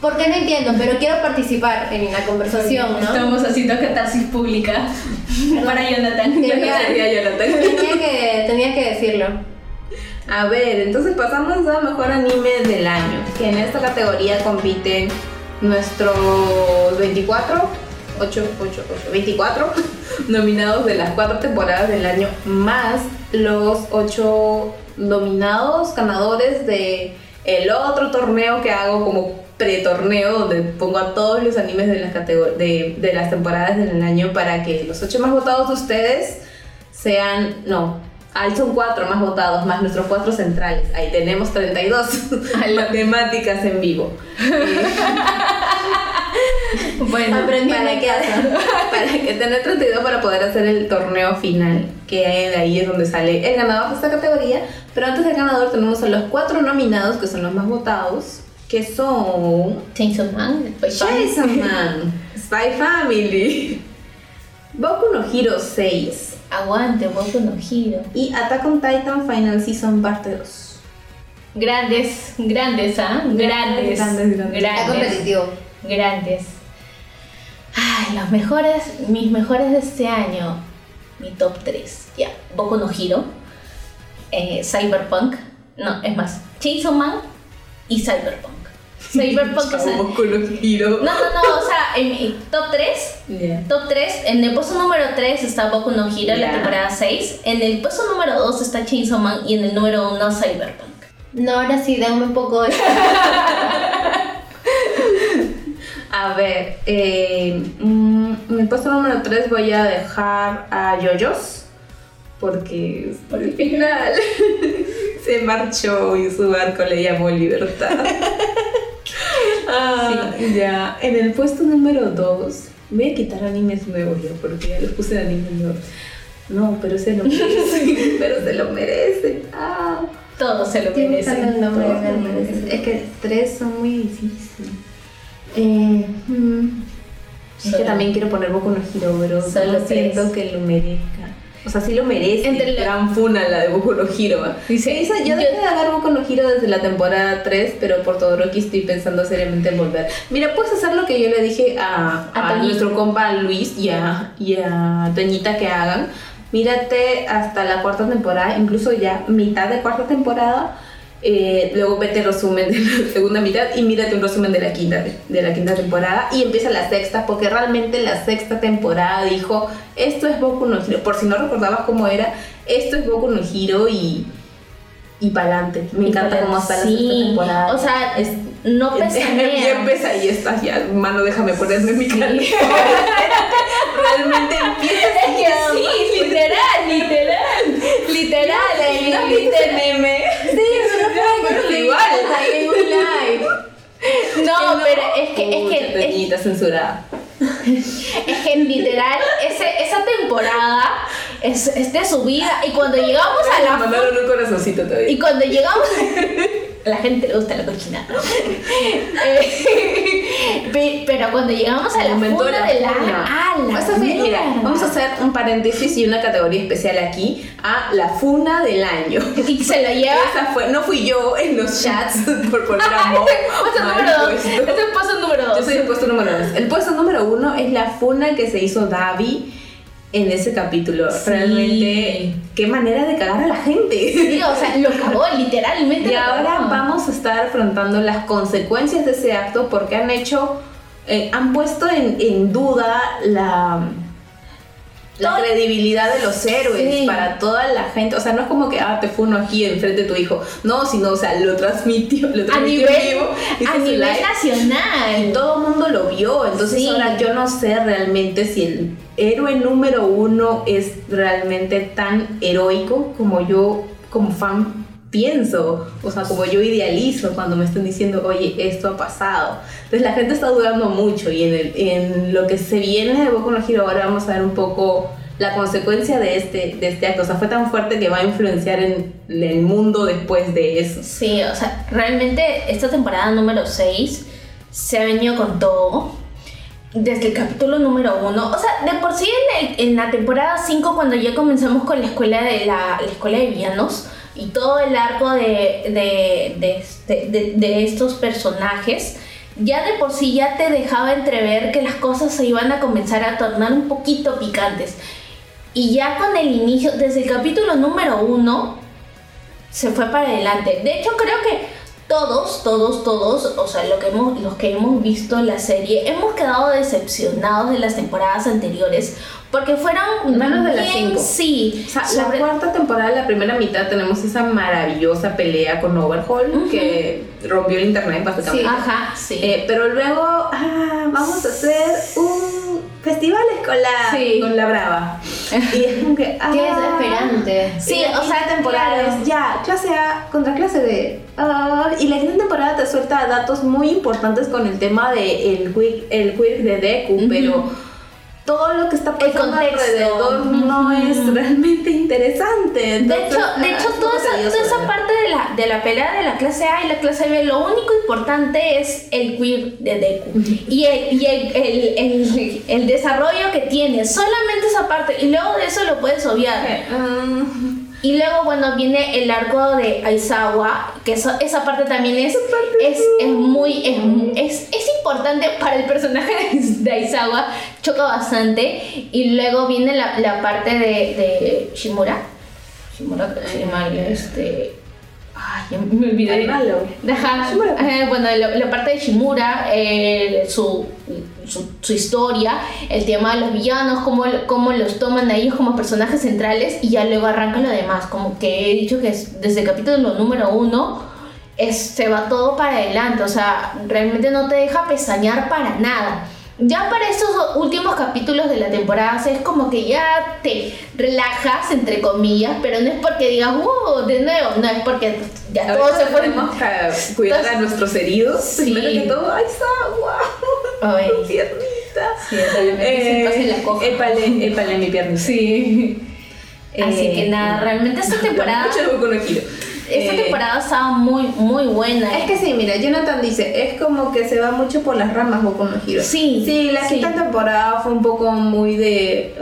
Porque no entiendo, pero quiero participar en la conversación, ¿no? Estamos haciendo catarsis pública [laughs] para Jonathan. Tenía, Sería Jonathan. tenía que, tenía que decirlo. A ver, entonces pasamos a mejor anime del año. Que en esta categoría compiten nuestros 24, 8, 8, 8, 24 nominados de las cuatro temporadas del año, más los 8 nominados ganadores de el otro torneo que hago como pre-torneo donde pongo a todos los animes de las, de, de las temporadas del año para que los 8 más votados de ustedes sean, no, ahí son 4 más votados, más nuestros 4 centrales, ahí tenemos 32 matemáticas en vivo. [laughs] Eh, Bueno, Aprendí para casa. [laughs] para que tener 32 para poder hacer el torneo final, que de ahí es donde sale el ganador de esta categoría. Pero antes del ganador tenemos a los cuatro nominados, que son los más votados, que son Chainsaw Man, después Jason Man, Spy Family, Boku no Hero 6 Aguante, Boku no Hero. y Attack on Titan Final Season parte 2. Grandes, grandes, ¿ah? Grandes, Grandes, grandes. Está competitivo. grandes. Ay, los mejores, mis mejores de este año. Mi top 3. Ya, Boku no Hero, eh, Cyberpunk, no, es más, Chainsaw Man y Cyberpunk. Cyberpunk es el... No, Boku no Hero. no, no, o sea, en mi top 3 Yeah. Top 3, en el puesto número 3 está Boku no Hero, Ya. la temporada 6. En el puesto número 2 está Chainsaw Man y en el número 1 Cyberpunk. No, ahora sí, dame un poco de. [laughs] A ver, eh, mm, en el puesto número 3 voy a dejar a Yoyos. Porque al [laughs] final se marchó y su barco le llamó libertad. [laughs] Ah, Ya, en el puesto número 2 voy a quitar animes nuevos ya, porque ya les puse animes nuevos. No, pero se lo [laughs] merecen, pero se lo merecen. Ah. Todos se lo merecen. el nombre Todos de merecen. Es que tres son muy difíciles. Eh, mm, es que también quiero poner Boku no Hero, pero Solo siento que lo merezca. O sea, sí lo merece. Entre la- Gran funa la de Boku no Hero. ¿va? Dice, Esa- yo yo- dejé de ver Boku no Hero desde la temporada 3, pero por todo lo que estoy pensando seriamente en volver. Mira, puedes hacer lo que yo le dije a, A a nuestro compa Luis y a, y a Toñita que hagan. Mírate hasta la cuarta temporada, incluso ya mitad de cuarta temporada. Eh, luego vete resumen de la segunda mitad y mírate un resumen de la quinta de la quinta temporada y empieza la sexta porque realmente la sexta temporada dijo esto es Boku no Hero por si no recordabas cómo era esto es Boku no Hero y y pa'lante me encanta cómo está la sexta Sí, temporada o sea, es no pesanea. pesa y estás ya mano déjame ponerme mi cara realmente empieza Es que sí, literal, literal, literal, literal. meme Sí, pero Pero igual. Ahí en un live. No, pero es que, es que, es, Toñita censurada es que literal, ese, esa temporada es, es de su vida y cuando llegamos a Me la mandaron un corazoncito todavía Y cuando llegamos, a [laughs] la gente le gusta la cochinada. [laughs] Eh, pe- [laughs] pero cuando llegamos a la funda de la. Vas a ver, mira, vamos a hacer un paréntesis y una categoría especial aquí a la funa del año. Y se lo lleva. [laughs] Esa fue, no fui yo en los chats por poner. Puesto no, número 2. puesto. Este es el puesto número Yo 2. soy el puesto número 2. El puesto número 1 es la funa que se hizo Davi en ese capítulo. Sí. Realmente, qué manera de cagar a la gente. Sí, o sea, lo cagó, literalmente. Y ahora cagó. vamos a estar afrontando las consecuencias de ese acto porque han hecho, eh, han puesto en, en duda la, la Todo- credibilidad de los héroes Sí. para toda la gente. O sea, no es como que, ah, te funo aquí enfrente de tu hijo. No, sino, o sea, lo transmitió, lo a transmitió en nivel, vivo. a nivel. Y nacional. todo el mundo lo vio, entonces ahora yo no sé realmente si el héroe número uno es realmente tan heroico como yo como fan pienso, o sea, como yo idealizo cuando me están diciendo, oye, esto ha pasado. Entonces la gente está dudando mucho y en, el- en lo que se viene de Boku no Hero ahora vamos a ver un poco la consecuencia de este, de este acto. O sea, fue tan fuerte que va a influenciar en el mundo después de eso. Sí, o sea, realmente esta temporada número 6 se ha venido con todo. Desde el capítulo número 1. O sea, de por sí en, la temporada 5, cuando ya comenzamos con la escuela de la, la escuela de villanos y todo el arco de, de, este- de- de estos personajes, ya de por sí ya te dejaba entrever que las cosas se iban a comenzar a tornar un poquito picantes. Y ya con el inicio, desde el capítulo número 1, se fue para adelante. De hecho, creo que todos, todos, todos, o sea, lo que hemos, los que hemos visto la serie, hemos quedado decepcionados de las temporadas anteriores porque fueron Menos de las cinco. Sí, O sea, la cuarta temporada, la primera mitad, tenemos esa maravillosa pelea con Overhaul que rompió el internet básicamente. Ajá, sí. Eh, pero luego, ah, vamos a hacer un festival escolar Sí. con la Brava. [laughs] Y es como que. Ah, Qué desesperante. Sí, o sea, sea, temporada claro. es ya, clase A contra clase B. Ah, y la quinta temporada te suelta datos muy importantes con el tema de el quirk, el quirk de Deku, pero todo lo que está pasando alrededor no es realmente interesante. De Entonces, hecho, de hecho es un toda, esa, toda esa de parte de la, de la pelea de la clase A y la clase B, lo único importante es el queer de Deku. Y, el, y el, el, el- desarrollo que tiene, solamente esa parte. Y luego de eso lo puedes obviar. Ah, Y luego, bueno, viene el arco de Aizawa, que eso- esa parte también es, es, es muy, es, es, es importante para el personaje de, Aizawa, choca bastante. Y luego viene la, la parte de, de Shimura. Shimura, que se llama, este... Ay, me olvidé. Malo. Ajá, eh, bueno, la, la parte de Shimura, eh, su, su, su historia, el tema de los villanos, cómo, cómo los toman a ellos como personajes centrales y ya luego arranca lo demás. Como que he dicho que es- desde el capítulo número uno es, se va todo para adelante, o sea, realmente no te deja pesañar para nada. Ya para estos últimos capítulos de la temporada o sea, es como que ya te relajas, entre comillas, pero no es porque digas, ¡uh! De nuevo, no, es porque ya todo se fue. tenemos que cuidar a nuestros heridos. Sí. Primero que todo, ¡ay, agua! Ay. Piernita. Sí, realmente se pasa en la coja. Épale, épale mi piernita. Sí. Así Eh, que nada, realmente esta [laughs] temporada, Hero. esta Eh, temporada estaba muy, muy buena. Es que sí, mira, Jonathan dice, es como que se va mucho por las ramas Boku no Hero. Sí, Sí, la sí. quinta temporada fue un poco muy de...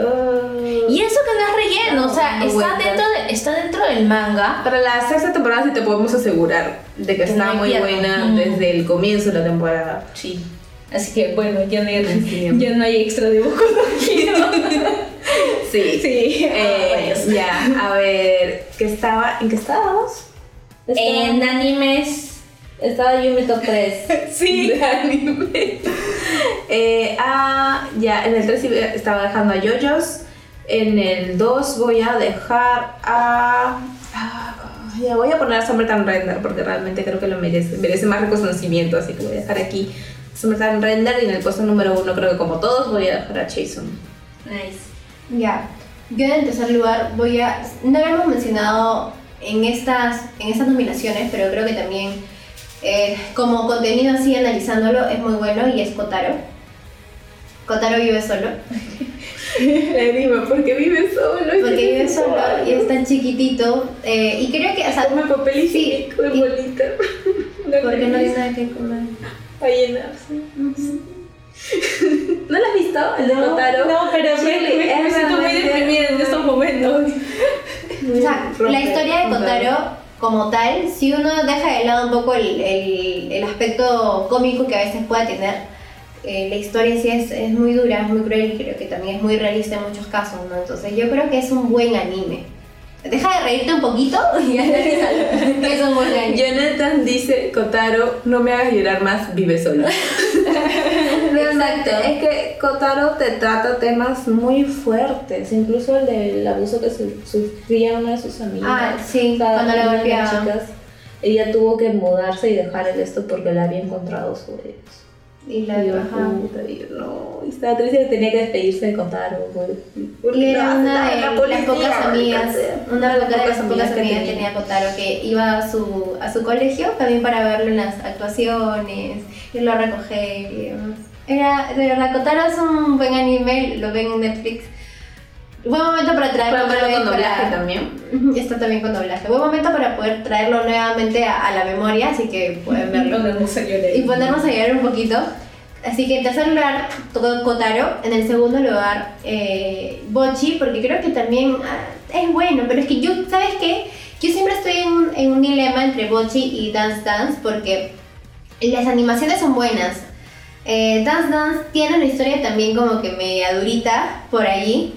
Y eso que no es relleno, o sea, está dentro, de- está dentro del manga. Para la sexta temporada sí te podemos asegurar de que Que está no muy buena Mm. desde el comienzo de la temporada. Sí. Así que bueno, ya no hay, Sí. ya no hay extra no Hero. [laughs] Sí. Sí. Eh, Ah, ya, a ver, ¿qué estaba? ¿En qué estábamos? En animes. Estaba yo en mi top 3. [laughs] Sí. De [laughs] anime. Eh, ah, ya, en el 3 estaba dejando a Yoyos. En el 2 voy a dejar a. ah, ya voy a poner a Summertime Render porque realmente creo que lo merece. Merece más reconocimiento, así que voy a dejar aquí Summertime Render. Y en el puesto número 1, creo que como todos, voy a dejar a Jason. Nice. Ya. Yo en tercer lugar voy a. No lo hemos mencionado en estas, en estas nominaciones, pero creo que también eh, como contenido así analizándolo es muy bueno y es Kotaro. Kotaro vive solo. [laughs] Le digo, porque vive solo. y Porque vive solo y es tan chiquito. eh, y creo que, o sea, papel de y- bolita. [laughs] porque no hay nada que comer. Para llenarse. [laughs] ¿No lo has visto? El de Kotaro. No, pero me, Chile, me- me es siento muy deprimida en estos momentos. [laughs] O sea, la historia de Kotaro como tal, si uno deja de lado un poco el, el- el aspecto cómico que a veces pueda tener, eh, la historia sí es, es muy dura, es muy cruel y creo que también es muy realista en muchos casos, ¿no? Entonces yo creo que es un buen anime. Deja de reírte un poquito y que. [laughs] Jonathan dice, Kotaro, no me hagas llorar más, vive solo. [laughs] Exacto. Es que Kotaro te trata temas muy fuertes, incluso el del abuso que su- sufría una de sus amigas. Ah, sí, cuando la golpeaban. chicas, Ella tuvo que mudarse y dejar el esto porque la había encontrado sobre ellos. Y la Y yo, ajá. puta, y yo, no, y estaba triste que tenía que despedirse de porque Y era una de las pocas amigas, una de las pocas amigas que tenía. tenía Kotaro que iba a su, a su colegio también para verlo en las actuaciones, irlo a recoger y demás. Era, de verdad, Kotaro es un buen anime, lo ven en Netflix. Buen momento para traerlo Para con doblaje para- también. Está también con doblaje. Buen momento para poder traerlo nuevamente a, a la memoria, así que pueden [laughs] verlo. y ponernos a llorar un poquito. Así que en tercer lugar, Kotaro. En el segundo lugar, eh, Bochi, porque creo que también ah, es bueno, pero es que yo, ¿sabes qué? Yo siempre estoy en, un- en un dilema entre Bochi y Dance Dance, porque las animaciones son buenas. Eh, Dance Dance tiene una historia también como que media durita por allí,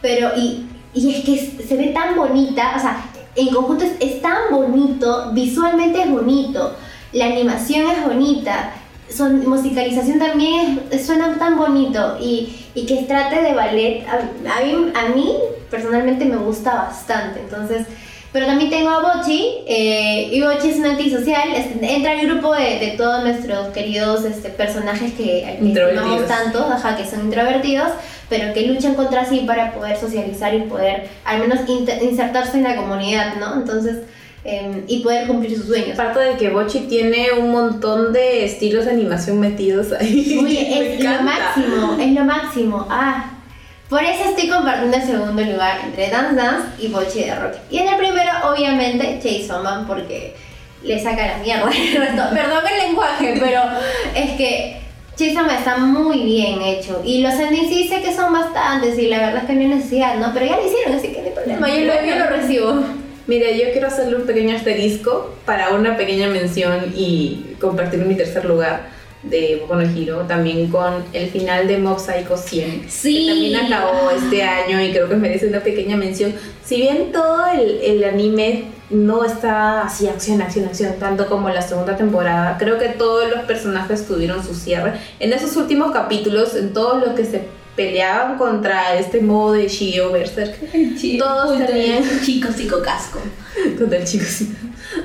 pero y, y es que se ve tan bonita, o sea, en conjunto es, es tan bonito, visualmente es bonito, la animación es bonita, son, musicalización también es- suena tan bonito y, y que trate de ballet, a, a mí, a mí personalmente me gusta bastante, entonces Pero también tengo a Bochi, eh, y Bochi es un antisocial, es- entra al grupo de, de todos nuestros queridos este, personajes que, que amamos tanto, ajá, que son introvertidos, pero que luchan contra sí para poder socializar y poder al menos insertarse en la comunidad, ¿no? Entonces, em, y poder cumplir sus sueños. Aparte de que Bochi tiene un montón de estilos de animación metidos ahí. Oye, [laughs] Me es lo máximo, es lo máximo. Ah, por eso estoy compartiendo el segundo lugar entre Dance Dance y Bochi de Rock. Y en el primero, obviamente, Chase Man, porque le saca la mierda. [laughs] Perdón el lenguaje, pero es que Chase Man está muy bien hecho. Y los endings sí sé que son bastantes y la verdad es que no hay necesidad, ¿no? Pero ya lo hicieron, así que no hay problema, yo lo recibo. Mira, yo quiero hacerle un pequeño asterisco para una pequeña mención y compartir mi tercer lugar de Boku no Hero, también con el final de Mob Psycho 100. Sí. Que también acabó este año y creo que merece una pequeña mención. Si bien todo el, el anime no está así acción, acción, acción, tanto como la segunda temporada, creo que todos los personajes tuvieron su cierre. En esos últimos capítulos, en todos los que se peleaban contra este modo de Shio Berserk, [laughs] Todos tenían- [laughs] Chicos casco. con el chico.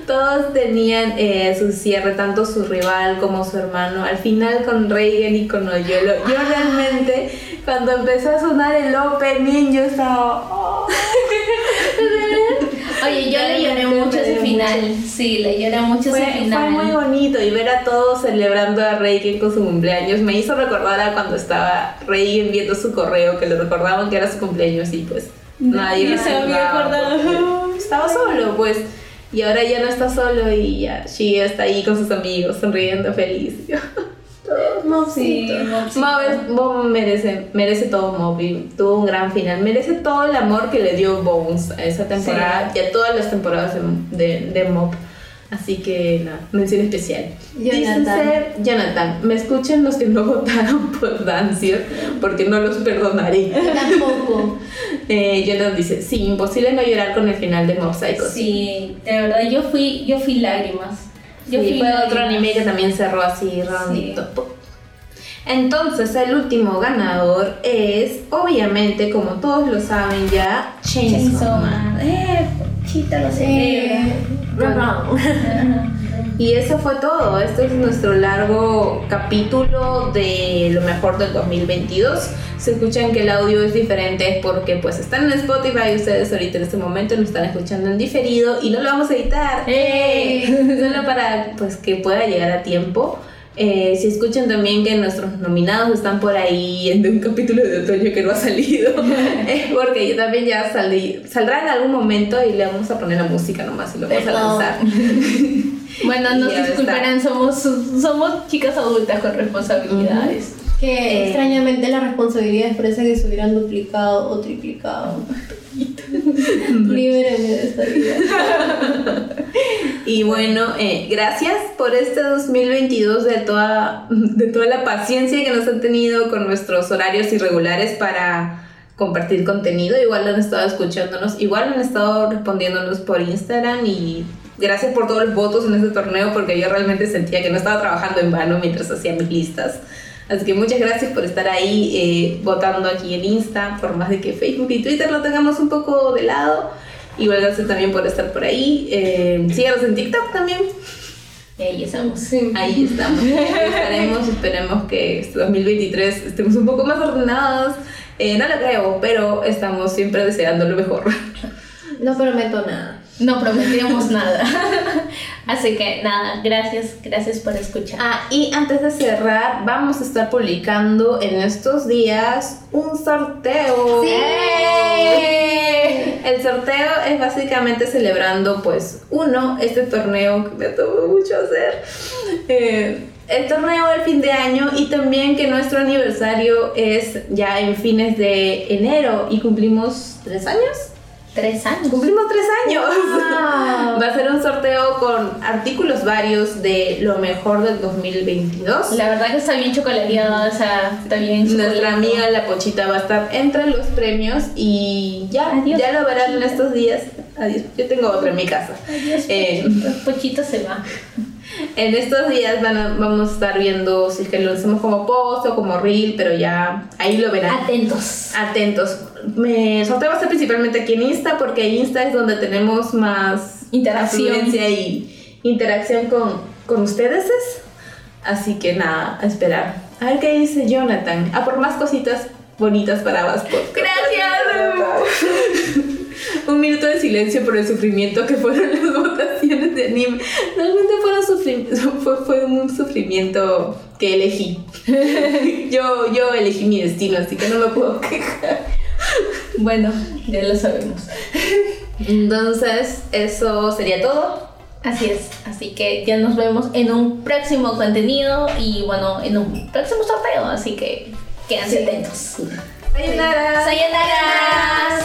Todos tenían eh, su cierre, tanto su rival como su hermano. Al final con Reigen y con Oyolo. Yo realmente, cuando empezó a sonar el opening, yo estaba. oh. [laughs] Oye, yo le lloré mucho final. Sí, le lloré mucho Fue, ese fue final. muy bonito y ver a todos celebrando a Reigen con su cumpleaños me hizo recordar a cuando estaba Reigen viendo su correo que le recordaban que era su cumpleaños y pues nadie lo se había acordado. Estaba solo, pues. Y ahora ya no está solo y ya Shia está ahí con sus amigos, sonriendo, feliz. [laughs] Sí, Mopsito. Mob, merece, merece todo Mob y tuvo un gran final. Merece todo el amor que le dio Bones a esa temporada y a todas las temporadas de, de, de Mob. Así que nada, mención especial. Jonathan. Jonathan, me escuchan los que no [laughs] votaron por Dancier porque no los perdonaré. Tampoco. [laughs] Eh, Jonathan dice, sí, imposible no llorar con el final de Mob Psycho. Sí, de verdad, yo fui, yo fui lágrimas. Yo Sí, fue otro anime que también cerró así redondito. Entonces el último ganador es, obviamente, como todos lo saben ya, Chainsaw Man. Eh, chita lo sé. Eh. Y eso fue todo. Este es nuestro largo capítulo de lo mejor del 2022. Se escuchan que el audio es diferente porque pues están en Spotify y ustedes ahorita en este momento nos están escuchando en diferido y no lo vamos a editar. ¡Eh! [laughs] Solo para pues que pueda llegar a tiempo. Eh, si escuchan también que nuestros nominados están por ahí en un capítulo de otoño que no ha salido, es [laughs] porque yo también ya salí, saldrá en algún momento y le vamos a poner la música nomás y lo vamos a lanzar. [laughs] Bueno, nos disculparán, somos, somos chicas adultas con responsabilidades. Que Eh. extrañamente las responsabilidades parece que se hubieran duplicado o triplicado. [laughs] [laughs] Libéreme de esta vida. [laughs] Y bueno, eh, gracias por este 2022 de toda, de toda la paciencia que nos han tenido con nuestros horarios irregulares para compartir contenido. Igual han estado escuchándonos, igual han estado respondiéndonos por Instagram y gracias por todos los votos en este torneo porque yo realmente sentía que no estaba trabajando en vano mientras hacía mis listas. Así que muchas gracias por estar ahí eh, votando aquí en Insta, por más de que Facebook y Twitter lo tengamos un poco de lado. Igual gracias también por estar por ahí. Eh, síganos en TikTok también. Ahí estamos. Ahí estamos. Ahí [laughs] estaremos. Esperemos que este 2023 estemos un poco más ordenados. Eh, no lo creo, pero estamos siempre deseando lo mejor. No prometo nada. No prometíamos [laughs] nada. [laughs] Así que nada, gracias, gracias por escuchar. Ah, y antes de cerrar, vamos a estar publicando en estos días un sorteo. ¡Sí! El sorteo es básicamente celebrando, pues, uno, este torneo que me tomó mucho hacer. eh, el torneo del fin de año y también que nuestro aniversario es ya en fines de enero y cumplimos tres años. Tres años. Cumplimos tres años. Wow. Va a ser un sorteo con artículos varios de lo mejor del 2022. La verdad que está bien chocolateada, o sea, está bien Nuestra amiga La Pochita va a estar entre los premios y ya, Adiós, ya lo verán en estos días. Adiós. Yo tengo otro en mi casa. Adiós, Eh. Pochito se va. En estos días van a- vamos a estar viendo si es que lo hacemos como post o como reel, pero ya ahí lo verán. Atentos. Atentos. Me, sorteo va a ser principalmente aquí en Insta porque Insta es donde tenemos más Interacción. y interacción con, con ustedes. Así que nada, a esperar. A ver qué dice Jonathan. A por más cositas bonitas para Vas Podcast. Gracias. [laughs] Un minuto de silencio por el sufrimiento que fueron las votaciones de anime. Realmente fueron sufri- fue, fue un sufrimiento que elegí. [laughs] Yo, yo elegí mi destino, así que no me puedo quejar. Bueno, ya lo sabemos. Entonces, eso sería todo. Así es. Así que ya nos vemos en un próximo contenido y bueno, en un próximo sorteo. Así que quédense Sí. atentos. Sayonara. ¡Sayonara!